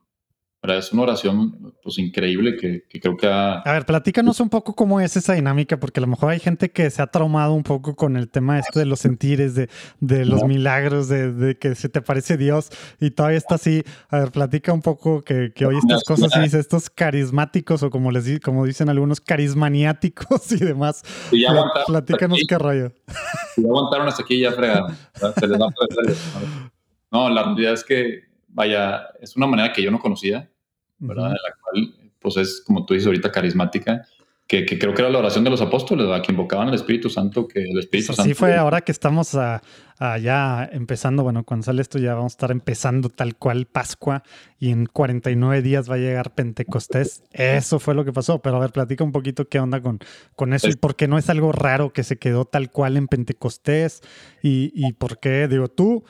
es una oración pues increíble que, que, creo que ha... A ver, platícanos un poco cómo es esa dinámica, porque a lo mejor hay gente que se ha traumado un poco con el tema este de los sentires, de, de los no. milagros, de, de, que se te parece Dios y todavía está así. A ver, platica un poco que, que oye estas cosas y dice estos carismáticos o como les como dicen algunos, carismaniáticos y demás. Y ya Pla platícanos qué rollo. Y ya aguantaron hasta aquí ya fregaron. Se les va a No, la realidad es que, vaya, es una manera que yo no conocía ¿verdad? Uh -huh. la cual, pues es, como tú dices ahorita, carismática, que, que, creo que era la oración de los apóstoles, ¿verdad? que invocaban al Espíritu Santo, que el Espíritu pues Santo... Así fue ahora que estamos a, a ya empezando, bueno, cuando sale esto ya vamos a estar empezando tal cual Pascua y en 49 días va a llegar Pentecostés. Eso fue lo que pasó, pero a ver, platica un poquito qué onda con, con eso y por qué no es algo raro que se quedó tal cual en Pentecostés y, y por qué, digo, tú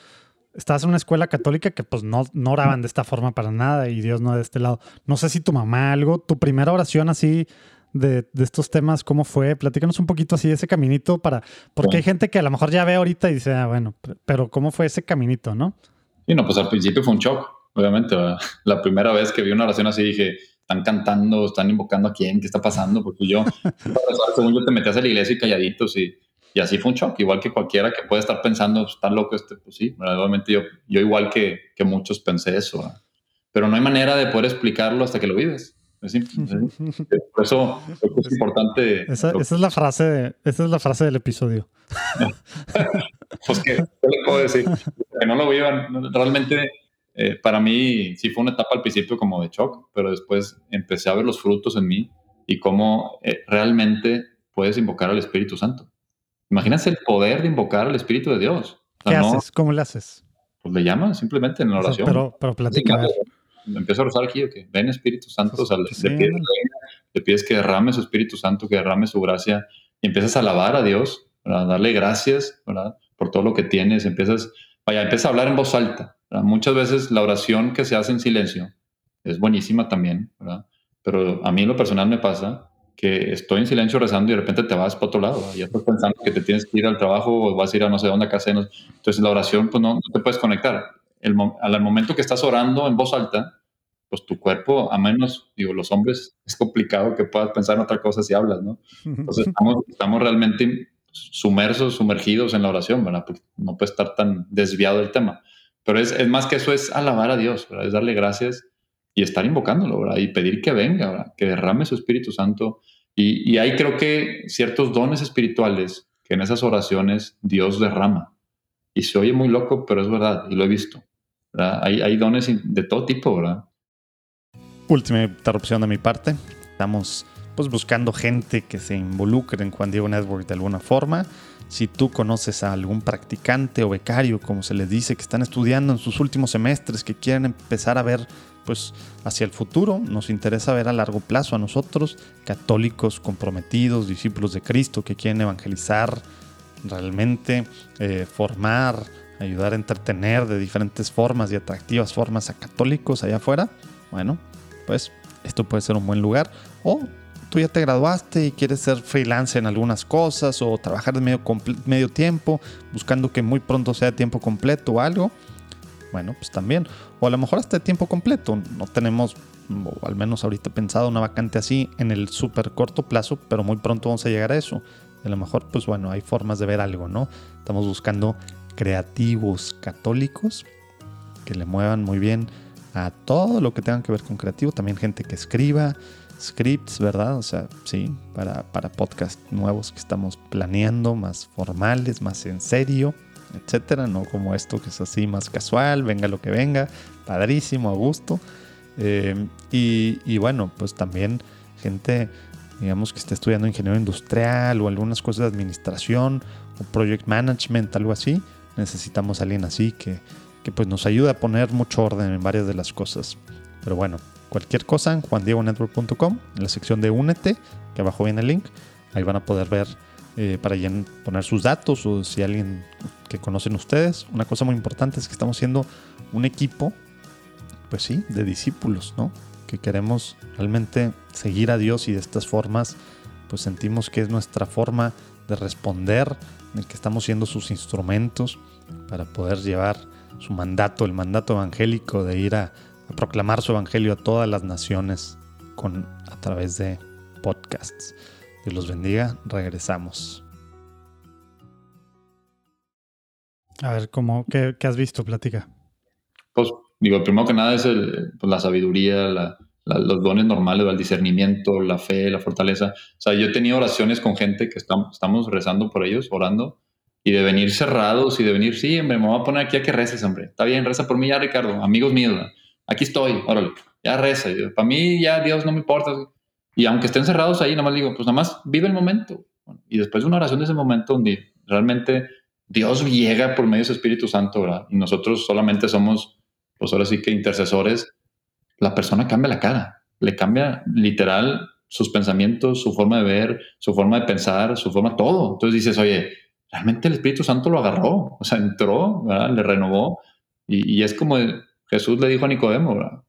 estabas en una escuela católica que pues no, no oraban de esta forma para nada y Dios no de este lado. No sé si tu mamá algo, tu primera oración así de, de estos temas, ¿cómo fue? Platícanos un poquito así de ese caminito para, porque hay gente que a lo mejor ya ve ahorita y dice, ah, bueno, pero ¿cómo fue ese caminito, no? Sí, no, pues al principio fue un shock, obviamente. ¿verdad? La primera vez que vi una oración así dije, están cantando, están invocando a quién, qué está pasando, porque yo, según yo te metías a la iglesia y calladitos y y así fue un shock, igual que cualquiera que puede estar pensando, está loco este, pues sí, obviamente yo, yo igual que, que muchos pensé eso, ¿verdad? pero no hay manera de poder explicarlo hasta que lo vives. Es. Por eso es importante. Esa, esa, es la frase de, esa es la frase del episodio. pues que, ¿qué le puedo decir? Que no lo vivan. Realmente, eh, para mí, sí fue una etapa al principio como de shock, pero después empecé a ver los frutos en mí y cómo eh, realmente puedes invocar al Espíritu Santo. Imagínate el poder de invocar al Espíritu de Dios. O sea, ¿Qué no, haces? ¿Cómo le haces? Pues le llamas simplemente en la oración. O sea, pero, pero platica. Sí, empiezo a rezar aquí, ven Espíritu Santo, o sea, pues, le, pides, le, pides, que derrame su Espíritu Santo, que derrame su gracia, y empiezas a alabar a Dios, ¿verdad? darle gracias ¿verdad? por todo lo que tienes, empiezas, vaya, empiezas a hablar en voz alta. ¿verdad? Muchas veces la oración que se hace en silencio es buenísima también, ¿verdad? pero a mí en lo personal me pasa que estoy en silencio rezando y de repente te vas para otro lado. Ya estás pensando que te tienes que ir al trabajo o vas a ir a no sé dónde a casa. Entonces la oración, pues no, no te puedes conectar. El, al momento que estás orando en voz alta, pues tu cuerpo, a menos, digo, los hombres, es complicado que puedas pensar en otra cosa si hablas, ¿no? Entonces estamos, estamos realmente sumersos, sumergidos en la oración, ¿verdad? Porque no puede estar tan desviado del tema. Pero es, es más que eso, es alabar a Dios, ¿verdad? Es darle gracias y estar invocándolo, ¿verdad? Y pedir que venga, ¿verdad? Que derrame su Espíritu Santo. Y, y hay creo que ciertos dones espirituales que en esas oraciones Dios derrama. Y se oye muy loco, pero es verdad, y lo he visto. ¿verdad? Hay, hay dones de todo tipo, ¿verdad? Última interrupción de mi parte. Estamos pues buscando gente que se involucre en Juan Diego Network de alguna forma. Si tú conoces a algún practicante o becario, como se les dice, que están estudiando en sus últimos semestres, que quieren empezar a ver pues hacia el futuro, nos interesa ver a largo plazo a nosotros, católicos comprometidos, discípulos de Cristo que quieren evangelizar realmente, eh, formar, ayudar a entretener de diferentes formas y atractivas formas a católicos allá afuera. Bueno, pues esto puede ser un buen lugar. O tú ya te graduaste y quieres ser freelance en algunas cosas o trabajar de medio, medio tiempo, buscando que muy pronto sea tiempo completo o algo. Bueno, pues también. O a lo mejor hasta de tiempo completo. No tenemos, o al menos ahorita pensado, una vacante así en el súper corto plazo, pero muy pronto vamos a llegar a eso. A lo mejor, pues bueno, hay formas de ver algo, ¿no? Estamos buscando creativos católicos que le muevan muy bien a todo lo que tenga que ver con creativo. También gente que escriba scripts, ¿verdad? O sea, sí, para, para podcasts nuevos que estamos planeando, más formales, más en serio etcétera, no como esto que es así más casual, venga lo que venga, padrísimo, a gusto. Eh, y, bueno, pues también gente, digamos, que esté estudiando ingeniería industrial o algunas cosas de administración o project management, algo así. Necesitamos a alguien así que, que pues nos ayude a poner mucho orden en varias de las cosas. Pero bueno, cualquier cosa en juandiegonetwork.com, en la sección de Únete, que abajo viene el link. Ahí van a poder ver eh, para poner sus datos o si alguien que conocen ustedes. Una cosa muy importante es que estamos siendo un equipo, pues sí, de discípulos, ¿no? Que queremos realmente seguir a Dios y de estas formas, pues sentimos que es nuestra forma de responder, en que estamos siendo sus instrumentos para poder llevar su mandato, el mandato evangélico de ir a, proclamar su evangelio a todas las naciones con, a través de podcasts. Dios los bendiga, regresamos. A ver, ¿cómo, qué, has visto? Platica. Pues digo, primero que nada es pues, la sabiduría, los dones normales, el discernimiento, la fe, la fortaleza. O sea, yo he tenido oraciones con gente que estamos, estamos rezando por ellos, orando, y de venir cerrados y de venir, sí, hombre, me voy a poner aquí a que reces, hombre. Está bien, reza por mí ya, Ricardo, amigos míos, aquí estoy, órale, ya reza. Para mí ya Dios no me importa. Y aunque estén cerrados ahí, nada más digo, pues nada más vive el momento. Y después de una oración de ese momento donde realmente Dios llega por medio de su Espíritu Santo, ¿verdad? Y nosotros solamente somos, pues ahora sí que intercesores, la persona cambia la cara, le cambia literal sus pensamientos, su forma de ver, su forma de pensar, su forma, todo. Entonces dices, oye, realmente el Espíritu Santo lo agarró, o sea, entró, le renovó. Y, es como Jesús le dijo a Nicodemo,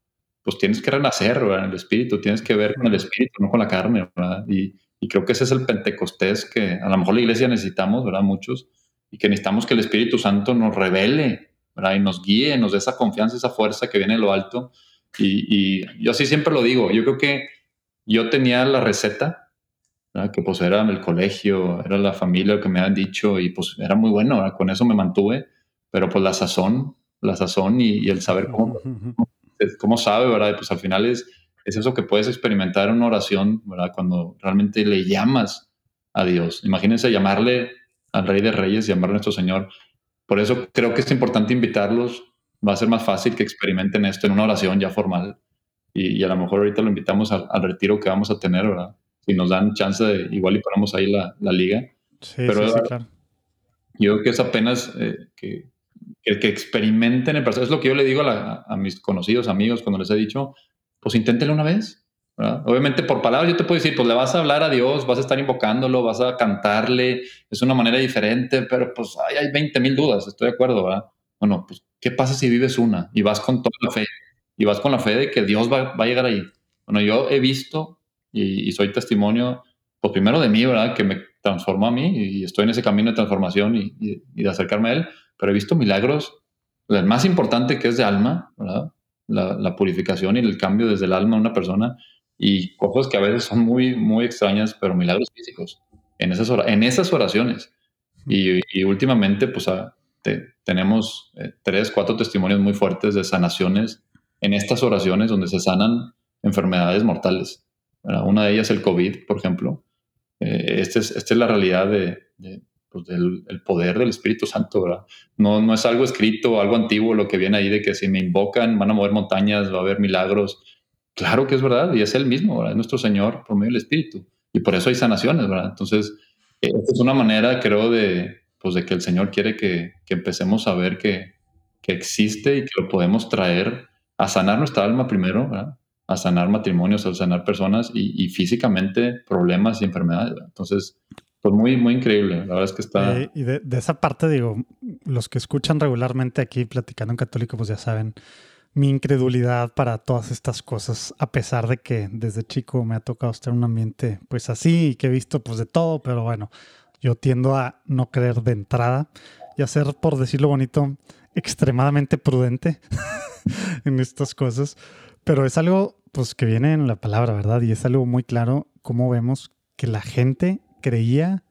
pues tienes que renacer en el Espíritu, tienes que ver con el Espíritu, no con la carne. Y, creo que ese es el Pentecostés que a lo mejor la iglesia necesitamos, ¿verdad? Muchos, y que necesitamos que el Espíritu Santo nos revele ¿verdad? y nos guíe, nos dé esa confianza, esa fuerza que viene de lo alto. Y, y yo así siempre lo digo, yo creo que yo tenía la receta que pues era el colegio, era la familia que me han dicho y pues era muy bueno, con eso me mantuve, pero pues la sazón, la sazón y, el saber cómo, cómo sabe, ¿verdad? Pues al final es, es eso que puedes experimentar en una oración, ¿verdad? Cuando realmente le llamas a Dios. Imagínense llamarle al Rey de Reyes, llamarle a nuestro Señor. Por eso creo que es importante invitarlos. Va a ser más fácil que experimenten esto en una oración ya formal. Y, a lo mejor ahorita lo invitamos al, al retiro que vamos a tener, ¿verdad? si nos dan chance de igual y ponemos ahí la, la liga. Sí, Pero sí, claro. Yo creo que es apenas eh, que, el que experimenten el proceso. Es lo que yo le digo a, mis conocidos, amigos, cuando les he dicho, pues inténtenlo una vez. Obviamente por palabras yo te puedo decir, pues le vas a hablar a Dios, vas a estar invocándolo, vas a cantarle, es una manera diferente, pero pues hay 20 mil dudas, estoy de acuerdo, ¿verdad? Bueno, pues ¿qué pasa si vives una y vas con toda la fe? Y vas con la fe de que Dios va, va a llegar ahí. Bueno, yo he visto y, soy testimonio, pues primero de mí, ¿verdad? Que me transformó a mí y estoy en ese camino de transformación y, de acercarme a Él, pero he visto milagros, el más importante que es de alma, ¿verdad? La, purificación y el cambio desde el alma de una persona y cosas que a veces son muy, muy extrañas, pero milagros físicos en esas, en esas oraciones. Y, últimamente, pues ah, tenemos eh, tres, cuatro testimonios muy fuertes de sanaciones en estas oraciones donde se sanan enfermedades mortales. Una de ellas el COVID, por ejemplo. Eh, esta es, es, la realidad de, pues, el poder del Espíritu Santo, ¿verdad? No, no es algo escrito, algo antiguo lo que viene ahí de que si me invocan van a mover montañas, va a haber milagros. Claro que es verdad y es Él mismo, ¿verdad? Es nuestro Señor por medio del Espíritu. Y por eso hay sanaciones, ¿verdad? Entonces, esta es una manera, creo, de, pues, de que el Señor quiere que, que empecemos a ver que, que existe y que lo podemos traer a sanar nuestra alma primero, ¿verdad? a sanar matrimonios, a sanar personas y, físicamente problemas y enfermedades. Entonces, pues muy, muy increíble. La verdad es que está... y de, esa parte, digo, los que escuchan regularmente aquí platicando en católico, pues ya saben mi incredulidad para todas estas cosas, a pesar de que desde chico me ha tocado estar en un ambiente pues así y que he visto pues de todo, pero bueno, yo tiendo a no creer de entrada y a ser, por decirlo bonito, extremadamente prudente en estas cosas. Pero es algo pues que viene en la palabra, ¿verdad? Y es algo muy claro cómo vemos que la gente creía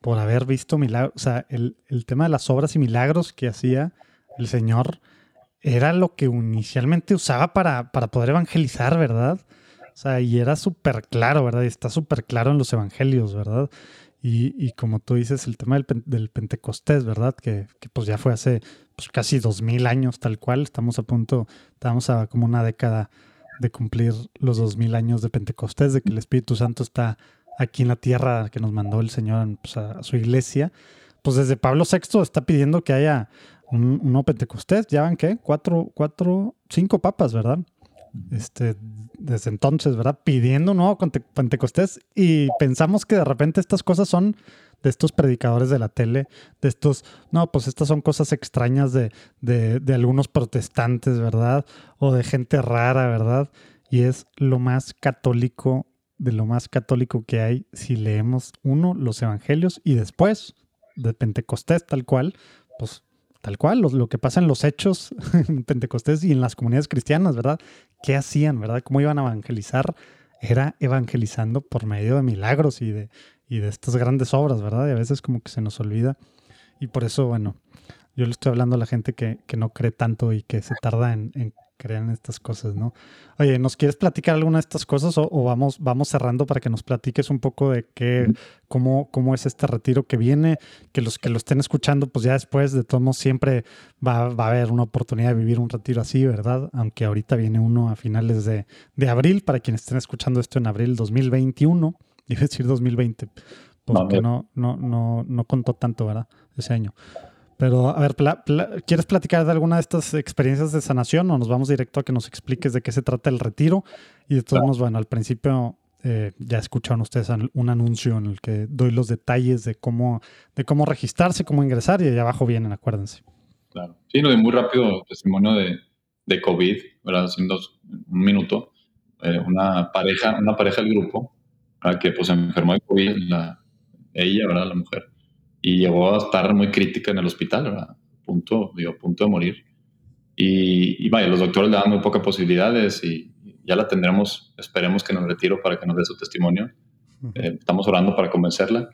por haber visto milagros, o sea, el, tema de las obras y milagros que hacía el Señor era lo que inicialmente usaba para, para poder evangelizar, ¿verdad? O sea, y era súper claro, ¿verdad? Y está súper claro en los evangelios, ¿verdad? Y, y, como tú dices, el tema del, del Pentecostés, ¿verdad? Que, que, pues ya fue hace pues, casi dos mil años tal cual. Estamos a punto, estamos a como una década de cumplir los dos mil años de Pentecostés, de que el Espíritu Santo está aquí en la tierra que nos mandó el Señor pues, a, su iglesia, pues desde Pablo VI está pidiendo que haya un, nuevo Pentecostés. Ya van, ¿qué? Cuatro, cuatro, cinco papas, ¿verdad? este, desde entonces, ¿verdad? Pidiendo un nuevo Pentecostés y pensamos que de repente estas cosas son de estos predicadores de la tele, de estos, no, pues estas son cosas extrañas de, de algunos protestantes, ¿verdad? O de gente rara, ¿verdad? Y es lo más católico, de lo más católico que hay si leemos uno, los evangelios y después de Pentecostés tal cual, pues tal cual, lo, que pasa en los hechos en Pentecostés y en las comunidades cristianas, ¿verdad? ¿Qué hacían, verdad? ¿Cómo iban a evangelizar? Era evangelizando por medio de milagros y de, y de estas grandes obras, ¿verdad? Y a veces como que se nos olvida. Y por eso, bueno, yo le estoy hablando a la gente que, que no cree tanto y que se tarda en, en crean estas cosas, ¿no? Oye, ¿nos quieres platicar alguna de estas cosas o, vamos, vamos cerrando para que nos platiques un poco de qué, cómo, cómo es este retiro que viene? Que los que lo estén escuchando, pues ya después, de todos modos, siempre va, va, a haber una oportunidad de vivir un retiro así, ¿verdad? Aunque ahorita viene uno a finales de, de abril, para quienes estén escuchando esto en abril 2021, iba decir 2020, porque no, no, no, no contó tanto, ¿verdad? Ese año. Pero, a ver, ¿quieres platicar de alguna de estas experiencias de sanación o nos vamos directo a que nos expliques de qué se trata el retiro? Y de todos modos, bueno, al principio eh, ya escucharon ustedes un anuncio en el que doy los detalles de cómo, de cómo registrarse, cómo ingresar y allá abajo vienen, acuérdense. Claro. Sí, lo de muy rápido, testimonio de, de COVID, ¿verdad? Haciendo un minuto. Eh, una pareja, una pareja del grupo, que pues se enfermó de COVID, la, ella, ¿verdad? La mujer y llegó a estar muy crítica en el hospital, ¿verdad? Punto, digo, punto de morir. Y, vaya, los doctores le dan muy pocas posibilidades y ya la tendremos, esperemos que nos retiro para que nos dé su testimonio. Eh, estamos orando para convencerla,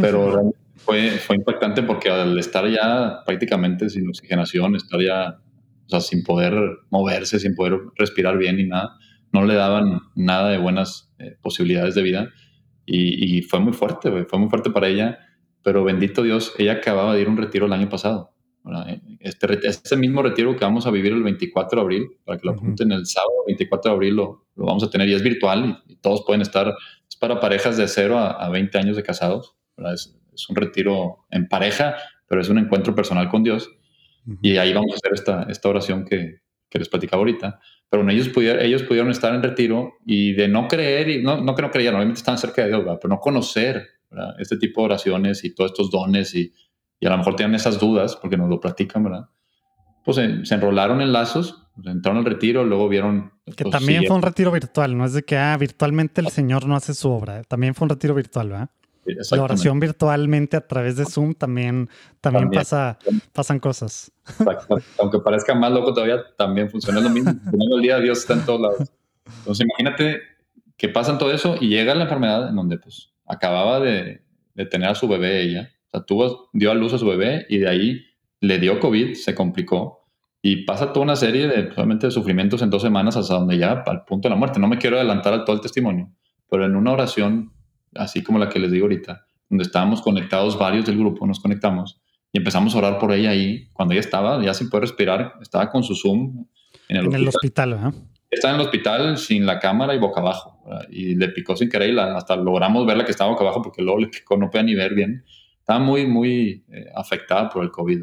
pero fue, fue impactante porque al estar ya prácticamente sin oxigenación, estar ya o sea, sin poder moverse, sin poder respirar bien ni nada, no le daban nada de buenas eh, posibilidades de vida y, y, fue muy fuerte, fue muy fuerte para ella pero bendito Dios, ella acababa de ir a un retiro el año pasado. Este, este mismo retiro que vamos a vivir el 24 de abril, para que lo apunten el sábado 24 de abril, lo, lo, vamos a tener y es virtual y, todos pueden estar, es para parejas de 0 a, 20 años de casados. Es, es, un retiro en pareja, pero es un encuentro personal con Dios. Y ahí vamos a hacer esta, esta oración que, que les platicaba ahorita. Pero ellos, pudieron, ellos pudieron estar en retiro y de no creer, y no, no que no creían, obviamente estaban cerca de Dios, pero no conocer este tipo de oraciones y todos estos dones y, y, a lo mejor tienen esas dudas porque nos lo platican, ¿verdad? Pues se, enrolaron en lazos, pues, entraron al retiro, luego vieron... Que pues, también fue un retiro virtual, no es de que ah, virtualmente el Señor no hace su obra, también fue un retiro virtual, ¿verdad? La oración virtualmente a través de Zoom también, también, Pasa, pasan cosas. Aunque parezca más loco todavía, también funciona lo mismo. el día Dios está en todos lados. Entonces imagínate que pasan todo eso y llega la enfermedad en donde pues acababa de, tener a su bebé ella. O sea, tuvo, dio a luz a su bebé y de ahí le dio COVID, se complicó y pasa toda una serie de, de sufrimientos en dos semanas hasta donde ya al punto de la muerte. No me quiero adelantar al todo el testimonio, pero en una oración, así como la que les digo ahorita, donde estábamos conectados varios del grupo, nos conectamos y empezamos a orar por ella ahí. Cuando ella estaba, ya sin poder respirar, estaba con su Zoom en el en hospital. El hospital Estaba en el hospital sin la cámara y boca abajo y le picó sin querer y hasta logramos verla que estaba boca abajo porque luego le picó, no podía ni ver bien. Estaba muy, muy eh, afectada por el COVID,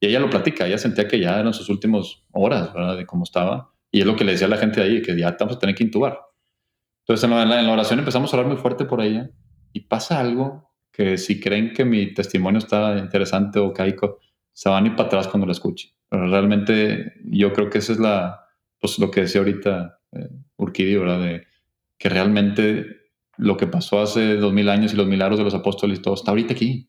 Y ella lo platica, ella sentía que ya eran sus últimas horas, ¿verdad? De cómo estaba. Y es lo que le decía a la gente de ahí, que ya vamos a tener que intubar. Entonces en la, en la oración empezamos a hablar muy fuerte por ella y pasa algo que si creen que mi testimonio está interesante o caico, se van a ir para atrás cuando lo escuchen. Pero realmente yo creo que eso es la, pues lo que decía ahorita eh, ¿verdad? De, que realmente lo que pasó hace dos mil años y los milagros de los apóstoles y todo está ahorita aquí.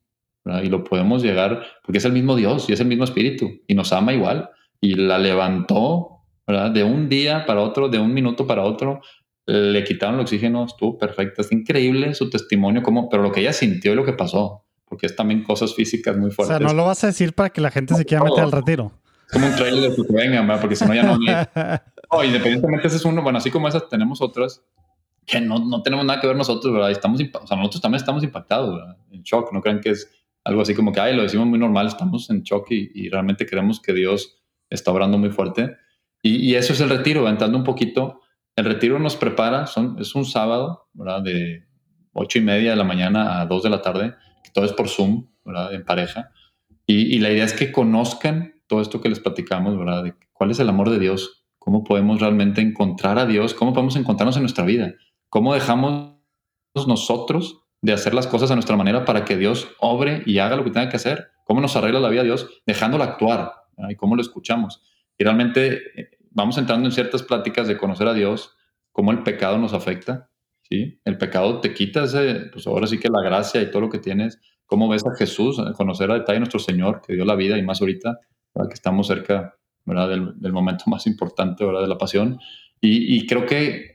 Y lo podemos llegar porque es el mismo Dios y es el mismo Espíritu y nos ama igual. Y la levantó ¿verdad? de un día para otro, de un minuto para otro. Le quitaron el oxígeno, estuvo perfecta. Es increíble su testimonio, como, pero lo que ella sintió y lo que pasó, porque es también cosas físicas muy fuertes. O sea, no lo vas a decir para que la gente se quiera meter al retiro. Es como un trailer de que venga, porque si no ya no. no independientemente, ese es uno. Bueno, así como esas, tenemos otras que no, no, tenemos nada que ver nosotros, ¿verdad? Estamos, o sea, nosotros también estamos impactados, ¿verdad? En shock, no crean que es algo así como que, ay, lo decimos muy normal, estamos en shock y, y realmente creemos que Dios está obrando muy fuerte. Y, y, eso es el retiro, entrando un poquito. El retiro nos prepara, son, es un sábado, ¿verdad? De ocho y media de la mañana a dos de la tarde, que todo es por Zoom, ¿verdad? En pareja. Y, y, la idea es que conozcan todo esto que les platicamos, ¿verdad? De cuál es el amor de Dios cómo podemos realmente encontrar a Dios, cómo podemos encontrarnos en nuestra vida, cómo dejamos nosotros de hacer las cosas a nuestra manera para que Dios obre y haga lo que tenga que hacer, cómo nos arregla la vida Dios, dejándolo actuar y cómo lo escuchamos. Y realmente eh, vamos entrando en ciertas pláticas de conocer a Dios, cómo el pecado nos afecta, ¿sí? El pecado te quita ese, pues ahora sí que la gracia y todo lo que tienes, cómo ves a Jesús, conocer a detalle a nuestro Señor que dio la vida y más ahorita, que estamos cerca. Del, momento más importante ¿verdad? de la pasión. Y, creo que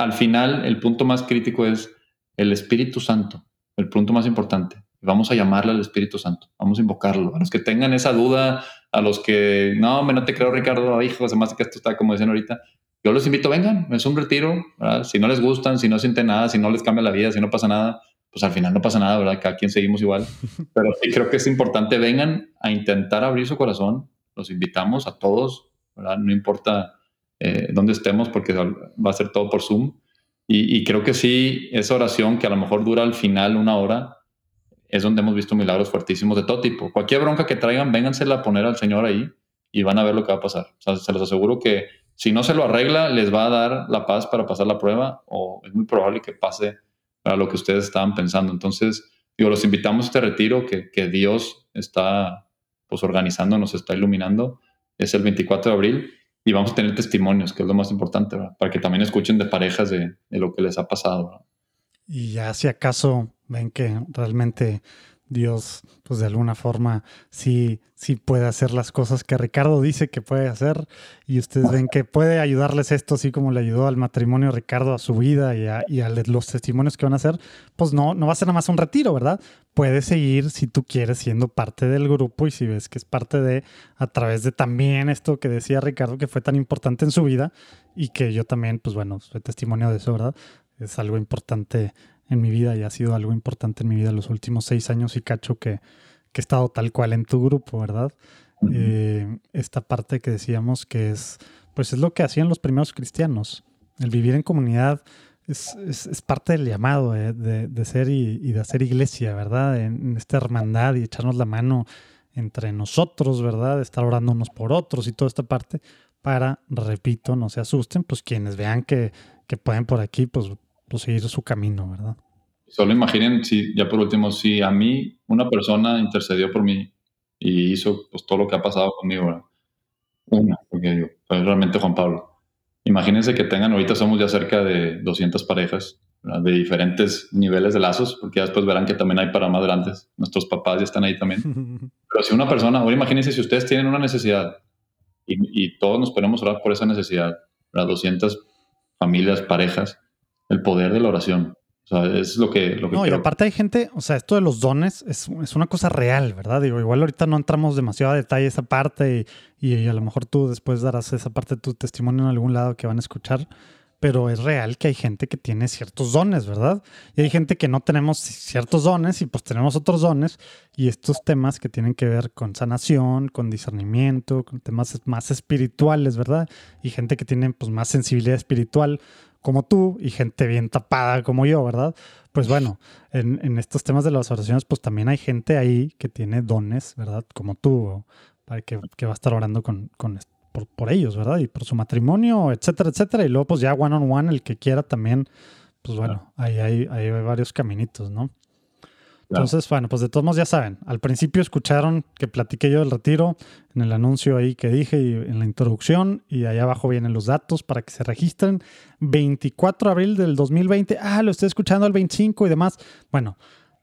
al final el punto más crítico es el Espíritu Santo, el punto más importante. Vamos a llamarle al Espíritu Santo, vamos a invocarlo. A los que tengan esa duda, a los que, no, me no te creo, Ricardo, hijo, se que esto está como dicen ahorita, yo los invito, vengan, es un retiro, si no les gustan, si no sienten nada, si no les cambia la vida, si no pasa nada, pues al final no pasa nada, ¿verdad? Cada quien seguimos igual. Pero sí creo que es importante, vengan a intentar abrir su corazón. Los invitamos a todos, ¿verdad? No importa eh, dónde estemos porque va a ser todo por Zoom. Y, creo que sí, esa oración que a lo mejor dura al final una hora, es donde hemos visto milagros fuertísimos de todo tipo. Cualquier bronca que traigan, véngansela a poner al Señor ahí y van a ver lo que va a pasar. Se los aseguro que si no se lo arregla, les va a dar la paz para pasar la prueba o es muy probable que pase para lo que ustedes estaban pensando. Entonces, digo, los invitamos a este retiro que, que Dios está pues organizando, nos está iluminando. Es el 24 de abril y vamos a tener testimonios, que es lo más importante, para que también escuchen de parejas de, lo que les ha pasado. Y ya si acaso ven que realmente Dios, pues de alguna forma, sí, sí puede hacer las cosas que Ricardo dice que puede hacer. Y ustedes ven que puede ayudarles esto, así como le ayudó al matrimonio Ricardo a su vida y a, los testimonios que van a hacer. Pues no, no va a ser nada más un retiro, ¿verdad? Puedes seguir si tú quieres siendo parte del grupo y si ves que es parte de, a través de también esto que decía Ricardo, que fue tan importante en su vida y que yo también, pues bueno, soy testimonio de eso, ¿verdad? Es algo importante en mi vida y ha sido algo importante en mi vida los últimos seis años y cacho que, que he estado tal cual en tu grupo, ¿verdad? Eh, esta parte que decíamos que es, pues es lo que hacían los primeros cristianos. El vivir en comunidad es, es, parte del llamado eh, de, de, ser y, de hacer iglesia, ¿verdad? En, esta hermandad y echarnos la mano entre nosotros, ¿verdad? Estar orando unos por otros y toda esta parte para, repito, no se asusten, pues quienes vean que, que pueden por aquí, pues pues, seguir su camino, ¿verdad? Solo imaginen, si, ya por último, si a mí una persona intercedió por mí y hizo pues, todo lo que ha pasado conmigo, ¿verdad? una, porque digo, pues realmente Juan Pablo. Imagínense que tengan, ahorita somos ya cerca de 200 parejas de diferentes niveles de lazos, porque ya después verán que también hay para más grandes. Nuestros papás ya están ahí también. Pero si una persona, ahora imagínense si ustedes tienen una necesidad y, y todos nos ponemos a orar por esa necesidad, las 200 familias, parejas, el poder de la oración. O sea, es lo que... Lo que no, y aparte hay gente, o sea, esto de los dones es, es, una cosa real, ¿verdad? Digo, igual ahorita no entramos demasiado a detalle esa parte y, y, a lo mejor tú después darás esa parte de tu testimonio en algún lado que van a escuchar, pero es real que hay gente que tiene ciertos dones, ¿verdad? Y hay gente que no tenemos ciertos dones y pues tenemos otros dones y estos temas que tienen que ver con sanación, con discernimiento, con temas más espirituales, ¿verdad? Y gente que tiene pues más sensibilidad espiritual como tú y gente bien tapada como yo, ¿verdad? Pues bueno, en, estos temas de las oraciones, pues también hay gente ahí que tiene dones, ¿verdad? Como tú, para que, que, va a estar orando con, con por, por, ellos, ¿verdad? Y por su matrimonio, etcétera, etcétera. Y luego, pues ya one on one, el que quiera también, pues bueno, ahí hay, ahí hay varios caminitos, ¿no? Entonces, bueno, pues de todos modos ya saben, al principio escucharon que platiqué yo del retiro en el anuncio ahí que dije y en la introducción y allá abajo vienen los datos para que se registren. 24 de abril del 2020, ah, lo estoy escuchando el 25 y demás. Bueno,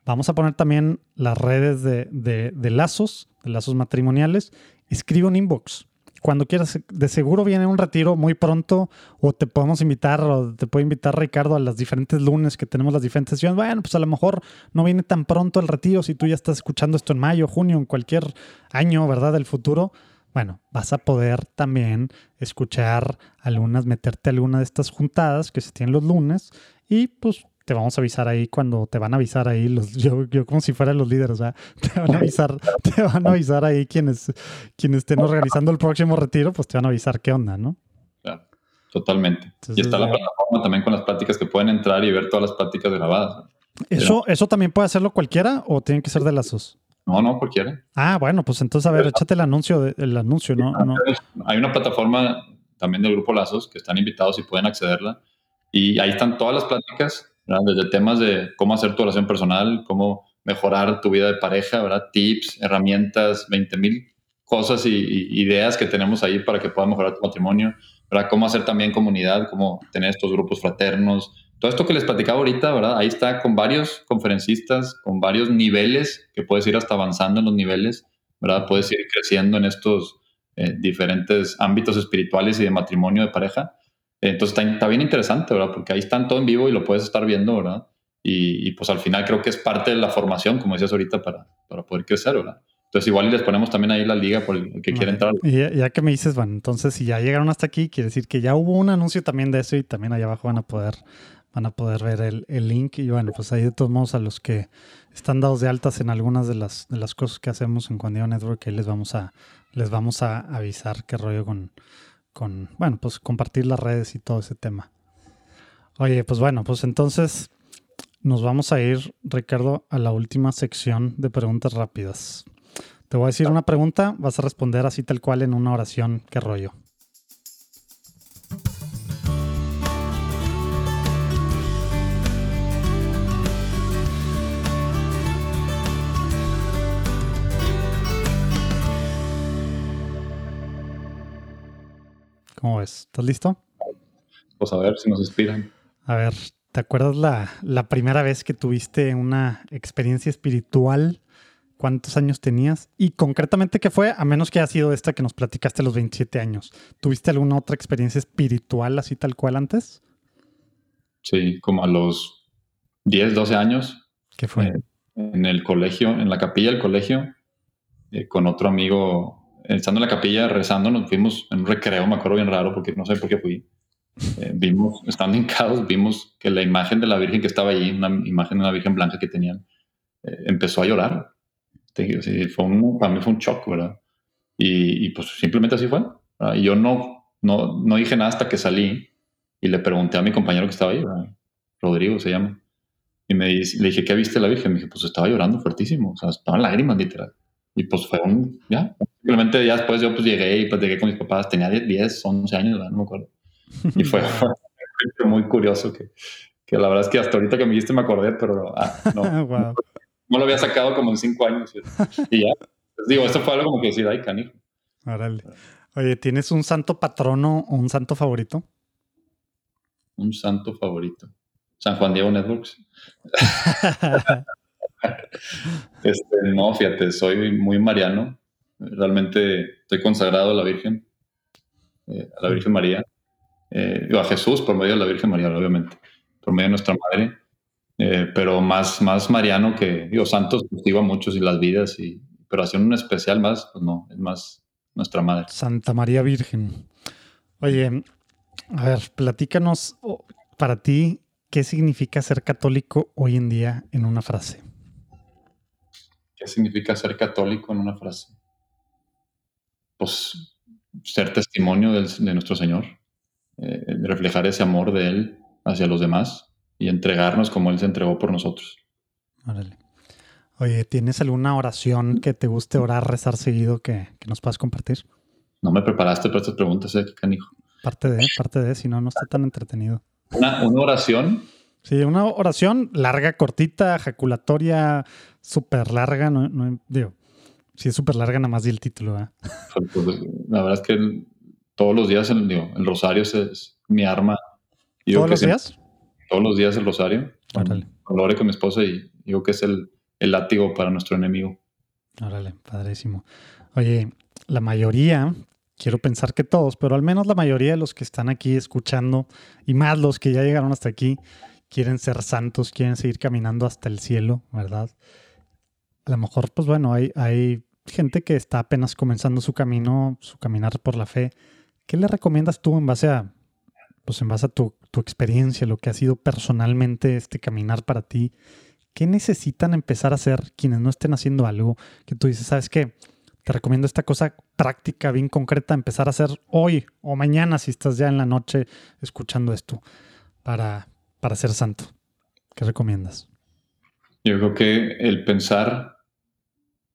vamos a poner también las redes de, de, de lazos, de lazos matrimoniales. Escribe un inbox cuando quieras, de seguro viene un retiro muy pronto o te podemos invitar o te puede invitar Ricardo a las diferentes lunes que tenemos las diferentes sesiones. Bueno, pues a lo mejor no viene tan pronto el retiro si tú ya estás escuchando esto en mayo, junio, en cualquier año, ¿verdad? Del futuro. Bueno, vas a poder también escuchar algunas, meterte a alguna de estas juntadas que se tienen los lunes y pues te vamos a avisar ahí cuando te van a avisar ahí los yo, yo como si fueran los líderes, o sea, te van a avisar, te van a avisar ahí quienes quienes estén organizando el próximo retiro, pues te van a avisar qué onda, ¿no? Claro, totalmente. y está la plataforma también con las prácticas que pueden entrar y ver todas las prácticas grabadas. ¿Eso, ¿Eso también puede hacerlo cualquiera o tienen que ser de lazos? No, no, cualquiera. Ah, bueno, pues entonces a ver, échate el anuncio, el anuncio, ¿no? Hay una plataforma también del Grupo Lazos, que están invitados y pueden accederla. Y ahí están todas las pláticas, desde temas de cómo hacer tu relación personal, cómo mejorar tu vida de pareja, ¿verdad? tips, herramientas, 20 mil cosas y, ideas que tenemos ahí para que puedas mejorar tu matrimonio, ¿verdad? cómo hacer también comunidad, cómo tener estos grupos fraternos. Todo esto que les platicaba ahorita, ¿verdad? Ahí está con varios conferencistas, con varios niveles, que puedes ir hasta avanzando en los niveles, ¿verdad? Puedes ir creciendo en estos eh, diferentes ámbitos espirituales y de matrimonio de pareja. Entonces está, bien interesante, ¿verdad? Porque ahí están todo en vivo y lo puedes estar viendo, ¿verdad? Y, pues al final creo que es parte de la formación, como decías ahorita, para, para poder crecer, ¿verdad? Entonces igual les ponemos también ahí la liga por el que quiere entrar. Y ya, que me dices, bueno, entonces si ya llegaron hasta aquí, quiere decir que ya hubo un anuncio también de eso y también allá abajo van a poder, van a poder ver el, el link. Y bueno, pues ahí de todos modos a los que están dados de altas en algunas de las, de las cosas que hacemos en Cuandeo Network, ahí les vamos a, les vamos a avisar qué rollo con, con, bueno, pues compartir las redes y todo ese tema. Oye, pues bueno, pues entonces nos vamos a ir, Ricardo, a la última sección de preguntas rápidas. Te voy a decir una pregunta, vas a responder así tal cual en una oración, qué rollo. ¿Cómo ves? ¿Estás listo? Pues a ver si nos inspiran. A ver, ¿te acuerdas la, la primera vez que tuviste una experiencia espiritual? ¿Cuántos años tenías? Y concretamente, ¿qué fue? A menos que haya sido esta que nos platicaste a los 27 años. ¿Tuviste alguna otra experiencia espiritual así tal cual antes? Sí, como a los 10, 12 años. ¿Qué fue? Eh, en el colegio, en la capilla del colegio, eh, con otro amigo estando en la capilla rezando, nos fuimos en un recreo, me acuerdo bien raro porque no sé por qué fui. Eh, vimos, estando hincados, vimos que la imagen de la Virgen que estaba allí, una imagen de una Virgen blanca que tenían, eh, empezó a llorar. fue un, para mí fue un shock, ¿verdad? Y, pues simplemente así fue. Y yo no, no, no dije nada hasta que salí y le pregunté a mi compañero que estaba ahí, Rodrigo se llama, y me le dije, ¿qué viste la Virgen? Me dije, pues estaba llorando fuertísimo, o sea, estaban lágrimas literal. Y pues fue un, ya, simplemente ya después yo pues llegué y pues llegué con mis papás, tenía 10, 11 años, no me acuerdo. Y fue, muy curioso que, que, la verdad es que hasta ahorita que me dijiste me acordé, pero ah, no, no, lo había sacado como en 5 años. Y ya, pues, digo, esto fue algo como que decir, ay, canijo. Órale. Oye, ¿tienes un santo patrono o un santo favorito? Un santo favorito. San Juan Diego Networks. este, no, fíjate, soy muy mariano. Realmente estoy consagrado a la Virgen, eh, a la Virgen María, eh, a Jesús por medio de la Virgen María, obviamente, por medio de nuestra madre, eh, pero más, más mariano que, digo, santos, pues digo a muchos y las vidas, y, pero hacia un especial más, pues no, es más nuestra madre. Santa María Virgen. Oye, a ver, platícanos para ti, ¿qué significa ser católico hoy en día en una frase? ¿Qué significa ser católico en una frase? Pues ser testimonio de nuestro Señor, eh, reflejar ese amor de Él hacia los demás y entregarnos como Él se entregó por nosotros. Órale. Oye, ¿tienes alguna oración que te guste orar, rezar seguido que, nos puedas compartir? No me preparaste para estas preguntas, ¿eh, canijo? Parte de, parte de, si no, no está tan entretenido. ¿Una, una oración? Sí, una oración larga, cortita, ejaculatoria, súper larga. No, no, digo, si es súper larga, nada más di el título. Pues, la verdad es que todos los días el, el rosario es, mi arma. ¿Todos los días? Todos los días el rosario. Órale. con mi esposa y digo que es el, el látigo para nuestro enemigo. Órale, padrísimo. Oye, la mayoría, quiero pensar que todos, pero al menos la mayoría de los que están aquí escuchando y más los que ya llegaron hasta aquí, quieren ser santos, quieren seguir caminando hasta el cielo, ¿verdad? A lo mejor, pues bueno, hay, hay gente que está apenas comenzando su camino, su caminar por la fe. ¿Qué le recomiendas tú en base a, pues en base a tu, tu experiencia, lo que ha sido personalmente este caminar para ti? ¿Qué necesitan empezar a hacer quienes no estén haciendo algo que tú dices, sabes qué? Te recomiendo esta cosa práctica, bien concreta, empezar a hacer hoy o mañana si estás ya en la noche escuchando esto para, para ser santo? ¿Qué recomiendas? Yo creo que el pensar,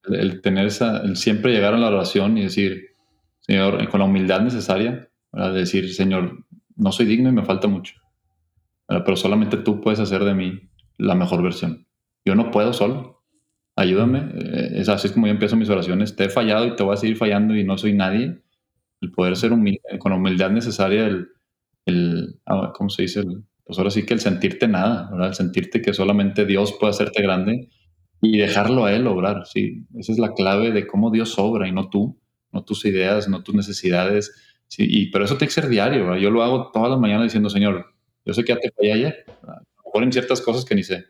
el tener esa, el siempre llegar a la oración y decir, Señor, con la humildad necesaria, De decir, Señor, no soy digno y me falta mucho, pero solamente tú puedes hacer de mí la mejor versión. Yo no puedo solo, ayúdame. Eh, es así como yo empiezo mis oraciones. Te he fallado y te voy a seguir fallando y no soy nadie. El poder ser humilde, con humildad necesaria, el, el ah, ¿cómo se dice? pues ahora sí que el sentirte nada. El sentirte que solamente Dios puede hacerte grande y dejarlo a Él obrar, sí. Esa es la clave de cómo Dios obra y no tú, no tus ideas, no tus necesidades. Sí, y, pero eso tiene que ser diario, ¿verdad? Yo lo hago todas las mañanas diciendo, Señor, yo sé que ya te fallé ayer, a lo mejor en ciertas cosas que ni sé,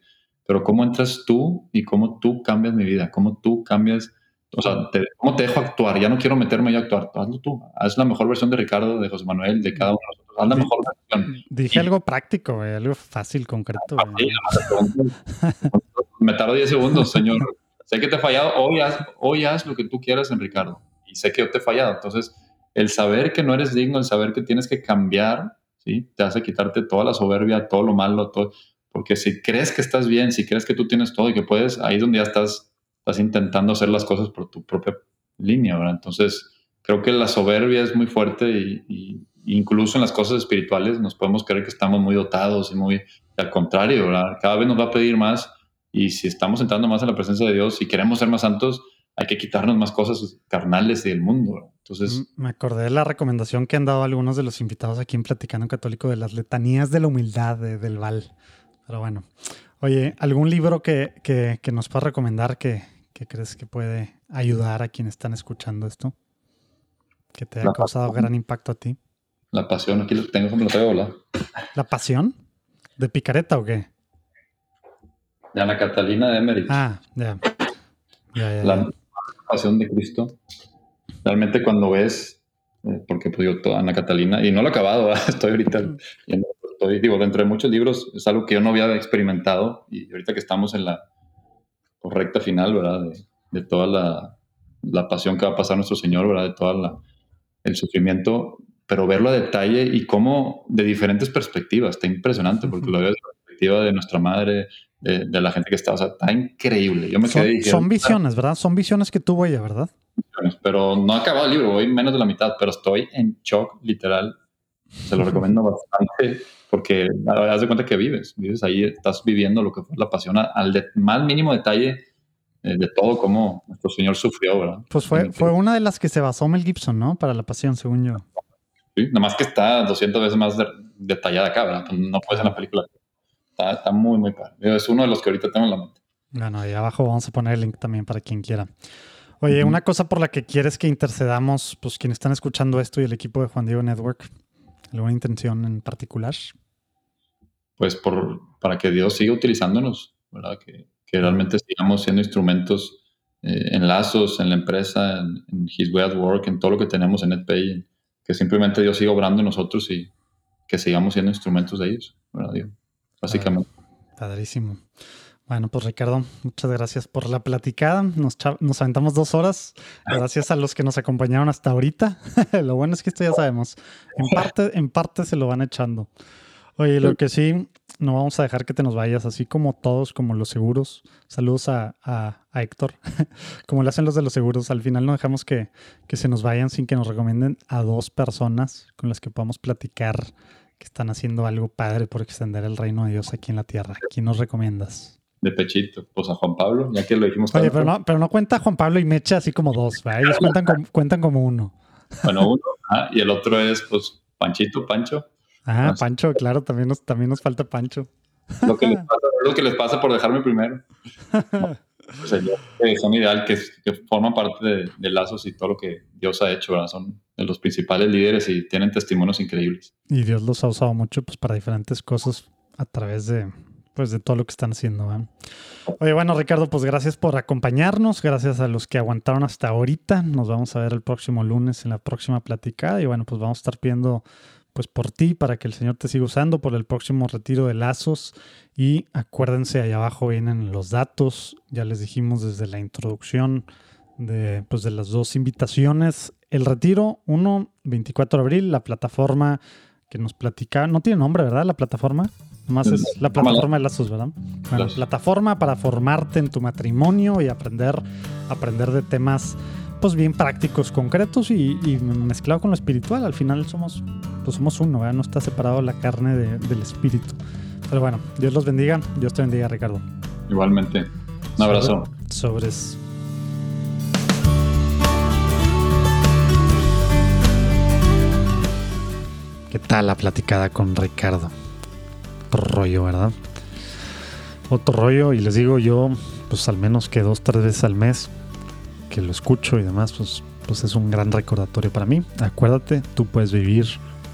pero cómo entras tú y cómo tú cambias mi vida, cómo tú cambias, o sea, cómo te dejo actuar, ya no quiero meterme yo a actuar, hazlo tú, haz la mejor versión de Ricardo, de José Manuel, de cada uno de nosotros, haz la mejor versión. Dije algo práctico, algo fácil, concreto. me tardo 10 segundos, señor, sé que te he fallado, hoy haz, hoy haz lo que tú quieras en Ricardo, y sé que yo te he fallado, entonces el saber que no eres digno, el saber que tienes que cambiar, ¿sí? Te hace quitarte toda la soberbia, todo lo malo, todo, porque si crees que estás bien, si crees que tú tienes todo y que puedes, ahí es donde ya estás, estás intentando hacer las cosas por tu propia línea, ¿verdad? Entonces, creo que la soberbia es muy fuerte y, incluso en las cosas espirituales nos podemos creer que estamos muy dotados y muy, al contrario, ¿verdad? Cada vez nos va a pedir más y si estamos entrando más en la presencia de Dios, si queremos ser más santos, hay que quitarnos más cosas carnales del mundo. Entonces, mm, me acordé de la recomendación que han dado algunos de los invitados aquí en Platicando Católico de las letanías de la humildad del Val. Pero bueno, oye, ¿algún libro que, que, nos puedas recomendar que, que, crees que puede ayudar a quienes están escuchando esto? Que te haya causado gran impacto a ti. La pasión, aquí lo tengo como lo traigo. ¿La pasión? ¿De picareta o qué? De Ana Catalina de Emery. Ah, ya. la pasión de Cristo. Realmente cuando ves, eh, porque pues yo, toda Ana Catalina, y no lo he acabado, estoy ahorita digo, dentro de muchos libros es algo que yo no había experimentado y ahorita que estamos en la correcta final, ¿verdad? De, toda la, la, pasión que va a pasar nuestro Señor, ¿verdad? De todo el sufrimiento, pero verlo a detalle y cómo de diferentes perspectivas, está impresionante porque lo veo desde la perspectiva de nuestra madre, de, la gente que está, o sea, está increíble. Yo me son, quedé son visiones, ¿verdad? Son visiones que tuvo ella, ¿verdad? Pero no ha acabado el libro, voy menos de la mitad, pero estoy en shock, literal. Se lo recomiendo bastante porque haz de cuenta que vives, vives ahí, estás viviendo lo que fue la pasión al más mínimo detalle eh, de todo cómo nuestro Señor sufrió, ¿verdad? Pues fue, fue una de las que se basó Mel Gibson, ¿no? Para la pasión, según yo. Sí, nada más que está 200 veces más detallada acá, ¿verdad? No puede ser la película. Está, está muy, muy padre. Es uno de los que ahorita tengo en la mente. Bueno, ahí abajo vamos a poner el link también para quien quiera. Oye, una cosa por la que quieres que intercedamos, pues quienes están escuchando esto y el equipo de Juan Diego Network, ¿alguna intención en particular? pues por, para que Dios siga utilizándonos, ¿verdad? Que, que realmente sigamos siendo instrumentos eh, en lazos, en la empresa, en, His Way at Work, en todo lo que tenemos en NetPay, que simplemente Dios siga obrando en nosotros y que sigamos siendo instrumentos de ellos, ¿verdad? Dios? Básicamente. Padrísimo. Bueno, pues Ricardo, muchas gracias por la platicada. Nos, nos, aventamos dos horas. Gracias a los que nos acompañaron hasta ahorita. lo bueno es que esto ya sabemos. En parte, en parte se lo van echando. Oye, lo que sí, no vamos a dejar que te nos vayas, así como todos, como los seguros. Saludos a, Héctor, como le hacen los de los seguros. Al final no dejamos que, que, se nos vayan sin que nos recomienden a dos personas con las que podamos platicar que están haciendo algo padre por extender el reino de Dios aquí en la tierra. ¿Quién nos recomiendas? De pechito, pues a Juan Pablo, ya que lo dijimos. Oye, pero no, pero no cuenta Juan Pablo y Mecha así como dos, ellos cuentan, como, cuentan como uno. Bueno, uno, ah, y el otro es pues Panchito, Pancho. Ah, Pancho, claro, también nos, también nos falta Pancho. Lo que, les pasa, lo que les pasa por dejarme primero. Son ideal, que, forman parte de, lazos y todo lo que Dios ha hecho. Son de los principales líderes y tienen testimonios increíbles. Y Dios los ha usado mucho pues, para diferentes cosas a través de, pues, de todo lo que están haciendo. Oye, bueno, Ricardo, pues gracias por acompañarnos, gracias a los que aguantaron hasta ahorita. Nos vamos a ver el próximo lunes en la próxima platicada y bueno, pues vamos a estar viendo pues por ti, para que el Señor te siga usando, por el próximo retiro de lazos. Y acuérdense, ahí abajo vienen los datos, ya les dijimos desde la introducción de, pues de las dos invitaciones. El retiro, uno, 24 de abril, la plataforma que nos platica, no tiene nombre, ¿verdad? La plataforma. Nomás es la plataforma de lazos, ¿verdad? plataforma para formarte en tu matrimonio y aprender, aprender de temas principios bien prácticos, concretos y, y mezclado con lo espiritual. Al final somos, pues somos uno, ¿verdad? no está separado la carne de- del espíritu. Pero bueno, Dios los bendiga. Dios te bendiga, Ricardo. Igualmente. Un abrazo. Sobre- sobres. ¿Qué tal la platicada con Ricardo? Otro rollo, ¿verdad? Otro rollo, y les digo yo, pues al menos que dos, tres veces al mes que lo escucho y demás, pues, pues es un gran recordatorio para mí. Acuérdate, tú puedes vivir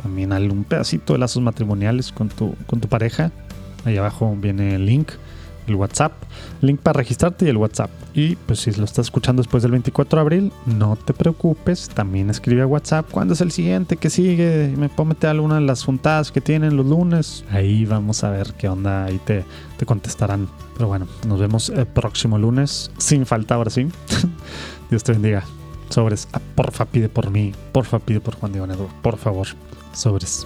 también algún pedacito de lazos matrimoniales con tu, con tu pareja. Ahí abajo viene el link, el WhatsApp, link para registrarte y el WhatsApp. Y pues si lo estás escuchando después del 24 de abril, no te preocupes, también escribe a WhatsApp cuándo es el siguiente que sigue. Me puedo meter a alguna de las juntadas que tienen los lunes. Ahí vamos a ver qué onda, ahí te, te contestarán. Pero bueno, nos vemos el próximo lunes, sin falta ahora sí. Dios te bendiga. Sobres. Ah, porfa, pide por mí. Porfa, pide por Juan Diego. Por favor. Sobres.